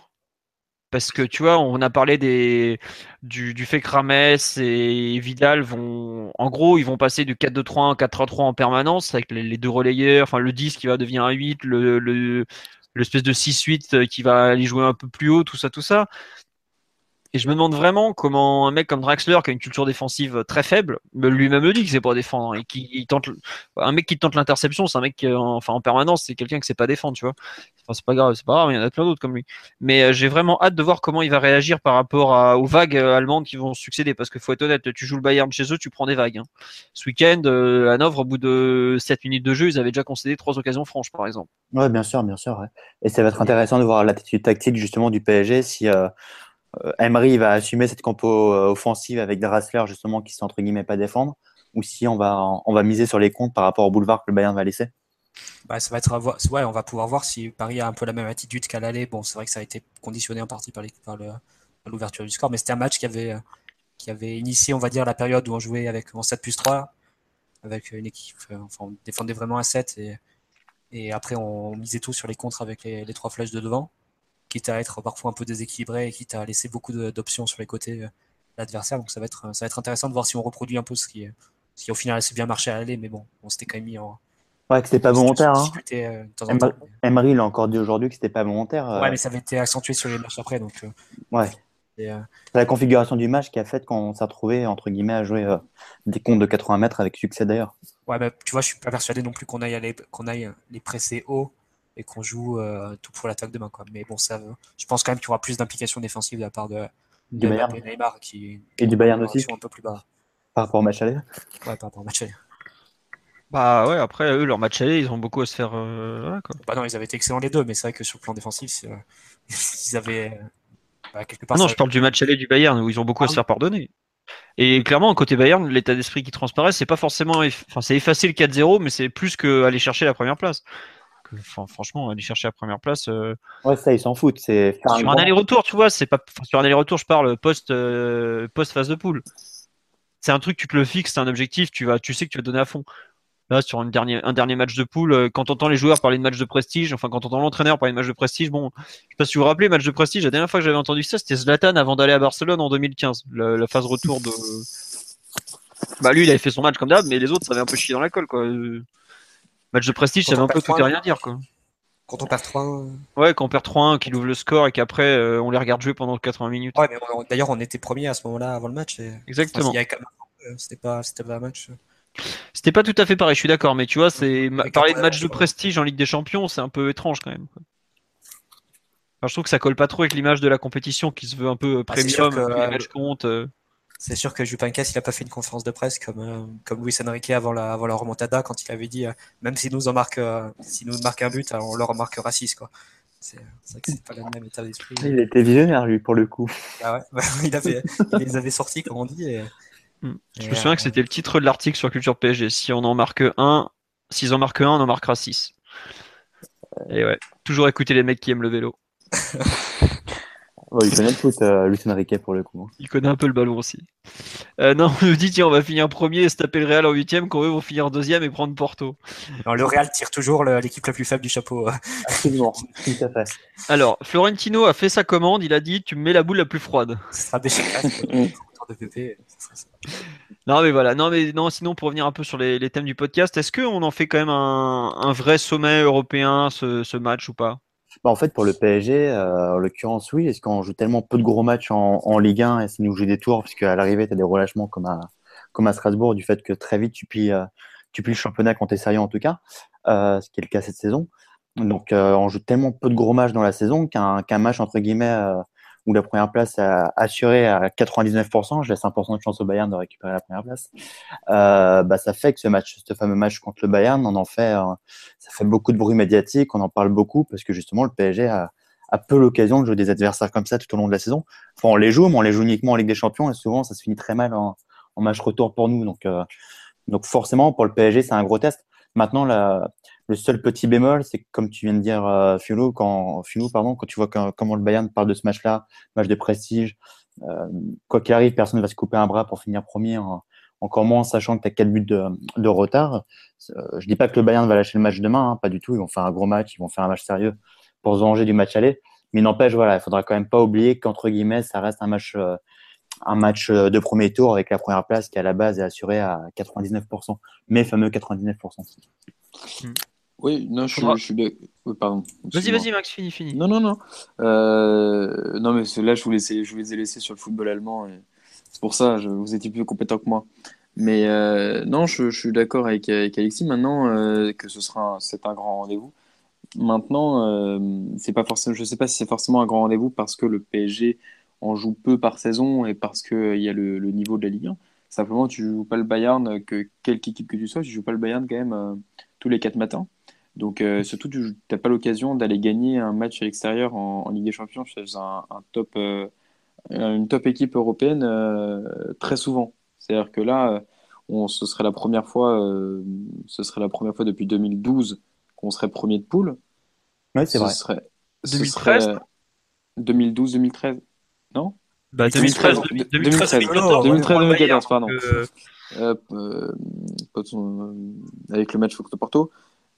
Parce que tu vois, on a parlé des, du, du fait que Rames et Vidal vont. En gros, ils vont passer du 4-2-3 à 4-3-3 en permanence avec les, les deux relayeurs, enfin le 10 qui va devenir un 8, le, le, l'espèce de 6-8 qui va aller jouer un peu plus haut, tout ça, tout ça. Et je me demande vraiment comment un mec comme Draxler, qui a une culture défensive très faible, mais lui-même le dit qu'il sait pas défendre et qui tente, un mec qui tente l'interception, c'est un mec qui, euh, enfin en permanence, c'est quelqu'un qui sait pas défendre, tu vois. Enfin, c'est pas grave, c'est pas grave, il y en a plein d'autres comme lui. Mais euh, j'ai vraiment hâte de voir comment il va réagir par rapport à- aux vagues euh, allemandes qui vont succéder. Parce qu'il faut être honnête, tu joues le Bayern chez eux, tu prends des vagues. hein. Ce week-end, Hanovre, au bout de 7 minutes de jeu, ils avaient déjà concédé trois occasions franches, par exemple. Ouais, bien sûr, bien sûr. ouais. Et ça va être intéressant de voir l'attitude tactique justement du PSG si euh, Emery va assumer cette compo euh, offensive avec Draxler justement qui sait entre guillemets pas défendre, ou si on va, on va miser sur les comptes par rapport au boulevard que le Bayern va laisser? bah, ça va être ouais, on va pouvoir voir si Paris a un peu la même attitude qu'à l'aller. Bon, c'est vrai que ça a été conditionné en partie par, par l'ouverture du score, mais c'était un match qui avait, euh, qui avait initié, on va dire, la période où on jouait avec en 7 plus 3, avec une équipe, euh, enfin, on défendait vraiment à 7 et, et après on misait tout sur les contres avec les, les trois flèches de devant, quitte à être parfois un peu déséquilibré et quitte à laisser beaucoup de- d'options sur les côtés euh, l'adversaire. Donc ça va, être, ça va être intéressant de voir si on reproduit un peu ce qui, ce qui au final assez bien marché à l'aller, mais bon, on s'était quand même mis en, Ouais, que c'était pas volontaire. Hein. euh, de. Emery, l'a encore dit aujourd'hui que c'était pas volontaire. euh, Ouais, mais ça avait été accentué sur les matchs après, donc euh, ouais. Euh, C'est la configuration du match qui a fait qu'on s'est retrouvé entre guillemets à jouer euh, des comptes de 80 mètres avec succès d'ailleurs. ouais, mais tu vois, je suis pas persuadé non plus qu'on aille, aller- qu'on aille les presser haut et qu'on joue euh, tout pour l'attaque demain. Quoi. Mais bon, ça, je pense quand même qu'il y aura plus d'implication défensive de la part de, Du de Bayern. Neymar qui Et du Bayern aussi. un peu plus bas. Par rapport au match aller. Ouais, par rapport au match aller. Bah ouais, après, eux, leur match aller, ils ont beaucoup à se faire. euh, voilà, quoi. Bah non, ils avaient été excellents les deux, mais c'est vrai que sur le plan défensif, euh, ils avaient euh, bah, quelque part. Ah non, ça- je parle du match aller du Bayern où ils ont beaucoup à Ah se faire pardonner. Et clairement, côté Bayern, l'état d'esprit qui transparaît, c'est pas forcément. eff- Enfin, c'est effacer le 4-0, mais c'est plus que aller chercher la première place. Franchement, aller chercher la première place. euh, Ouais, ça ils s'en foutent. C'est un sur un aller-retour, tu vois, c'est pas. sur un aller-retour, je parle post, euh, post-phase de poule. C'est un truc, tu te le fixes, c'est un objectif, tu, vas, tu sais que tu vas donner à fond. Là, sur une dernier, un dernier match de poule, euh, quand on entend les joueurs parler de match de prestige, enfin, quand on entend l'entraîneur parler de match de prestige, bon, je sais pas si vous vous rappelez, match de prestige, la dernière fois que j'avais entendu ça, c'était Zlatan avant d'aller à Barcelone en 2015, la, la phase retour de. Bah, lui, il avait fait son match comme d'hab, mais les autres, ça avait un peu chié dans la colle, quoi. Euh, Match de prestige, Quand ça on un peu tout et 3-1, rien dire, quoi. Quand on perd 3 Ouais, quand on perd 3-1, qu'il ouvre le score et qu'après, euh, on les regarde jouer pendant 80 minutes. Ouais, mais d'ailleurs, on était premier à ce moment-là avant le match. Et... Exactement. Euh, C'était pas, un match. C'était pas tout à fait pareil, je suis d'accord, mais tu vois, c'est parler de match de prestige en Ligue des Champions, c'est un peu étrange quand même. quoi. Enfin, je trouve que ça colle pas trop avec l'image de la compétition qui se veut un peu euh, Ah, premium, que, les euh, matchs comptent. Euh. C'est sûr que Juppé il a pas fait une conférence de presse comme, euh, comme Luis Enrique avant la, avant la remontada quand il avait dit euh, même si nous en marque, euh, si nous marque un but, alors on leur marquera 6 quoi. C'est vrai que c'est pas le même état d'esprit. Il était visionnaire lui pour le coup. Ah ouais, il, avait, il les avait sortis comme on dit. Et, Hmm. Je et, me souviens euh, que c'était le titre de l'article sur Culture PSG. Si on en marque un, s'ils en marquent un, on en marquera 6. Et ouais, toujours écouter les mecs qui aiment le vélo. Ouais, il connaît le foot, euh, Luis Enrique pour le coup. Il connaît un peu le ballon aussi. Euh, non, on nous dit tiens, on va finir premier et se taper le Real en huitième, quand eux vont finir deuxième et prendre Porto. non, le Real tire toujours l'équipe la plus faible du chapeau. euh. Absolument, tout à fait. Alors, Florentino a fait sa commande, il a dit tu me mets la boule la plus froide. Ce sera autour de PP. ce sera ça. Non mais voilà, non mais non sinon pour revenir un peu sur les, les thèmes du podcast, est-ce qu'on en fait quand même un, un vrai sommet européen ce, ce match ou pas? Bah, en fait, pour le PSG, euh, en l'occurrence, oui, est-ce qu'on joue tellement peu de gros matchs en, Ligue 1 et ça nous joue des tours, parce qu'à l'arrivée, tu as des relâchements comme à, Strasbourg, du fait que très vite, tu plies, euh, le championnat quand tu es sérieux en tout cas, euh, ce qui est le cas cette saison. Donc, on joue tellement peu de gros matchs dans la saison qu'un match, entre guillemets, où la première place est assurée à 99%, je laisse 1% de chance au Bayern de récupérer la première place, euh, bah, ça fait que ce match, ce fameux match contre le Bayern, on en fait, euh, ça fait beaucoup de bruit médiatique, on en parle beaucoup parce que justement le PSG a, a peu l'occasion de jouer des adversaires comme ça tout au long de la saison. Enfin, on les joue, mais on les joue uniquement en Ligue des Champions et souvent ça se finit très mal en, en match retour pour nous. Donc, euh, donc forcément pour le PSG c'est un gros test. Maintenant la, le seul petit bémol, c'est comme tu viens de dire euh, Philo, quand Philo, pardon, quand tu vois comment le Bayern parle de ce match-là, match de prestige, euh, quoi qu'il arrive, personne ne va se couper un bras pour finir premier. en- encore moins sachant que tu as 4 buts de, retard. Euh, je dis pas que le Bayern va lâcher le match demain, hein, pas du tout. Ils vont faire un gros match, ils vont faire un match sérieux pour se venger du match aller. Mais n'empêche, voilà, il faudra quand même pas oublier qu'entre guillemets, ça reste un match, euh, un match euh, de premier tour avec la première place qui à la base est assurée à 99%, mais fameux 99%. Oui, non, je, suis- Faudra- je suis d'ac- oui, pardon. Vas-y, vas-y Max, fini, fini. Non, non, non. Euh, non, mais là, je vous, laissais, je vous les ai laissés sur le football allemand. Et c'est pour ça, je, vous étiez plus compétent que moi. Mais euh, non, je, je suis d'accord avec, avec Alexis maintenant euh, que ce sera un- c'est un grand rendez-vous. Maintenant, c'est pas forcément, je sais pas si c'est forcément un grand rendez-vous parce que le PSG en joue peu par saison et parce qu'il y a le, le niveau de la Ligue 1. Simplement, tu joues pas le Bayern, que quelque équipe que tu sois, tu joues pas le Bayern quand même tous les quatre matins. Donc, euh, surtout, tu n'as pas l'occasion d'aller gagner un match à l'extérieur en, en Ligue des Champions chez un, un top, euh, une top équipe européenne euh, très souvent. C'est-à-dire que là, euh, on, ce serait la première fois, euh, ce serait la première fois depuis 2012 qu'on serait premier de poule. Oui, c'est Ce vrai. serait, ce 2013, serait 2012-2013, non? Bah, 2013, 2013, 2013, 2014, 2013, on prend le Bayern, 2014, pardon. donc, euh, euh, avec le match contre Porto.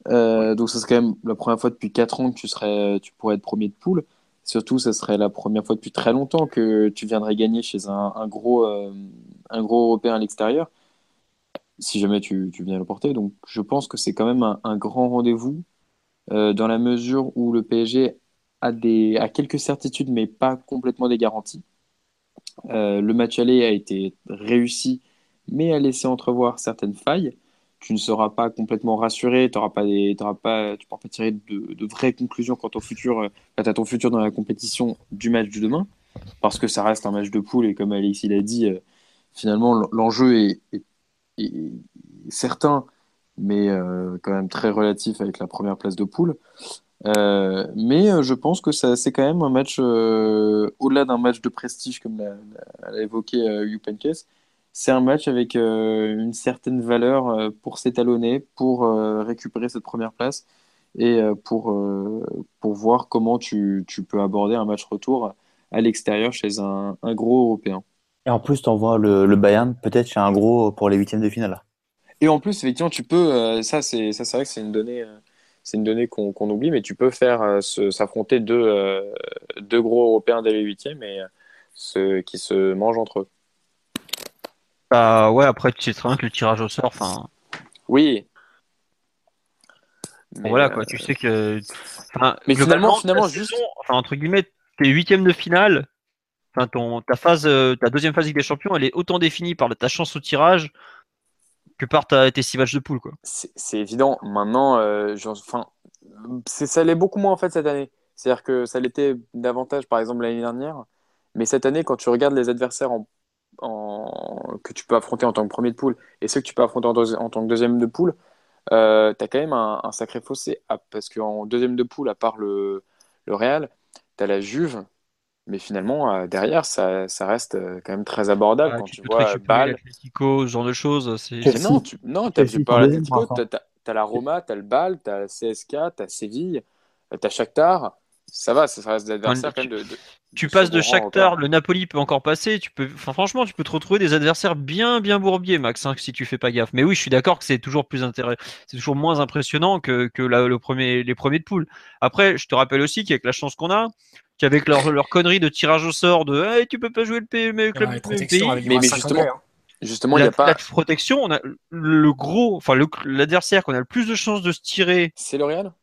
Euh, donc, ça serait quand même la première fois depuis 4 ans que tu, serais, tu pourrais être premier de poule. Surtout, ce serait la première fois depuis très longtemps que tu viendrais gagner chez un, gros, euh, un gros Européen à l'extérieur, si jamais tu, tu viens le porter. Donc, je pense que c'est quand même un, grand rendez-vous euh, dans la mesure où le PSG a, des, a quelques certitudes, mais pas complètement des garanties. Le match aller a été réussi, mais a laissé entrevoir certaines failles. Tu ne seras pas complètement rassuré, pas pas, tu ne pourras pas tirer de, de vraies conclusions quant au futur, euh, quant à ton futur dans la compétition du match du demain, parce que ça reste un match de poule et comme Alexis l'a dit, euh, finalement l'enjeu est, certain, mais euh, quand même très relatif avec la première place de poule. Mais je pense que c'est quand même un match, au-delà d'un match de prestige, comme l'a, évoqué Heynckes, c'est un match avec euh, une certaine valeur euh, pour s'étalonner, pour euh, récupérer cette première place et pour, pour voir comment tu, tu peux aborder un match retour à l'extérieur chez un, un gros Européen. Et en plus, t'envoies le, le Bayern peut-être chez un gros pour les huitièmes de finale. Et en plus, effectivement, tu peux, ça c'est vrai que c'est une donnée, c'est une donnée qu'on oublie, mais tu peux faire se- s'affronter deux, deux gros Européens dès les huitièmes et ceux qui se mangent entre eux. Bah ouais, après tu sais très bien que le tirage au sort, enfin Oui. bon, Mais, voilà euh, quoi, tu sais que. Mais finalement- finalement, juste- saison, entre guillemets, tes huitièmes de finale, enfin ton ta phase, euh, ta deuxième phase Ligue des Champions, elle est autant définie par ta chance au tirage que par ta, tes six matchs de poule quoi. c'est évident. Maintenant, euh, enfin, ça l'est beaucoup moins en fait cette année. C'est-à-dire que ça l'était davantage par exemple l'année dernière, mais cette année, quand tu regardes les adversaires en, en- que tu peux affronter en tant que premier de poule et ceux que tu peux affronter en, tant que deuxième de poule, euh, tu as quand même un, un sacré fossé. Ah, parce qu'en deuxième de poule, à part le, le Real, tu as la Juve, mais finalement, euh, derrière, ça, ça reste euh, quand même très abordable Ah, quand tu tu peux vois Bâle. ce genre de choses. Non, tu non, t'as Chelsea, pas sont deuxième l'Atlético, pour t'as, t'as- t'as la Roma, t'as le Bâle, t'as la CSK, t'as Séville, euh, t'as Shakhtar. Ça va, ça, reste des adversaires tu- quand même de, de- tu de passes de Shakhtar, le Napoli peut encore passer. Tu peux, enfin, franchement, tu peux te retrouver des adversaires bien, bien bourbiers, Max, hein, si tu fais pas gaffe. Mais oui, je suis d'accord que c'est toujours plus intéressant, c'est toujours moins impressionnant que, que la- le premier, les premiers de poule. Après, je te rappelle aussi qu'avec la chance qu'on a, qu'avec leur, leur connerie de tirage au sort de, hey, tu peux pas jouer le pays, mais le club pays. Mais- mais 25 justement, anglais, hein. Justement, il n'y La, a pas. la protection, on a le gros, enfin, l'adversaire qu'on a le plus de chances de se tirer, C'est le Real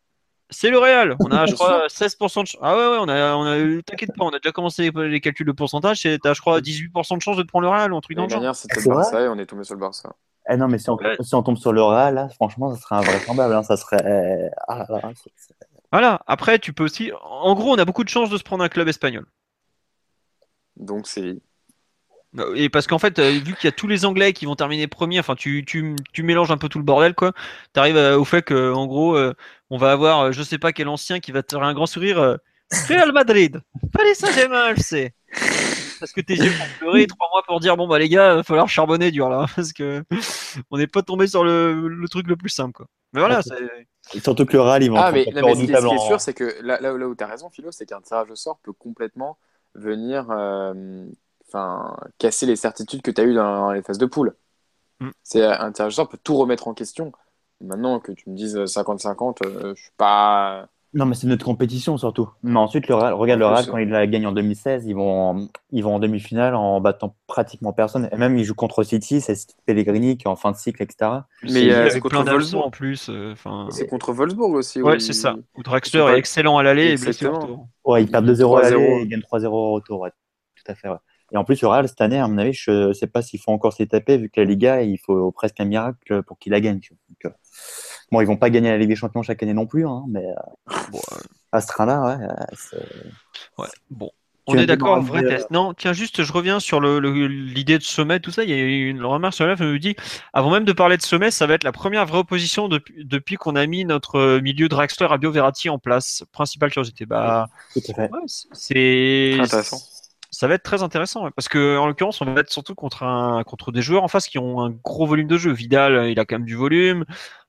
c'est le Real. On a, je crois, 16% de chance. Ah ouais, ouais, on a, on a, t'inquiète pas, on a déjà commencé les, les calculs de pourcentage. Et t'as, je crois, 18% de chance de te prendre le Real ou un truc dans le genre. dernière, c'était C'est le Barça et on est tombé sur le Barça. Eh non, mais si on, Ouais. si on tombe sur le Real, là, franchement, ça serait invraisemblable. Hein, ça serait. Ah là là, c'est- c'est- Voilà. Après, tu peux aussi. En gros, on a beaucoup de chances de se prendre un club espagnol. Donc, c'est. Et parce qu'en fait, euh, vu qu'il y a tous les Anglais qui vont terminer premiers, enfin, tu, tu, tu mélanges un peu tout le bordel, quoi. T'arrives euh, au fait que, en gros, euh, on va avoir, euh, je sais pas quel ancien qui va te faire un grand sourire. euh, Real Madrid, Paris Saint-Germain, FC. Parce que tes yeux vont pleurer trois mois pour dire bon bah les gars, il va falloir charbonner dur là, parce que on n'est pas tombé sur le, le truc le plus simple quoi. Mais voilà, Et Surtout que le Real, ils vont Ah, mais, non, mais ce, qui, ce qui est sûr, c'est que là, là, où- là où tu as raison, Philo, c'est qu'un tirage au sort peut complètement venir euh, enfin, casser les certitudes que tu as eues dans les phases de poule. Mm. C'est Un tirage au sort peut tout remettre en question. Maintenant que tu me dises 50-50, euh, je suis pas. Non, mais c'est notre compétition surtout. Mais ensuite, le Real, regarde le Real quand il la gagne en 2016, ils vont en, ils vont en demi-finale en battant pratiquement personne. Et même, ils jouent contre City, c'est Pellegrini qui est en fin de cycle, etc. Mais euh, c'est contre Wolfsburg. en plus. euh, C'est contre Wolfsburg aussi. ouais, c'est ça. Où Draxler est excellent à l'aller et blessé au Exactement. retour. Ouais, ils perdent 2-0 à 3-0. l'aller et ils gagnent 3-0 au retour. Ouais. Tout à fait. Ouais. Et en plus, le Real, cette année, à mon avis, je ne sais pas s'il faut encore s'y taper, vu que la Liga, il faut presque un miracle pour qu'il la gagne. Donc, euh, bon, ils vont pas gagner la Ligue des Champions chaque année non plus, hein, mais euh, Bon, euh, à ce train-là, ouais, euh, c'est- ouais, bon. On est d'accord, vrai test. Non, tiens, juste, je reviens sur le- le- l'idée de sommet, tout ça. Il y a eu une remarque sur la elle me dit, avant même de parler de sommet, ça va être la première vraie opposition depuis, depuis qu'on a mis notre milieu Draxler à Verratti en place. Principale curiosité. Bah, tout à fait. ouais, c'est intéressant. Ça va être très intéressant, parce que en l'occurrence, on va être surtout contre un contre des joueurs en face qui ont un gros volume de jeu. Vidal, il a quand même du volume.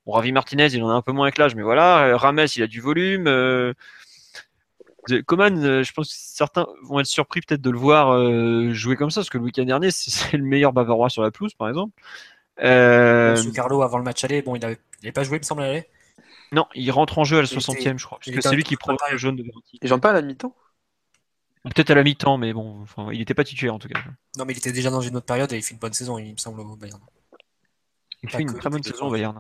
Bon, Ravi Martinez, il en a un peu moins avec l'âge, mais voilà. Euh, Rames, il a du volume. Euh... Coman, euh, je pense que certains vont être surpris peut-être de le voir euh, jouer comme ça, parce que le week-end dernier, c'est le meilleur Bavarois sur la pelouse, par exemple. Euh, Monsieur Carlo, avant le match aller, bon, il avait, il avait pas joué, il me semble, à l'aller. non, il rentre en jeu à la Il était- 60e, je crois, parce que c'est lui qui prend le jaune de Verratti. Ils jouent pas à la mi-temps Peut-être à la mi-temps, mais bon, enfin, il n'était pas titulaire en tout cas. Non, mais il était déjà dans une autre période et il fait une bonne saison, il me semble, au Bayern. Il fait une très bonne saison, deux Bayern.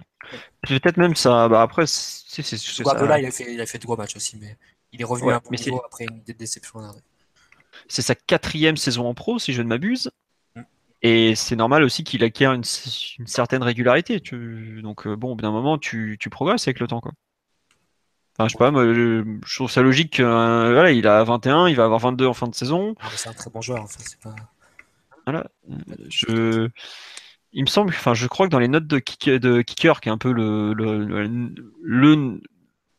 Peut-être même ça. Bah après, c'est ça. Guardiola, il a fait, il a fait de gros matchs aussi, mais il est revenu Ouais, à un bon niveau après une déception c'est sa quatrième saison en pro, si je ne m'abuse. Et c'est normal aussi qu'il acquiert une, certaine régularité. donc euh, bon, au bout d'un moment, tu, progresses avec le temps. Quoi. Enfin, je sais pas, moi, je, trouve ça logique. Euh, voilà, il a 21, il va avoir 22 en fin de saison. Ah, c'est un très bon joueur. pas... Voilà. Je... Il me semble, enfin, je crois que dans les notes de, de Kicker, qui est un peu le, le,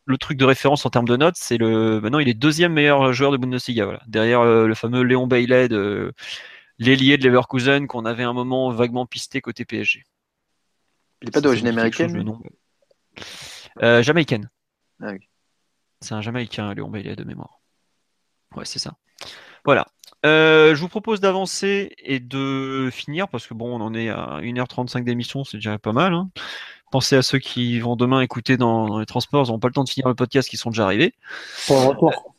le, truc de référence en termes de notes, c'est le. Maintenant, il est deuxième meilleur joueur de Bundesliga. Voilà. Derrière euh, le fameux Léon Bailey de l'ailier de Leverkusen qu'on avait un moment vaguement pisté côté PSG. Il n'est pas d'origine américaine euh, Jamaïcaine. Ah oui. C'est un Jamaïcain, Léon Bailey de mémoire. Ouais, c'est ça. Voilà. Euh, je vous propose d'avancer et de finir parce que bon, on en est à 1h35 d'émission, c'est déjà pas mal. Hein. Pensez à ceux qui vont demain écouter dans, les transports, ils n'ont pas le temps de finir le podcast, qui sont déjà arrivés. Pour le retour.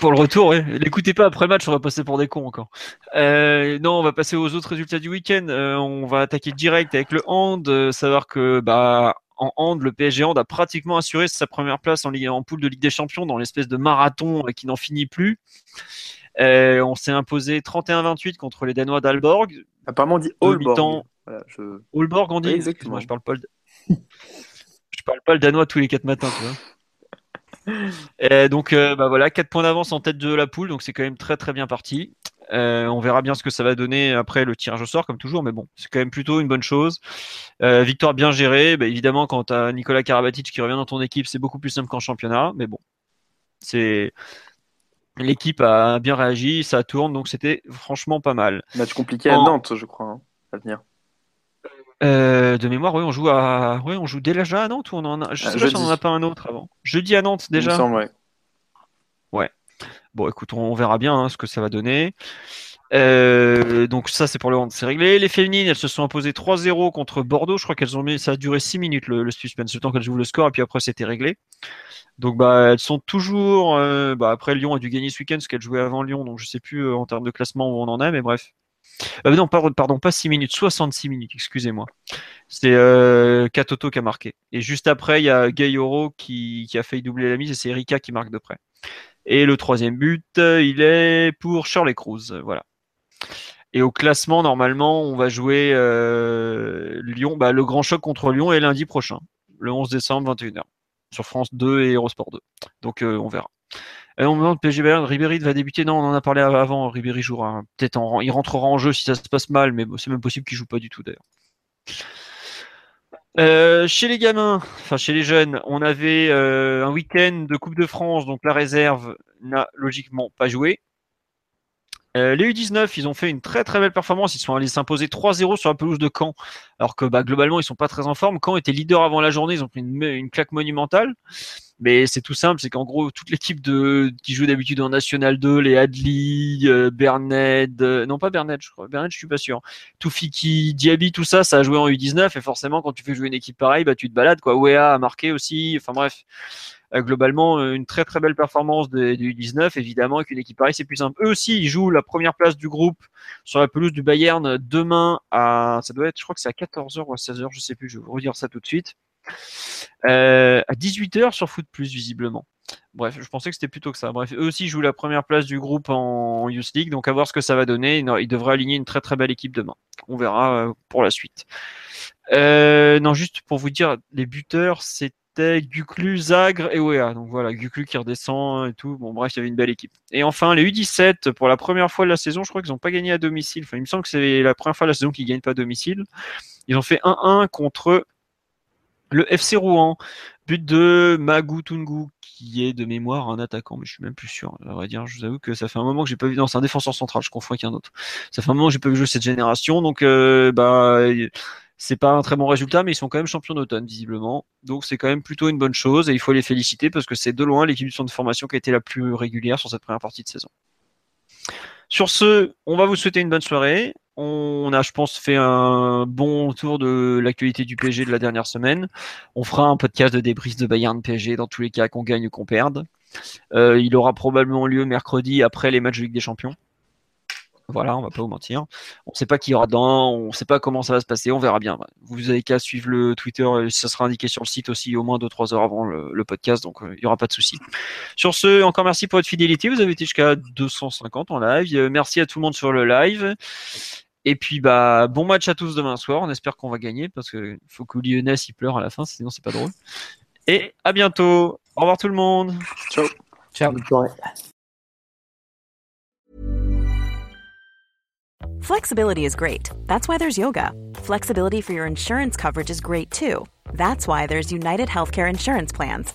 Pour le retour, oui. L'écoutez pas après match, on va passer pour des cons encore. Euh, non, on va passer aux autres résultats du week-end. Euh, on va attaquer direct avec le hand. Euh, savoir que bah en hand, le PSG hand a pratiquement assuré sa première place en, Ligue, en poule de Ligue des Champions dans l'espèce de marathon qui n'en finit plus. on s'est imposé 31-28 contre les Danois d'Alborg. Apparemment, on dit Aalborg. Voilà, je... On dit. exactement. je parle pas le... je parle pas le danois tous les quatre matins, tu vois. Et donc, euh, bah voilà, 4 points d'avance en tête de la poule, donc c'est quand même très très bien parti. Euh, on verra bien ce que ça va donner après le tirage au sort, comme toujours, mais bon, c'est quand même plutôt une bonne chose. Euh, victoire bien gérée, bah, évidemment, quand tu as Nicolas Karabatic qui revient dans ton équipe, c'est beaucoup plus simple qu'en championnat, mais bon, c'est l'équipe a bien réagi, ça tourne, donc c'était franchement pas mal. Match compliqué à Nantes, je crois, hein, à venir. Euh, de mémoire, oui, on joue à, oui, on joue déjà à Nantes ou on en a, je sais pas si on en a pas un autre avant. Jeudi à Nantes déjà. ouais. Ouais. Bon, écoute, on verra bien hein, ce que ça va donner. Euh, donc ça, c'est pour le hand, c'est réglé. Les féminines, elles se sont imposées 3-0 contre Bordeaux. Je crois qu'elles ont mis, ça a duré 6 minutes le, suspense, le temps qu'elles jouent le score, et puis après c'était réglé. Donc bah elles sont toujours. Euh, bah, après Lyon a dû gagner ce week-end parce qu'elles jouaient avant Lyon, donc je sais plus en termes de classement où on en est, mais bref. Euh, non, pardon, pas 6 minutes, 66 minutes, excusez-moi. C'est euh, Katoto qui a marqué. Et juste après, il y a Gayoro qui, qui, a failli doubler la mise et c'est Erika qui marque de près. Et le troisième but, euh, il est pour Shirley Cruz. Voilà. Et au classement, normalement, on va jouer euh, Lyon. Bah, le grand choc contre Lyon est lundi prochain, le 11 décembre, 21h, sur France 2 et Eurosport 2. Donc, on verra. Et on me demande PSG Bayern, Ribéry va débuter. Non, on en a parlé avant. Ribéry jouera peut-être en, il rentrera en jeu si ça se passe mal, mais c'est même possible qu'il joue pas du tout d'ailleurs. Euh, chez les gamins, enfin chez les jeunes, on avait euh, un week-end de Coupe de France, donc la réserve n'a logiquement pas joué. Euh, les U19, ils ont fait une très très belle performance. Ils sont allés s'imposer 3-0 sur la pelouse de Caen, alors que bah, globalement ils sont pas très en forme. Caen était leader avant la journée, ils ont pris une, une claque monumentale. Mais c'est tout simple, c'est qu'en gros, toute l'équipe de qui joue d'habitude en National 2, les Adli, euh, Berned, euh, non pas Berned, je crois, Berned, je suis pas sûr. Toufiki, Diaby, tout ça, ça a joué en U19 et forcément, quand tu fais jouer une équipe pareille, bah tu te balades quoi. Wea a marqué aussi. Enfin bref, euh, globalement, une très très belle performance des U19. Évidemment, avec une équipe pareille, c'est plus simple. Eux aussi, ils jouent la première place du groupe sur la pelouse du Bayern demain à, ça doit être, je crois que c'est à 14h ou à 16h, je sais plus. Je vais vous redire ça tout de suite. Euh, à 18h sur Foot Plus, visiblement. Bref, je pensais que c'était plutôt que ça. Bref, eux aussi jouent la première place du groupe en Youth League, donc à voir ce que ça va donner. Ils devraient aligner une très très belle équipe demain. On verra euh, pour la suite. Euh, non, juste pour vous dire, les buteurs, c'était Guklu, Zagre et Wea. Donc voilà, Guklu qui redescend et tout. Bon, bref, il y avait une belle équipe. Et enfin, les U17, pour la première fois de la saison, je crois qu'ils n'ont pas gagné à domicile. Enfin, il me semble que c'est la première fois de la saison qu'ils ne gagnent pas à domicile. Ils ont fait 1-1 contre le FC Rouen, but de Magou Tungu, qui est de mémoire un attaquant, mais je suis même plus sûr. À vrai dire, je vous avoue que ça fait un moment que j'ai pas vu. Non, c'est un défenseur central, je confonds avec un autre. Ça fait un moment que j'ai pas vu jouer cette génération, donc euh, bah c'est pas un très bon résultat, mais ils sont quand même champions d'automne, visiblement. Donc c'est quand même plutôt une bonne chose et il faut les féliciter parce que c'est de loin l'équipe de formation qui a été la plus régulière sur cette première partie de saison. Sur ce, on va vous souhaiter une bonne soirée. On a, je pense, fait un bon tour de l'actualité du PSG de la dernière semaine. On fera un podcast de débris de Bayern PSG dans tous les cas qu'on gagne ou qu'on perde. Euh, il aura probablement lieu mercredi après les matchs de Ligue des Champions. Voilà, on va pas vous mentir. On ne sait pas qui y aura dedans, on ne sait pas comment ça va se passer, on verra bien. Vous avez qu'à suivre le Twitter, ça sera indiqué sur le site aussi au moins 2-3 heures avant le, podcast, donc il n'y aura pas de souci. Sur ce, encore merci pour votre fidélité. Vous avez été jusqu'à 250 en live. Merci à tout le monde sur le live. Et puis bah bon match à tous demain soir. On espère qu'on va gagner parce qu'il faut que Lyonnais il pleure à la fin, sinon c'est pas drôle. Et à bientôt. Au revoir tout le monde. Ciao. Ciao. Flexibility is great. That's why there's yoga. Flexibility for your insurance coverage is great too. That's why there's United Healthcare Insurance Plans.